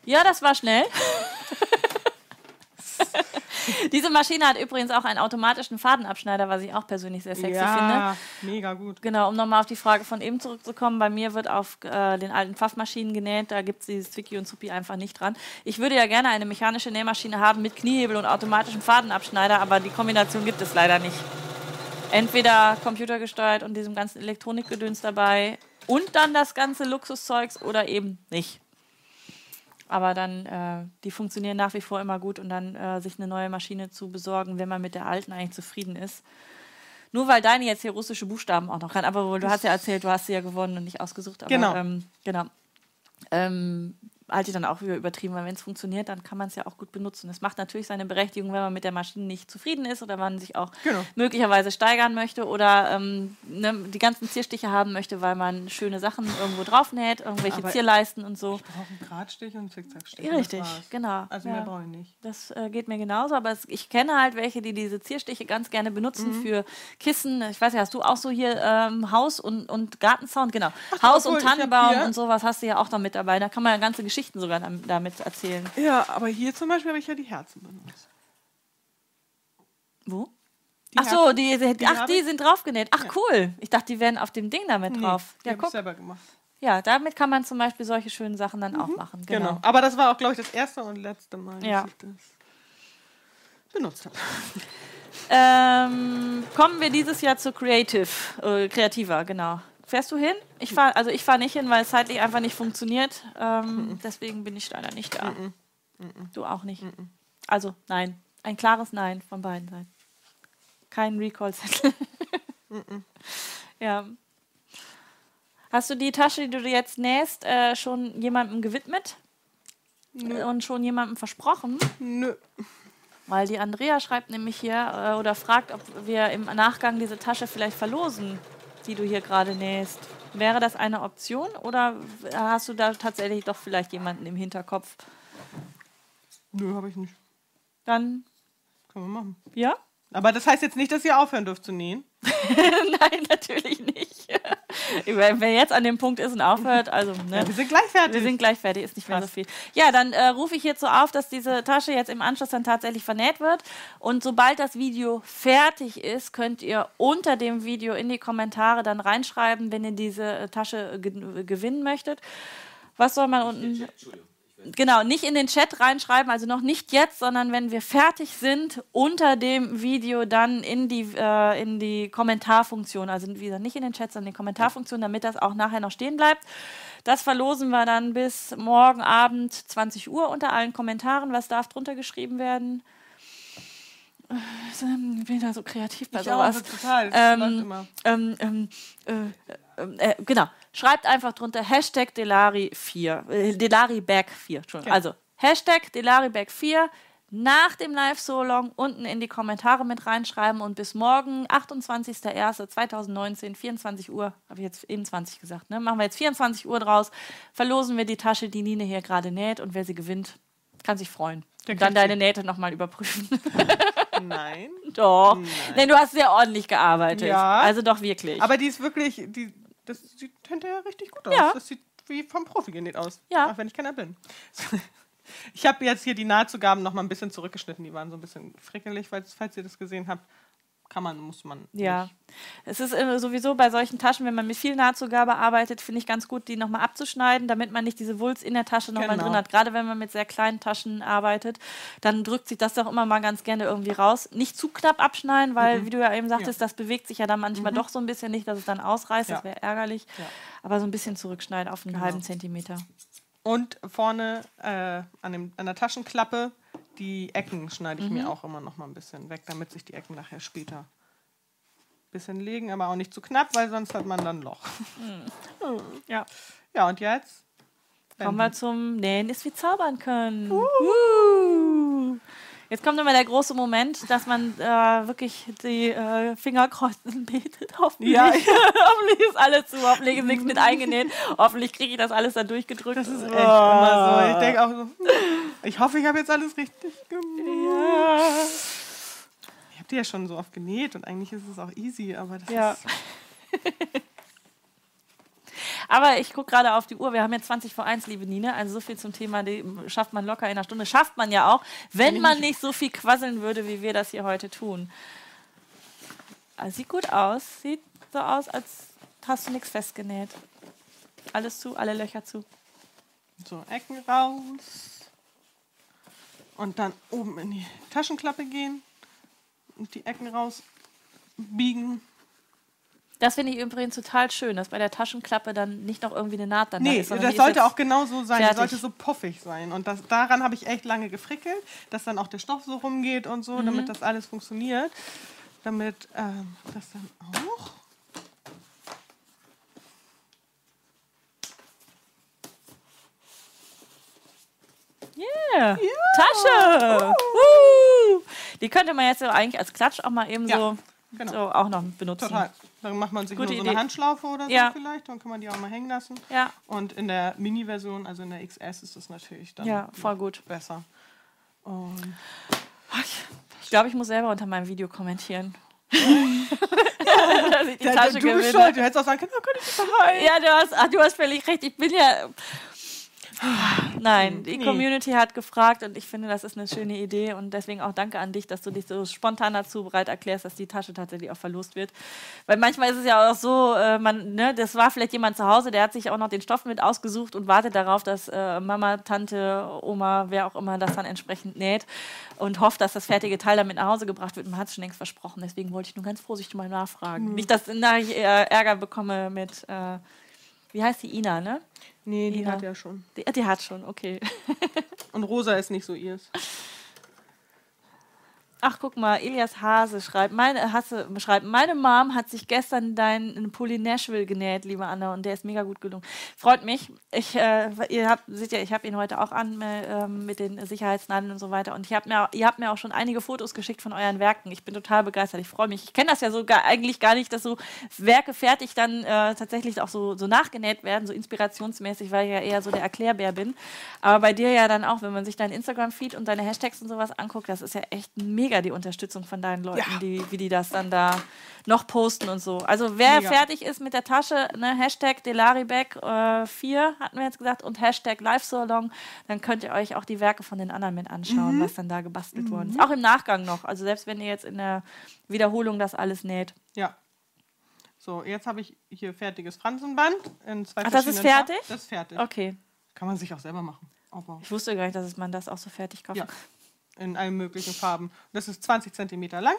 Ja, das war schnell. Diese Maschine hat übrigens auch einen automatischen Fadenabschneider, was ich auch persönlich sehr sexy finde. ja, mega gut. Genau, um nochmal auf die Frage von eben zurückzukommen. Bei mir wird auf äh, den alten Pfaffmaschinen genäht. Da gibt es dieses Zwicky und Zuppi einfach nicht dran. Ich würde ja gerne eine mechanische Nähmaschine haben mit Kniehebel und automatischem Fadenabschneider, aber die Kombination gibt es leider nicht. Entweder computergesteuert und diesem ganzen Elektronikgedöns dabei und dann das ganze Luxuszeugs oder eben nicht. Aber dann, äh, die funktionieren nach wie vor immer gut und dann äh, sich eine neue Maschine zu besorgen, wenn man mit der alten eigentlich zufrieden ist. Nur weil deine jetzt hier russische Buchstaben auch noch kann. Aber wohl, du hast ja erzählt, du hast sie ja gewonnen und nicht ausgesucht. Aber, Genau. Ähm, genau. Ähm, halte ich dann auch wieder übertrieben, weil wenn es funktioniert, dann kann man es ja auch gut benutzen. Es macht natürlich seine Berechtigung, wenn man mit der Maschine nicht zufrieden ist oder man sich auch Genau. möglicherweise steigern möchte oder ähm, ne, die ganzen Zierstiche haben möchte, weil man schöne Sachen irgendwo drauf näht, irgendwelche Aber- Zierleisten und so. Ich brauche einen Gradstich und einen Zickzackstich. Ja, richtig, genau. Also ja. mehr brauche ich nicht. Das äh, geht mir genauso, aber es, ich kenne halt welche, die diese Zierstiche ganz gerne benutzen Mhm. für Kissen. Ich weiß ja, hast du auch so hier ähm, Haus- und, und Gartenzaun? Genau. Haus- obwohl, und Tannenbaum und sowas hast du ja auch noch mit dabei. Da kann man ja ganze Geschichten sogar dam- damit erzählen. Ja, aber hier zum Beispiel habe ich ja die Herzen benutzt. Wo? Die ach so, die, die, die ach, die sind draufgenäht. Ach cool. Ich dachte, die wären auf dem Ding damit Nee, drauf. die Ja, habe ich guck. selber gemacht. Ja, damit kann man zum Beispiel solche schönen Sachen dann auch machen. Genau. Genau. Aber das war auch, glaube ich, das erste und letzte Mal, Ja. dass ich das benutzt habe. Ähm, kommen wir dieses Jahr zu Creative, äh, kreativer, genau. Fährst du hin? Ich fahr, also ich fahre nicht hin, weil es zeitlich einfach nicht funktioniert. Ähm, deswegen bin ich leider nicht da. Du auch nicht. Also nein, ein klares Nein von beiden Seiten. Kein Recall-Zettel. ja. Hast du die Tasche, die du dir jetzt nähst, äh, schon jemandem gewidmet? Und schon jemandem versprochen? Nö. Weil die Andrea schreibt nämlich hier äh, oder fragt, ob wir im Nachgang diese Tasche vielleicht verlosen, die du hier gerade nähst. Wäre das eine Option oder hast du da tatsächlich doch vielleicht jemanden im Hinterkopf? Nö, habe ich nicht. Dann, Können wir machen. ja? Aber das heißt jetzt nicht, dass ihr aufhören dürft zu nähen. Nein, natürlich nicht. Wenn wer jetzt an dem Punkt ist und aufhört, also, ne? Ja, wir sind gleich fertig. Wir sind gleich fertig, ist nicht mehr so Krass. viel. Ja, dann äh, rufe ich hierzu auf, dass diese Tasche jetzt im Anschluss dann tatsächlich vernäht wird. Und sobald das Video fertig ist, könnt ihr unter dem Video in die Kommentare dann reinschreiben, wenn ihr diese äh, Tasche ge gewinnen möchtet. Was soll man unten? Entschuldigung. Genau, nicht in den Chat reinschreiben, also noch nicht jetzt, sondern wenn wir fertig sind, unter dem Video dann in die, äh, in die Kommentarfunktion, also wie gesagt, nicht in den Chat, sondern in die Kommentarfunktion, damit das auch nachher noch stehen bleibt. Das verlosen wir dann bis morgen Abend 20 Uhr unter allen Kommentaren. Was darf drunter geschrieben werden? Äh, Ich bin da so kreativ bei Ich auch, sowas. total. Das Ähm. Ähm, ähm, äh, ähm, äh, genau. Schreibt einfach drunter Hashtag Delari4. Äh, Delariback 4. Entschuldigung. Also Hashtag Delariback 4 nach dem Live-Solong unten in die Kommentare mit reinschreiben und bis morgen, 28.01.2019, 24 Uhr, habe ich jetzt eben 20 gesagt, ne? machen wir jetzt 24 Uhr draus, verlosen wir die Tasche, die Nine hier gerade näht und wer sie gewinnt, kann sich freuen. Der Und dann deine Nähte nochmal überprüfen. Nein. doch. Nein. Nein, du hast sehr ordentlich gearbeitet. Ja. Also doch wirklich. Aber die ist wirklich, die, das, die hinterher richtig gut aus. Ja. Das sieht wie vom Profi genäht aus. Ja. Auch wenn ich keiner bin. Ich habe jetzt hier die Nahtzugaben noch mal ein bisschen zurückgeschnitten. Die waren so ein bisschen frickelig, falls, falls ihr das gesehen habt. Kann man, muss man. Ja, Nicht. es ist äh, sowieso bei solchen Taschen, wenn man mit viel Nahtzugabe arbeitet, finde ich ganz gut, die nochmal abzuschneiden, damit man nicht diese Wulst in der Tasche nochmal Genau. drin hat. Gerade wenn man mit sehr kleinen Taschen arbeitet, dann drückt sich das doch immer mal ganz gerne irgendwie raus. Nicht zu knapp abschneiden, weil, wie du ja eben sagtest, das bewegt sich ja dann manchmal doch so ein bisschen nicht, dass es dann ausreißt. Das Ja. wäre ärgerlich. Ja. Aber so ein bisschen zurückschneiden auf einen halben Zentimeter. Und vorne äh, an, dem, an der Taschenklappe, die Ecken schneide ich Mhm. mir auch immer noch mal ein bisschen weg, damit sich die Ecken nachher später ein bisschen legen, aber auch nicht zu knapp, weil sonst hat man dann ein Loch. Ja. Ja, und jetzt? Kommen wir zum Nähen ist wie zaubern können. Uh. Jetzt kommt immer der große Moment, dass man äh, wirklich die äh, Finger kreuzt und betet. Hoffentlich, Ja. hoffentlich ist alles zu, hoffentlich ist nichts mit eingenäht. Hoffentlich kriege ich das alles da durchgedrückt. Das ist Echt immer so. Ich denke auch so, hm, ich hoffe, ich habe jetzt alles richtig gemacht. Ich habe die ja schon so oft genäht und eigentlich ist es auch easy, aber das Ja. ist. Aber ich gucke gerade auf die Uhr. Wir haben jetzt 20 vor 1, liebe Nina. Also so viel zum Thema, die schafft man locker in einer Stunde. Schafft man ja auch, wenn man nicht so viel quasseln würde, wie wir das hier heute tun. Also sieht gut aus. Sieht so aus, als hast du nichts festgenäht. Alles zu, alle Löcher zu. So, Ecken raus. Und dann oben in die Taschenklappe gehen und die Ecken raus biegen. Das finde ich übrigens total schön, dass bei der Taschenklappe dann nicht noch irgendwie eine Naht dann da Nee, ist. sondern das sollte auch genau so sein. fertig. Das sollte so puffig sein. Und das, daran habe ich echt lange gefrickelt, dass dann auch der Stoff so rumgeht und so, Mhm. damit das alles funktioniert. Damit ähm, das dann auch. Yeah. Tasche! Uh. Die könnte man jetzt eigentlich als Klatsch auch mal eben Ja, so, genau. so auch noch benutzen. Total. Dann macht man sich Gute nur so Idee. eine Handschlaufe oder so Ja. vielleicht. Dann kann man die auch mal hängen lassen. Ja. Und in der Mini-Version, also in der XS, ist das natürlich dann Ja, voll gut. besser. Und Ich glaube, ich muss selber unter meinem Video kommentieren. Dass ich die Tasche du gewinne. schuld. Du hättest auch sagen können, oh, könnte ich das. Ja, du hast, ach, du hast völlig recht. Ich bin ja. Nein, die Nee. Community hat gefragt und ich finde, das ist eine schöne Idee und deswegen auch danke an dich, dass du dich so spontan dazu bereit erklärst, dass die Tasche tatsächlich auch verlost wird. Weil manchmal ist es ja auch so, äh, man, ne, das war vielleicht jemand zu Hause, der hat sich auch noch den Stoff mit ausgesucht und wartet darauf, dass äh, Mama, Tante, Oma, wer auch immer das dann entsprechend näht und hofft, dass das fertige Teil damit nach Hause gebracht wird. Man hat es schon längst versprochen, deswegen wollte ich nur ganz vorsichtig mal nachfragen. Nicht, dass ich äh, Ärger bekomme mit, äh, wie heißt die Ina, ne? Nee, die Ina. hat ja schon. Die, die hat schon, okay. Und rosa ist nicht so ihrs. Ach, guck mal, Elias Hase schreibt, meine, Hasse schreibt, meine Mom hat sich gestern deinen Pulli Nashville genäht, liebe Anna, und der ist mega gut gelungen. Freut mich. Ich, äh, ihr habt, seht ja, ich habe ihn heute auch an äh, ähm, mit den Sicherheitsnadeln und so weiter. Und ich hab mir, ihr habt mir auch schon einige Fotos geschickt von euren Werken. Ich bin total begeistert. Ich freue mich. Ich kenne das ja so gar, eigentlich gar nicht, dass so Werke fertig dann äh, tatsächlich auch so, so nachgenäht werden, so inspirationsmäßig, weil ich ja eher so der Erklärbär bin. Aber bei dir ja dann auch, wenn man sich deinen Instagram-Feed und deine Hashtags und sowas anguckt, das ist ja echt mega die Unterstützung von deinen Leuten, Ja. die, wie die das dann da noch posten und so. Also wer Mega. fertig ist mit der Tasche, ne, Hashtag Delaribek äh, 4 hatten wir jetzt gesagt und Hashtag Live So Long, dann könnt ihr euch auch die Werke von den anderen mit anschauen, Mhm. was dann da gebastelt worden ist. Auch im Nachgang noch. Also selbst wenn ihr jetzt in der Wiederholung das alles näht. Ja. So, jetzt habe ich hier fertiges Fransenband in zwei Ach, das ist verschiedenen Farben. fertig? Das ist fertig. Okay. Kann man sich auch selber machen. Aber Ich wusste gar nicht, dass man das auch so fertig kaufen ja, kann. In allen möglichen Farben. Das ist 20 cm lang.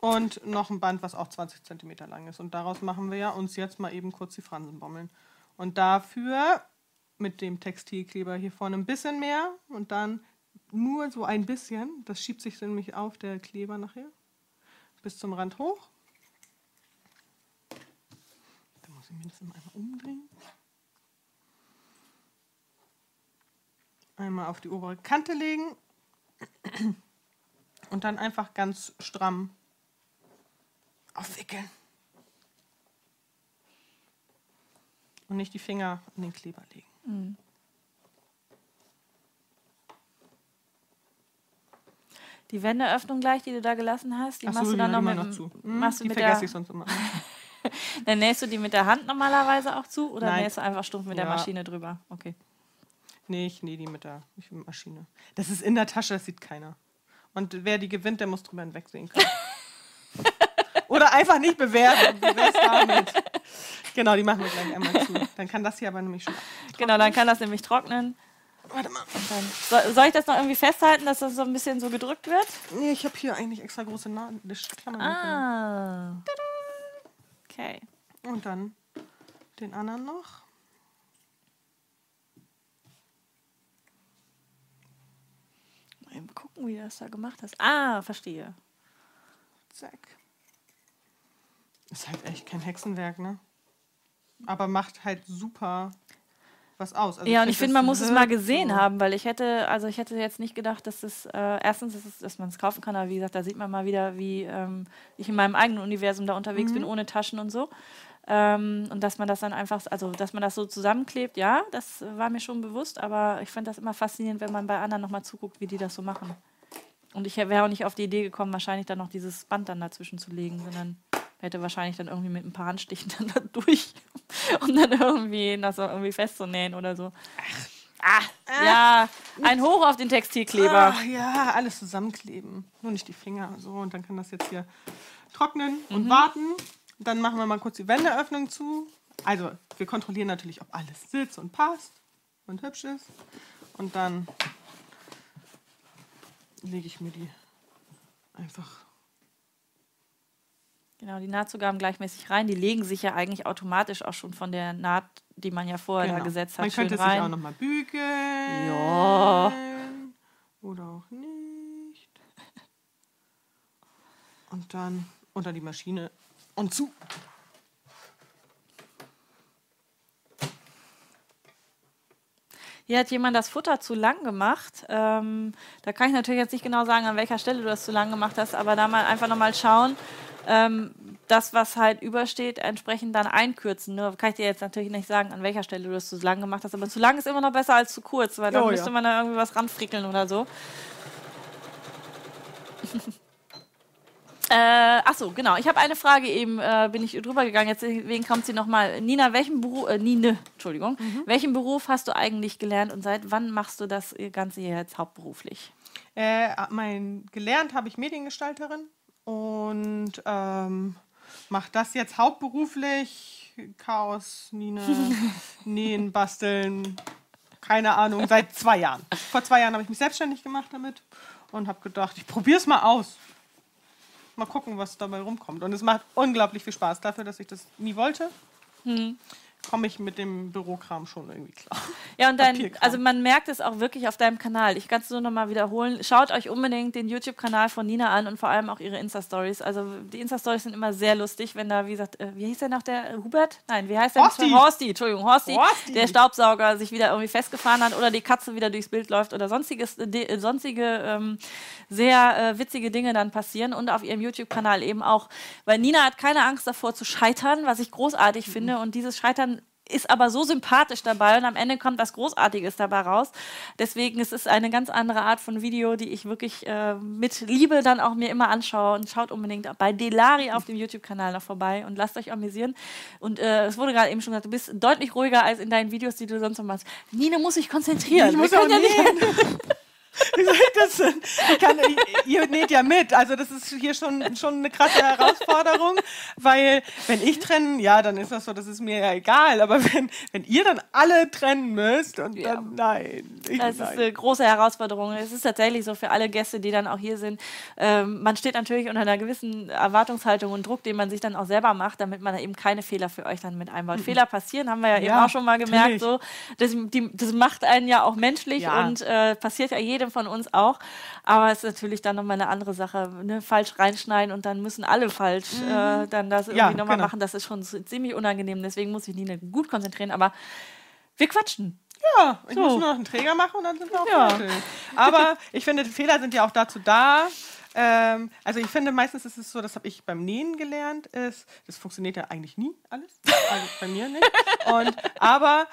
Und noch ein Band, was auch 20 cm lang ist. Und daraus machen wir ja uns jetzt mal eben kurz die Fransenbommeln. Und dafür mit dem Textilkleber hier vorne ein bisschen mehr und dann nur so ein bisschen. Das schiebt sich nämlich auf, der Kleber nachher. Bis zum Rand hoch. Da muss ich mir das immer einmal umdrehen. Einmal auf die obere Kante legen und dann einfach ganz stramm aufwickeln. Und nicht die Finger in den Kleber legen. Die Wendeöffnung gleich, die du da gelassen hast, die Ach machst so, du dann noch immer mit, noch zu. Hm, machst du die mit vergesse der, ich sonst immer. Dann nähst du die mit der Hand normalerweise auch zu oder Nein. nähst du einfach stumpf mit der Ja. Maschine drüber? Okay. Nee, ich nähe die mit der, Maschine. Das ist in der Tasche, das sieht keiner. Und wer die gewinnt, der muss drüber hinwegsehen können. Oder einfach nicht bewerten. Genau, die machen wir gleich einmal zu. Dann kann das hier aber nämlich schon. Genau, dann kann das nämlich trocknen. Warte mal. Dann, soll, ich das noch irgendwie festhalten, dass das so ein bisschen so gedrückt wird? Nee, ich habe hier eigentlich extra große Na Klammern. Ah. Okay. Und dann den anderen noch. Eben gucken, wie du das da gemacht hast. Ah, verstehe. Zack. Ist halt echt kein Hexenwerk, ne? Aber macht halt super was aus. Also Ja, und ich find, finde, man muss es mal gesehen so. haben, weil ich hätte, also ich hätte jetzt nicht gedacht, dass es äh, erstens, dass, es, dass man es kaufen kann, aber wie gesagt, da sieht man mal wieder, wie ähm, ich in meinem eigenen Universum da unterwegs Mhm. bin, ohne Taschen und so. Ähm, und dass man das dann einfach, also dass man das so zusammenklebt, ja, das war mir schon bewusst, aber ich fand das immer faszinierend, wenn man bei anderen nochmal zuguckt, wie die das so machen. Und ich wäre auch nicht auf die Idee gekommen, wahrscheinlich dann noch dieses Band dann dazwischen zu legen, sondern hätte wahrscheinlich dann irgendwie mit ein paar Handstichen dann da durch, um dann irgendwie das so irgendwie festzunähen oder so. Ah, ja, ein Hoch auf den Textilkleber. Ah, ja, alles zusammenkleben. Nur nicht die Finger. So, und dann kann das jetzt hier trocknen Mhm. und warten. Dann machen wir mal kurz die Wendeöffnung zu. Also, wir kontrollieren natürlich, ob alles sitzt und passt und hübsch ist. Und dann lege ich mir die einfach. Genau, die Nahtzugaben gleichmäßig rein. Die legen sich ja eigentlich automatisch auch schon von der Naht, die man ja vorher da Genau. gesetzt hat, Man könnte sich auch rein. nochmal bügeln. Ja. Oder auch nicht. Und dann unter die Maschine und zu. Hier hat jemand das Futter zu lang gemacht. Ähm, da kann ich natürlich jetzt nicht genau sagen, an welcher Stelle du das zu lang gemacht hast, aber da mal einfach nochmal schauen, ähm, das, was halt übersteht, entsprechend dann einkürzen. Nur kann ich dir jetzt natürlich nicht sagen, an welcher Stelle du das zu lang gemacht hast, aber zu lang ist immer noch besser als zu kurz, weil dann Oh, ja. müsste man da irgendwie was ranfrickeln oder so. Äh, ach so, genau. Ich habe eine Frage eben, äh, bin ich drüber gegangen. Jetzt deswegen kommt sie nochmal. Nina, welchen Beruf, äh, Nine, Entschuldigung, welchen Beruf hast du eigentlich gelernt und seit wann machst du das Ganze jetzt hauptberuflich? Äh, mein gelernt habe ich Mediengestalterin und ähm, mache das jetzt hauptberuflich. Chaos, Nina, Nähen, Basteln, keine Ahnung, seit zwei Jahren. Vor zwei Jahren habe ich mich selbstständig gemacht damit und habe gedacht, ich probiere es mal aus. Mal gucken, was dabei rumkommt. Und es macht unglaublich viel Spaß dafür, dass ich das nie wollte. Komme ich mit dem Bürokram schon irgendwie klar. Ja, und dein, also man merkt es auch wirklich auf deinem Kanal. Ich kann es nur noch mal wiederholen. Schaut euch unbedingt den YouTube-Kanal von Nina an und vor allem auch ihre Insta-Stories. Also die Insta-Stories sind immer sehr lustig, wenn da, wie gesagt, äh, wie hieß der noch, der äh, Hubert? Nein, wie heißt der? Horsti. Horsti, Entschuldigung, Horsti, Horsti. der Staubsauger sich wieder irgendwie festgefahren hat oder die Katze wieder durchs Bild läuft oder sonstiges, äh, äh, sonstige ähm, sehr äh, witzige Dinge dann passieren und auf ihrem YouTube-Kanal eben auch. Weil Nina hat keine Angst davor zu scheitern, was ich großartig finde und dieses Scheitern ist aber so sympathisch dabei und am Ende kommt was Großartiges dabei raus. Deswegen ist es eine ganz andere Art von Video, die ich wirklich äh, mit Liebe dann auch mir immer anschaue und schaut unbedingt bei Delari auf dem YouTube-Kanal noch vorbei und lasst euch amüsieren. Und äh, es wurde gerade eben schon gesagt, du bist deutlich ruhiger als in deinen Videos, die du sonst so machst. Nina muss sich konzentrieren. Ich muss Wir auch ja nicht-. Wie soll ich das denn? Ich kann, ihr näht ja mit. Also das ist hier schon, schon eine krasse Herausforderung, weil wenn ich trenne, ja, dann ist das so, das ist mir ja egal. Aber wenn, wenn ihr dann alle trennen müsst und Ja. dann, nein. Ich, Das ist nein. eine große Herausforderung. Es ist tatsächlich so für alle Gäste, die dann auch hier sind. Ähm, man steht natürlich unter einer gewissen Erwartungshaltung und Druck, den man sich dann auch selber macht, damit man da eben keine Fehler für euch dann mit einbaut. Fehler passieren, haben wir ja, eben Ja, auch schon mal gemerkt. So. Das, die, das macht einen ja auch menschlich Ja. und äh, passiert ja jedem von uns auch. Aber es ist natürlich dann nochmal eine andere Sache. Ne? Falsch reinschneiden und dann müssen alle falsch äh, dann das irgendwie Ja, nochmal genau. machen. Das ist schon ziemlich unangenehm. Deswegen muss ich Nina gut konzentrieren. Aber wir quatschen. Ja, ich So. muss nur noch einen Träger machen und dann sind wir auch Ja. fertig. Aber ich finde, Fehler sind ja auch dazu da. Ähm, also ich finde, meistens ist es so, das habe ich beim Nähen gelernt, ist, das funktioniert ja eigentlich nie alles. Also bei mir nicht. Und, aber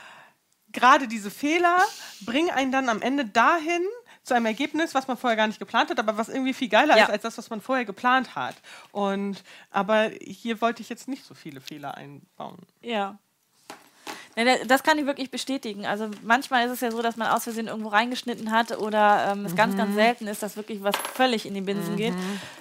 gerade diese Fehler bringen einen dann am Ende dahin, zu einem Ergebnis, was man vorher gar nicht geplant hat, aber was irgendwie viel geiler Ja. ist als das, was man vorher geplant hat. Und aber hier wollte ich jetzt nicht so viele Fehler einbauen. Ja. Das kann ich wirklich bestätigen. Also manchmal ist es ja so, dass man aus Versehen irgendwo reingeschnitten hat oder ähm, es ganz, Mhm. ganz selten ist, dass wirklich was völlig in die Binsen geht.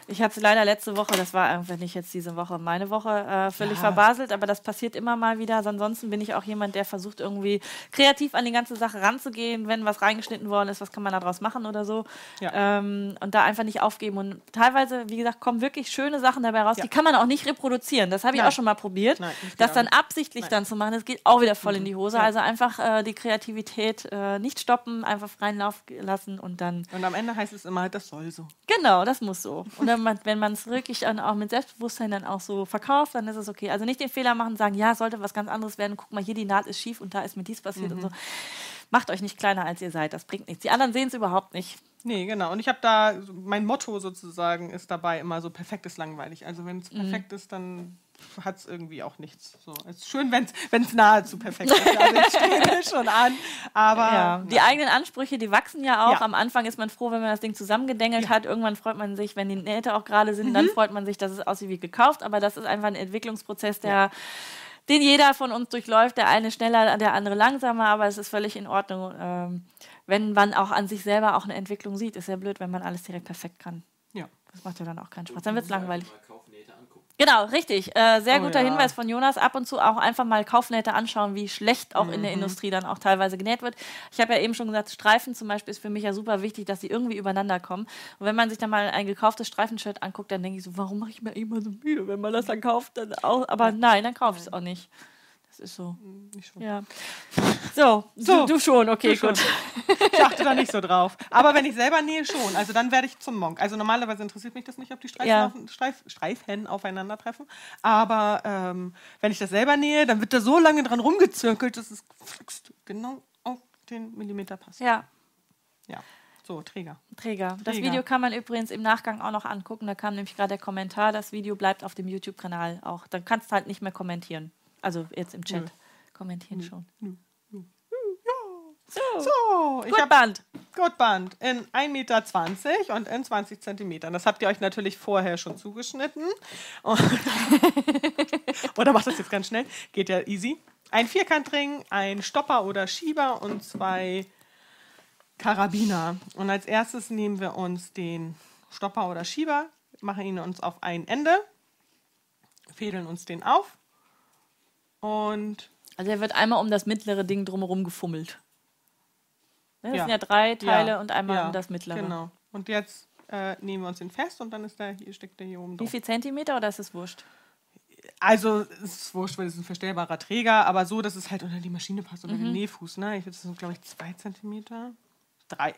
Ich hatte es leider letzte Woche, das war einfach nicht jetzt diese Woche, meine Woche, äh, völlig Ja. verbaselt, aber das passiert immer mal wieder. Also ansonsten bin ich auch jemand, der versucht irgendwie kreativ an die ganze Sache ranzugehen. Wenn was reingeschnitten worden ist, was kann man daraus machen oder so. Ja. Ähm, und da einfach nicht aufgeben. Und teilweise, wie gesagt, kommen wirklich schöne Sachen dabei raus. Ja. Die kann man auch nicht reproduzieren. Das habe ich Nein. auch schon mal probiert. Nein, das auch dann absichtlich dann zu machen, das geht auch wieder voll in die Hose. Ja. Also einfach äh, die Kreativität äh, nicht stoppen, einfach freien Lauf lassen und dann, Und am Ende heißt es immer, das soll so. genau, das muss so. Und wenn man wenn man es wirklich dann auch mit Selbstbewusstsein dann auch so verkauft, dann ist es okay. Also nicht den Fehler machen, sagen, ja, sollte was ganz anderes werden, guck mal, hier die Naht ist schief und da ist mir dies passiert Mhm. und so. Macht euch nicht kleiner, als ihr seid, das bringt nichts. Die anderen sehen es überhaupt nicht. Nee, genau. Und ich habe da, mein Motto sozusagen ist dabei immer so, perfekt ist langweilig. Also wenn es Mhm. perfekt ist, dann hat es irgendwie auch nichts. So, es ist schön, wenn es nahezu perfekt ist. Also schon an. Aber Ja, die eigenen Ansprüche, die wachsen ja auch. Ja. Am Anfang ist man froh, wenn man das Ding zusammengedengelt hat. Irgendwann freut man sich, wenn die Nähte auch gerade sind, Mhm. dann freut man sich, dass es aussieht wie gekauft. Aber das ist einfach ein Entwicklungsprozess, der, den jeder von uns durchläuft. Der eine schneller, der andere langsamer, aber es ist völlig in Ordnung, ähm, wenn man auch an sich selber auch eine Entwicklung sieht. Ist ja blöd, wenn man alles direkt perfekt kann. ja. Das macht ja dann auch keinen Spaß. Dann wird es langweilig. Mal. Genau, richtig. Äh, sehr Oh guter ja. Hinweis von Jonas. Ab und zu auch einfach mal Kaufnähte anschauen, wie schlecht auch Mhm. in der Industrie dann auch teilweise genäht wird. Ich habe ja eben schon gesagt, Streifen zum Beispiel ist für mich ja super wichtig, dass sie irgendwie übereinander kommen. Und wenn man sich dann mal ein gekauftes Streifenshirt anguckt, dann denke ich so, warum mache ich mir immer so müde, wenn man das dann kauft? Dann auch, aber nein, dann kaufe ich es auch nicht. Das ist so. Nicht schon. Ja. So, So, du, du schon, okay, Du schon. gut. Ich achte da nicht so drauf. Aber wenn ich selber nähe, schon. Also dann werde ich zum Monk. Also normalerweise interessiert mich das nicht, ob die Streifen, Ja. auf, Streif, Streifen aufeinandertreffen. Aber ähm, wenn ich das selber nähe, dann wird da so lange dran rumgezirkelt, dass es genau auf den Millimeter passt. Ja. Ja. So, Träger. Träger. Das Träger. Video kann man übrigens im Nachgang auch noch angucken. Da kam nämlich gerade der Kommentar. Das Video bleibt auf dem YouTube-Kanal auch. Dann kannst du halt nicht mehr kommentieren. Also jetzt im Chat. Nö. Kommentieren schon. So, ich Gut, habe Band. Gurtband in 1,20 Meter und in 20 Zentimetern. Das habt ihr euch natürlich vorher schon zugeschnitten. Oder macht das jetzt ganz schnell. Geht ja easy. Ein Vierkantring, ein Stopper oder Schieber und zwei Karabiner. Und als erstes nehmen wir uns den Stopper oder Schieber, machen ihn uns auf ein Ende, fädeln uns den auf und Also er wird einmal um das mittlere Ding drumherum gefummelt. Ne, Das Ja. sind ja drei Teile Ja, und einmal ja, um das mittlere. Genau. Und jetzt äh, nehmen wir uns den fest und dann ist der, hier steckt der hier oben Wie drauf. viel Zentimeter oder ist es wurscht? Also es ist wurscht, weil es ein verstellbarer Träger, aber so, dass es halt unter die Maschine passt, unter Mhm. den Nähfuß. Ne? Ich würde so, glaube ich, zwei Zentimeter. Drei.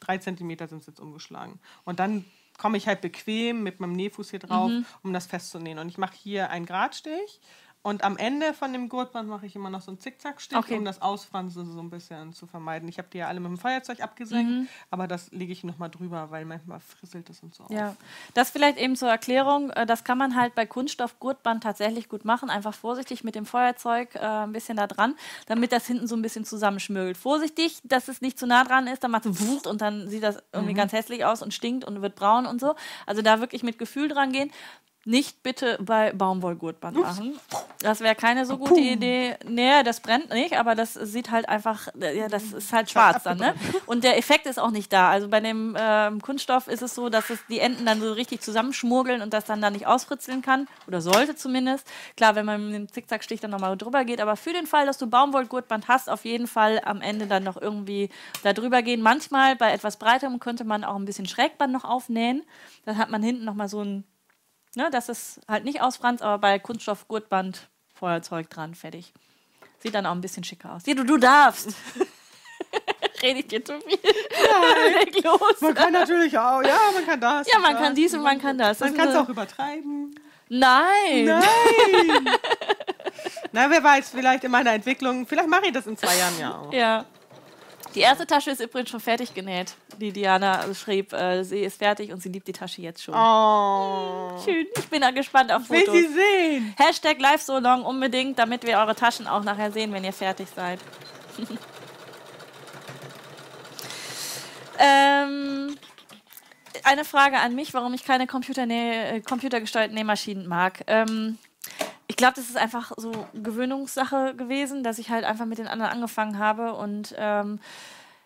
Drei Zentimeter sind es jetzt umgeschlagen. Und dann komme ich halt bequem mit meinem Nähfuß hier drauf, Mhm. um das festzunähen. Und ich mache hier einen Gradstich. Und am Ende von dem Gurtband mache ich immer noch so einen Zickzackstich, Okay. um das Ausfransen so ein bisschen zu vermeiden. Ich habe die ja alle mit dem Feuerzeug abgesenkt, aber das lege ich nochmal drüber, weil manchmal frisselt es und so. Ja, das vielleicht eben zur Erklärung. äh, Das kann man halt bei Kunststoff-Gurtband tatsächlich gut machen. Einfach vorsichtig mit dem Feuerzeug äh, ein bisschen da dran, damit das hinten so ein bisschen zusammenschmürgelt. Vorsichtig, dass es nicht zu nah dran ist, dann macht es wucht und dann sieht das irgendwie ganz hässlich aus und stinkt und wird braun und so. Also da wirklich mit Gefühl dran gehen. Nicht bitte bei Baumwollgurtband machen. Das wäre keine so gute Idee. Nee, das brennt nicht, aber das sieht halt einfach, ja, das ist halt schwarz dann, ne? Und der Effekt ist auch nicht da. Also bei dem ähm, Kunststoff ist es so, dass es die Enden dann so richtig zusammenschmurgeln und das dann da nicht ausfritzeln kann. Oder sollte zumindest. Klar, wenn man mit dem Zickzackstich dann nochmal drüber geht. Aber für den Fall, dass du Baumwollgurtband hast, auf jeden Fall am Ende dann noch irgendwie da drüber gehen. Manchmal bei etwas breiterem könnte man auch ein bisschen Schrägband noch aufnähen. Dann hat man hinten nochmal so ein Ne, das ist halt nicht ausfranst, aber bei Kunststoff Gurtband Feuerzeug dran, fertig. Sieht dann auch ein bisschen schicker aus. Sieh, du, du darfst. Rede ich dir zu viel? Leg los. Man kann natürlich auch, ja, man kann das. Ja, man das. kann dies und man kann das. Man kann es auch übertreiben. Nein. Nein! Na, wer weiß, vielleicht in meiner Entwicklung, vielleicht mache ich das in zwei Jahren ja auch. Ja. Die erste Tasche ist übrigens schon fertig genäht. Die Diana schrieb, äh, sie ist fertig und sie liebt die Tasche jetzt schon. Oh. Schön. Ich bin gespannt auf Will Fotos. sie sehen? Hashtag live so long unbedingt, damit wir eure Taschen auch nachher sehen, wenn ihr fertig seid. Ähm, eine Frage an mich, warum ich keine Computernäh- computergesteuerten Nähmaschinen mag. Ähm, ich glaube, das ist einfach so Gewöhnungssache gewesen, dass ich halt einfach mit den anderen angefangen habe. Und ähm,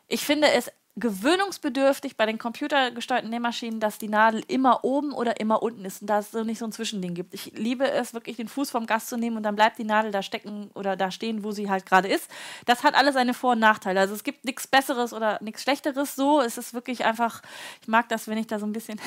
ich finde es gewöhnungsbedürftig bei den computergesteuerten Nähmaschinen, dass die Nadel immer oben oder immer unten ist und da es so nicht so ein Zwischending gibt. Ich liebe es wirklich, den Fuß vom Gast zu nehmen und dann bleibt die Nadel da stecken oder da stehen, wo sie halt gerade ist. Das hat alles seine Vor- und Nachteile. Also es gibt nichts Besseres oder nichts Schlechteres so. Es ist wirklich einfach, ich mag das, wenn ich da so ein bisschen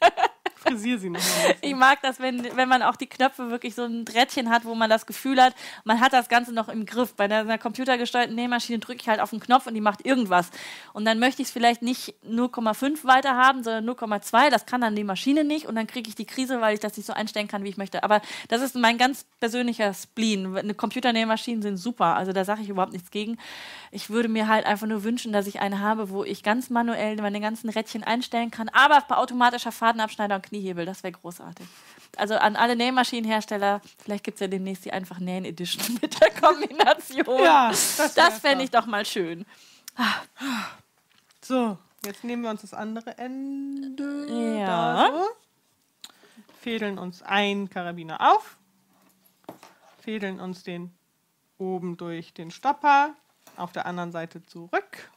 Frisier sie nochmal. Ich mag das, wenn, wenn man auch die Knöpfe wirklich so ein Drähtchen hat, wo man das Gefühl hat, man hat das Ganze noch im Griff. Bei einer, einer computergesteuerten Nähmaschine drücke ich halt auf den Knopf und die macht irgendwas. Und dann möchte ich es vielleicht nicht 0,5 weiter haben, sondern 0,2. Das kann dann die Maschine nicht und dann kriege ich die Krise, weil ich das nicht so einstellen kann, wie ich möchte. Aber das ist mein ganz persönlicher Spleen. Eine Computernähmaschinen sind super. Also da sage ich überhaupt nichts gegen. Ich würde mir halt einfach nur wünschen, dass ich eine habe, wo ich ganz manuell meine ganzen Rädchen einstellen kann, aber bei automatischer Fadenabschneider und Kniehebel. Das wäre großartig. Also an alle Nähmaschinenhersteller, vielleicht gibt es ja demnächst die einfach Nähen Edition mit der Kombination. Ja, das das fände ich doch mal schön. So, jetzt nehmen wir uns das andere Ende. Ja. So. Fädeln uns einen Karabiner auf. Fädeln uns den oben durch den Stopper. Auf der anderen Seite zurück.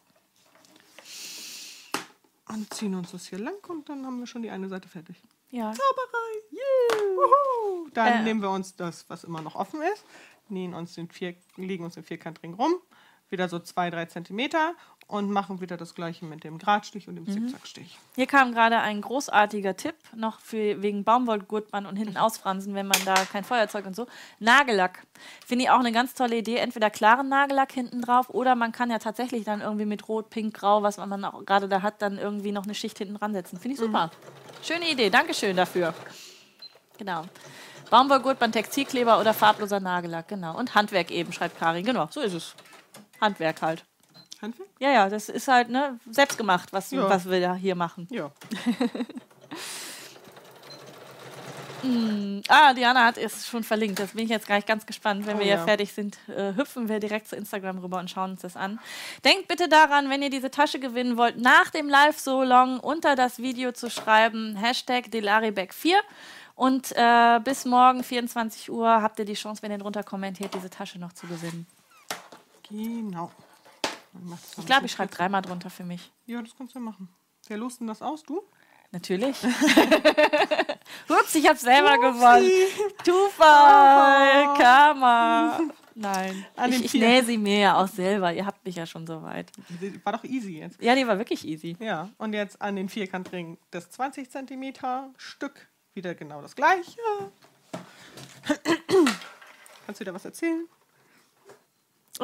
Und ziehen uns das hier lang und dann haben wir schon die eine Seite fertig. Ja. Zauberei! Yeah. Wuhu. Dann Äh. nehmen wir uns das, was immer noch offen ist, nähen uns den vier, legen uns den Vierkantring rum, wieder so zwei, drei Zentimeter und machen wieder das gleiche mit dem Gradstich und dem Mhm. Zickzackstich. Hier kam gerade ein großartiger Tipp, noch für wegen Baumwollgurtband und hinten ausfransen, wenn man da kein Feuerzeug und so. Nagellack. Finde ich auch eine ganz tolle Idee. Entweder klaren Nagellack hinten drauf oder man kann ja tatsächlich dann irgendwie mit Rot, Pink, Grau, was man auch gerade da hat, dann irgendwie noch eine Schicht hinten dran setzen. Finde ich super. Schöne Idee. Dankeschön dafür. Genau. Baumwollgurtband, Textilkleber oder farbloser Nagellack. Genau. Und Handwerk eben, schreibt Karin. Genau, so ist es. Handwerk halt. Handwerk? Ja, ja, das ist halt ne, selbst gemacht, was, Ja. was wir da hier machen. Ja. Ah, Diana hat es schon verlinkt. Das bin ich jetzt gleich ganz gespannt. Wenn Oh wir ja fertig sind, äh, hüpfen wir direkt zu Instagram rüber und schauen uns das an. Denkt bitte daran, wenn ihr diese Tasche gewinnen wollt, nach dem Live so long unter das Video zu schreiben, Hashtag Delariback4. Und äh, bis morgen 24 Uhr habt ihr die Chance, wenn ihr drunter kommentiert, diese Tasche noch zu gewinnen. Genau. Ich glaube, ich schreibe dreimal drunter für mich. Ja, das kannst du ja machen. Wer lost denn das aus? Du? Natürlich. Ups, ich habe selber gewonnen. Zufall, Karma. Nein, An ich, ich nähe sie mir ja auch selber. Ihr habt mich ja schon so weit. War doch easy jetzt. Ja, die war wirklich easy. Ja, und jetzt an den Vierkantring das 20 cm Stück wieder genau das gleiche. Kannst du wieder was erzählen?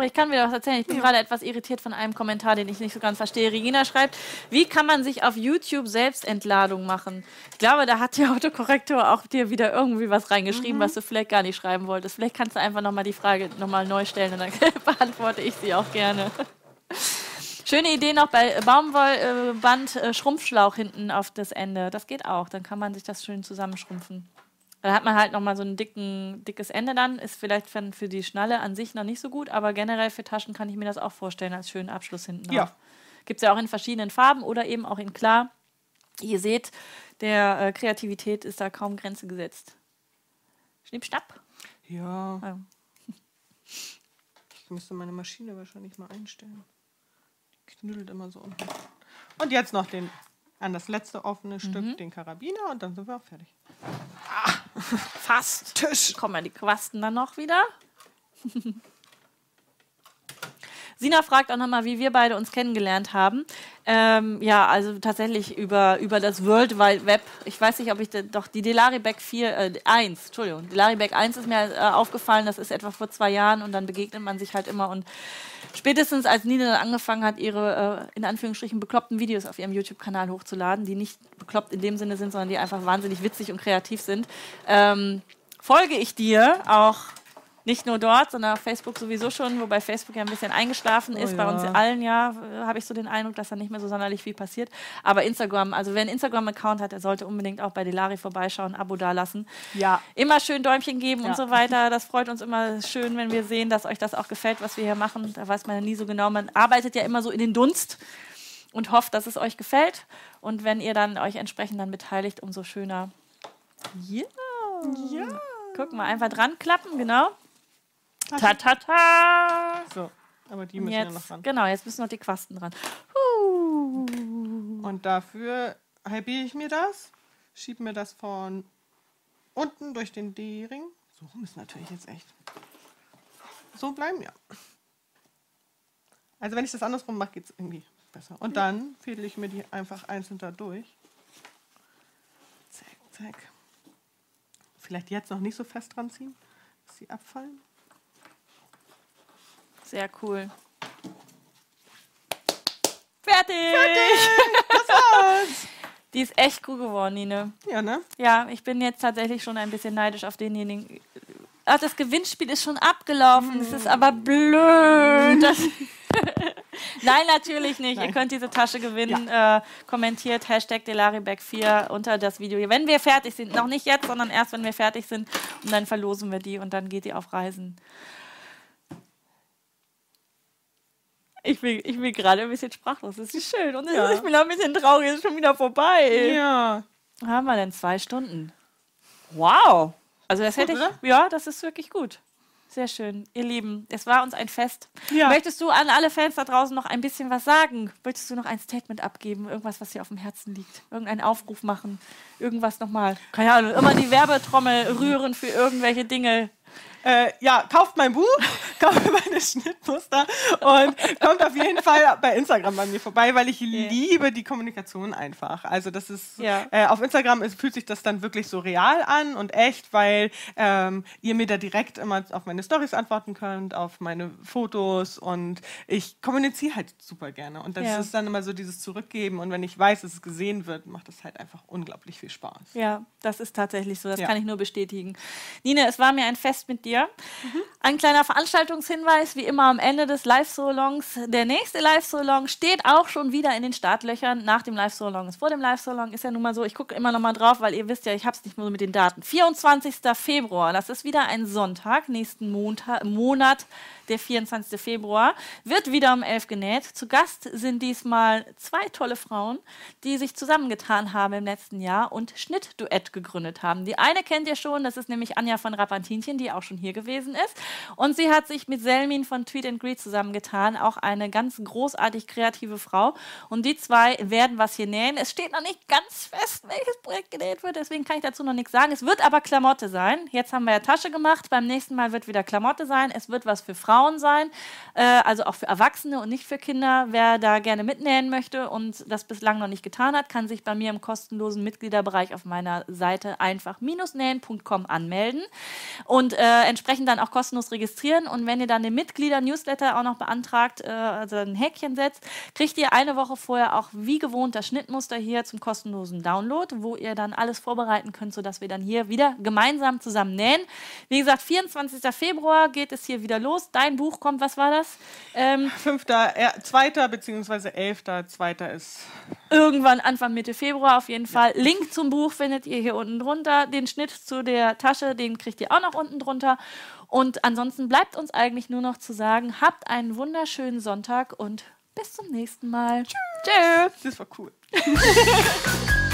Ich kann wieder was erzählen. Ich bin gerade etwas irritiert von einem Kommentar, den ich nicht so ganz verstehe. Regina schreibt, wie kann man sich auf YouTube Selbstentladung machen? Ich glaube, da hat der Autokorrektor auch dir wieder irgendwie was reingeschrieben, was du vielleicht gar nicht schreiben wolltest. Vielleicht kannst du einfach nochmal die Frage nochmal neu stellen und dann beantworte ich sie auch gerne. Schöne Idee noch bei Baumwollband äh, Schrumpfschlauch hinten auf das Ende. Das geht auch. Dann kann man sich das schön zusammenschrumpfen. Dann hat man halt nochmal so ein dicken, dickes Ende dann. Ist vielleicht für, für die Schnalle an sich noch nicht so gut, aber generell für Taschen kann ich mir das auch vorstellen als schönen Abschluss hinten Ja. drauf. Gibt es ja auch in verschiedenen Farben oder eben auch in klar. Ihr seht, der äh, Kreativität ist da kaum Grenze gesetzt. Schnipp, schnapp. Ja, Ja. ich müsste meine Maschine wahrscheinlich mal einstellen. Die knüttelt immer so unten. Und jetzt noch den an das letzte offene Stück den Karabiner und dann sind wir auch fertig. Fast. Tisch. Kommen die Quasten dann noch wieder. Sina fragt auch nochmal, wie wir beide uns kennengelernt haben. Ähm, ja, also tatsächlich über, über das World Wide Web. Ich weiß nicht, ob ich, doch die Delariback 4, äh, 1, Entschuldigung, Delariback 1 ist mir äh, aufgefallen, das ist etwa vor zwei Jahren und dann begegnet man sich halt immer und spätestens als Nina dann angefangen hat, ihre äh, in Anführungsstrichen bekloppten Videos auf ihrem YouTube-Kanal hochzuladen, die nicht bekloppt in dem Sinne sind, sondern die einfach wahnsinnig witzig und kreativ sind, ähm, folge ich dir auch nicht nur dort, sondern auf Facebook sowieso schon, wobei Facebook ja ein bisschen eingeschlafen ist. Bei ja. uns allen ja habe ich so den Eindruck, dass da nicht mehr so sonderlich viel passiert. Aber Instagram, also wer einen Instagram-Account hat, der sollte unbedingt auch bei Delari vorbeischauen, Abo dalassen. Ja. Immer schön Däumchen geben Ja. und so weiter. Das freut uns immer schön, wenn wir sehen, dass euch das auch gefällt, was wir hier machen. Da weiß man ja nie so genau. Man arbeitet ja immer so in den Dunst. und hoffe, dass es euch gefällt. Und wenn ihr dann euch entsprechend dann beteiligt, umso schöner. Ja. Ja. Guck mal, einfach dran klappen, genau. Ta ta ta. So, aber die müssen ja noch Jetzt, ran. genau, jetzt müssen noch die Quasten dran. Und dafür halbiere ich mir das, schiebe mir das von unten durch den D-Ring. So rum ist natürlich jetzt echt. So bleiben, ja. Also wenn ich das andersrum mache, geht es irgendwie besser. Und dann fädel ich mir die einfach einzeln da durch. Zack, zack. Vielleicht jetzt noch nicht so fest dran ziehen, dass sie abfallen. Sehr cool. Fertig! Die ist echt gut geworden, Nine. Ja, ne? Ja, ich bin jetzt tatsächlich schon ein bisschen neidisch auf denjenigen. Ach, das Gewinnspiel ist schon abgelaufen. Es ist aber blöd. Das Nein, natürlich nicht. Ihr Nein. könnt diese Tasche gewinnen. Äh, kommentiert Hashtag Delariback4 unter das Video. Wenn wir fertig sind, noch nicht jetzt, sondern erst, wenn wir fertig sind. Und dann verlosen wir die und dann geht die auf Reisen. Ich bin, ich bin gerade ein bisschen sprachlos. Das ist schön. Und Ja. ich bin auch ein bisschen traurig. Es ist schon wieder vorbei. Ja. Haben wir denn zwei Stunden? Wow. Also das hätte ich. Ja, das ist wirklich gut. Sehr schön. Ihr Lieben, es war uns ein Fest. Ja. Möchtest du an alle Fans da draußen noch ein bisschen was sagen? Möchtest du noch ein Statement abgeben? Irgendwas, was dir auf dem Herzen liegt? Irgendeinen Aufruf machen? Irgendwas nochmal? Keine Ahnung, immer die Werbetrommel rühren für irgendwelche Dinge. Äh, ja, kauft mein Buch, kauft meine Schnittmuster und kommt auf jeden Fall bei Instagram bei mir vorbei, weil ich liebe die Kommunikation einfach. Also das ist Ja. äh, auf Instagram ist, fühlt sich das dann wirklich so real an und echt, weil ähm, ihr mir da direkt immer auf meine Stories antworten könnt, auf meine Fotos und ich kommuniziere halt super gerne und das Ja. ist dann immer so dieses Zurückgeben und wenn ich weiß, dass es gesehen wird, macht das halt einfach unglaublich viel Spaß. Ja, das ist tatsächlich so. Das Ja. kann ich nur bestätigen. Nina, es war mir ein Fest mit dir. Ein kleiner Veranstaltungshinweis, wie immer am Ende des Live-Solongs. Der nächste Live-Solong steht auch schon wieder in den Startlöchern. Nach dem Live-Solong ist vor dem Live-Solong. Ist ja nun mal so. Ich gucke immer noch mal drauf, weil ihr wisst ja, ich habe es nicht mehr so mit den Daten. 24. Februar, das ist wieder ein Sonntag, nächsten Montag, Monat, der 24. Februar, wird wieder um 11 genäht. Zu Gast sind diesmal zwei tolle Frauen, die sich zusammengetan haben im letzten Jahr und Schnittduett gegründet haben. Die eine kennt ihr schon, das ist nämlich Anja von Rappantinchen, die auch schon hier gewesen ist. Und sie hat sich mit Selmin von Tweet and Greet zusammengetan, auch eine ganz großartig kreative Frau. Und die zwei werden was hier nähen. Es steht noch nicht ganz fest, welches Projekt genäht wird, deswegen kann ich dazu noch nichts sagen. Es wird aber Klamotte sein. Jetzt haben wir ja Tasche gemacht, beim nächsten Mal wird wieder Klamotte sein. Es wird was für Frauen sein, äh, also auch für Erwachsene und nicht für Kinder. Wer da gerne mitnähen möchte und das bislang noch nicht getan hat, kann sich bei mir im kostenlosen Mitgliederbereich auf meiner Seite einfach minusnähen.com anmelden und äh, entsprechend dann auch kostenlos registrieren. Und wenn ihr dann den Mitglieder-Newsletter auch noch beantragt, äh, also ein Häkchen setzt, kriegt ihr eine Woche vorher auch wie gewohnt das Schnittmuster hier zum kostenlosen Download, wo ihr dann alles vorbereiten könnt, sodass wir dann hier wieder gemeinsam zusammen nähen. Wie gesagt, 24. Februar geht es hier wieder los. Dein Buch kommt, was war das? Ähm, Fünfter, äh, zweiter beziehungsweise elfter, zweiter ist irgendwann Anfang Mitte Februar auf jeden Fall. Link zum Buch findet ihr hier unten drunter. Den Schnitt zu der Tasche, den kriegt ihr auch noch unten drunter. Und ansonsten bleibt uns eigentlich nur noch zu sagen, habt einen wunderschönen Sonntag und bis zum nächsten Mal. Tschüss. Das war cool.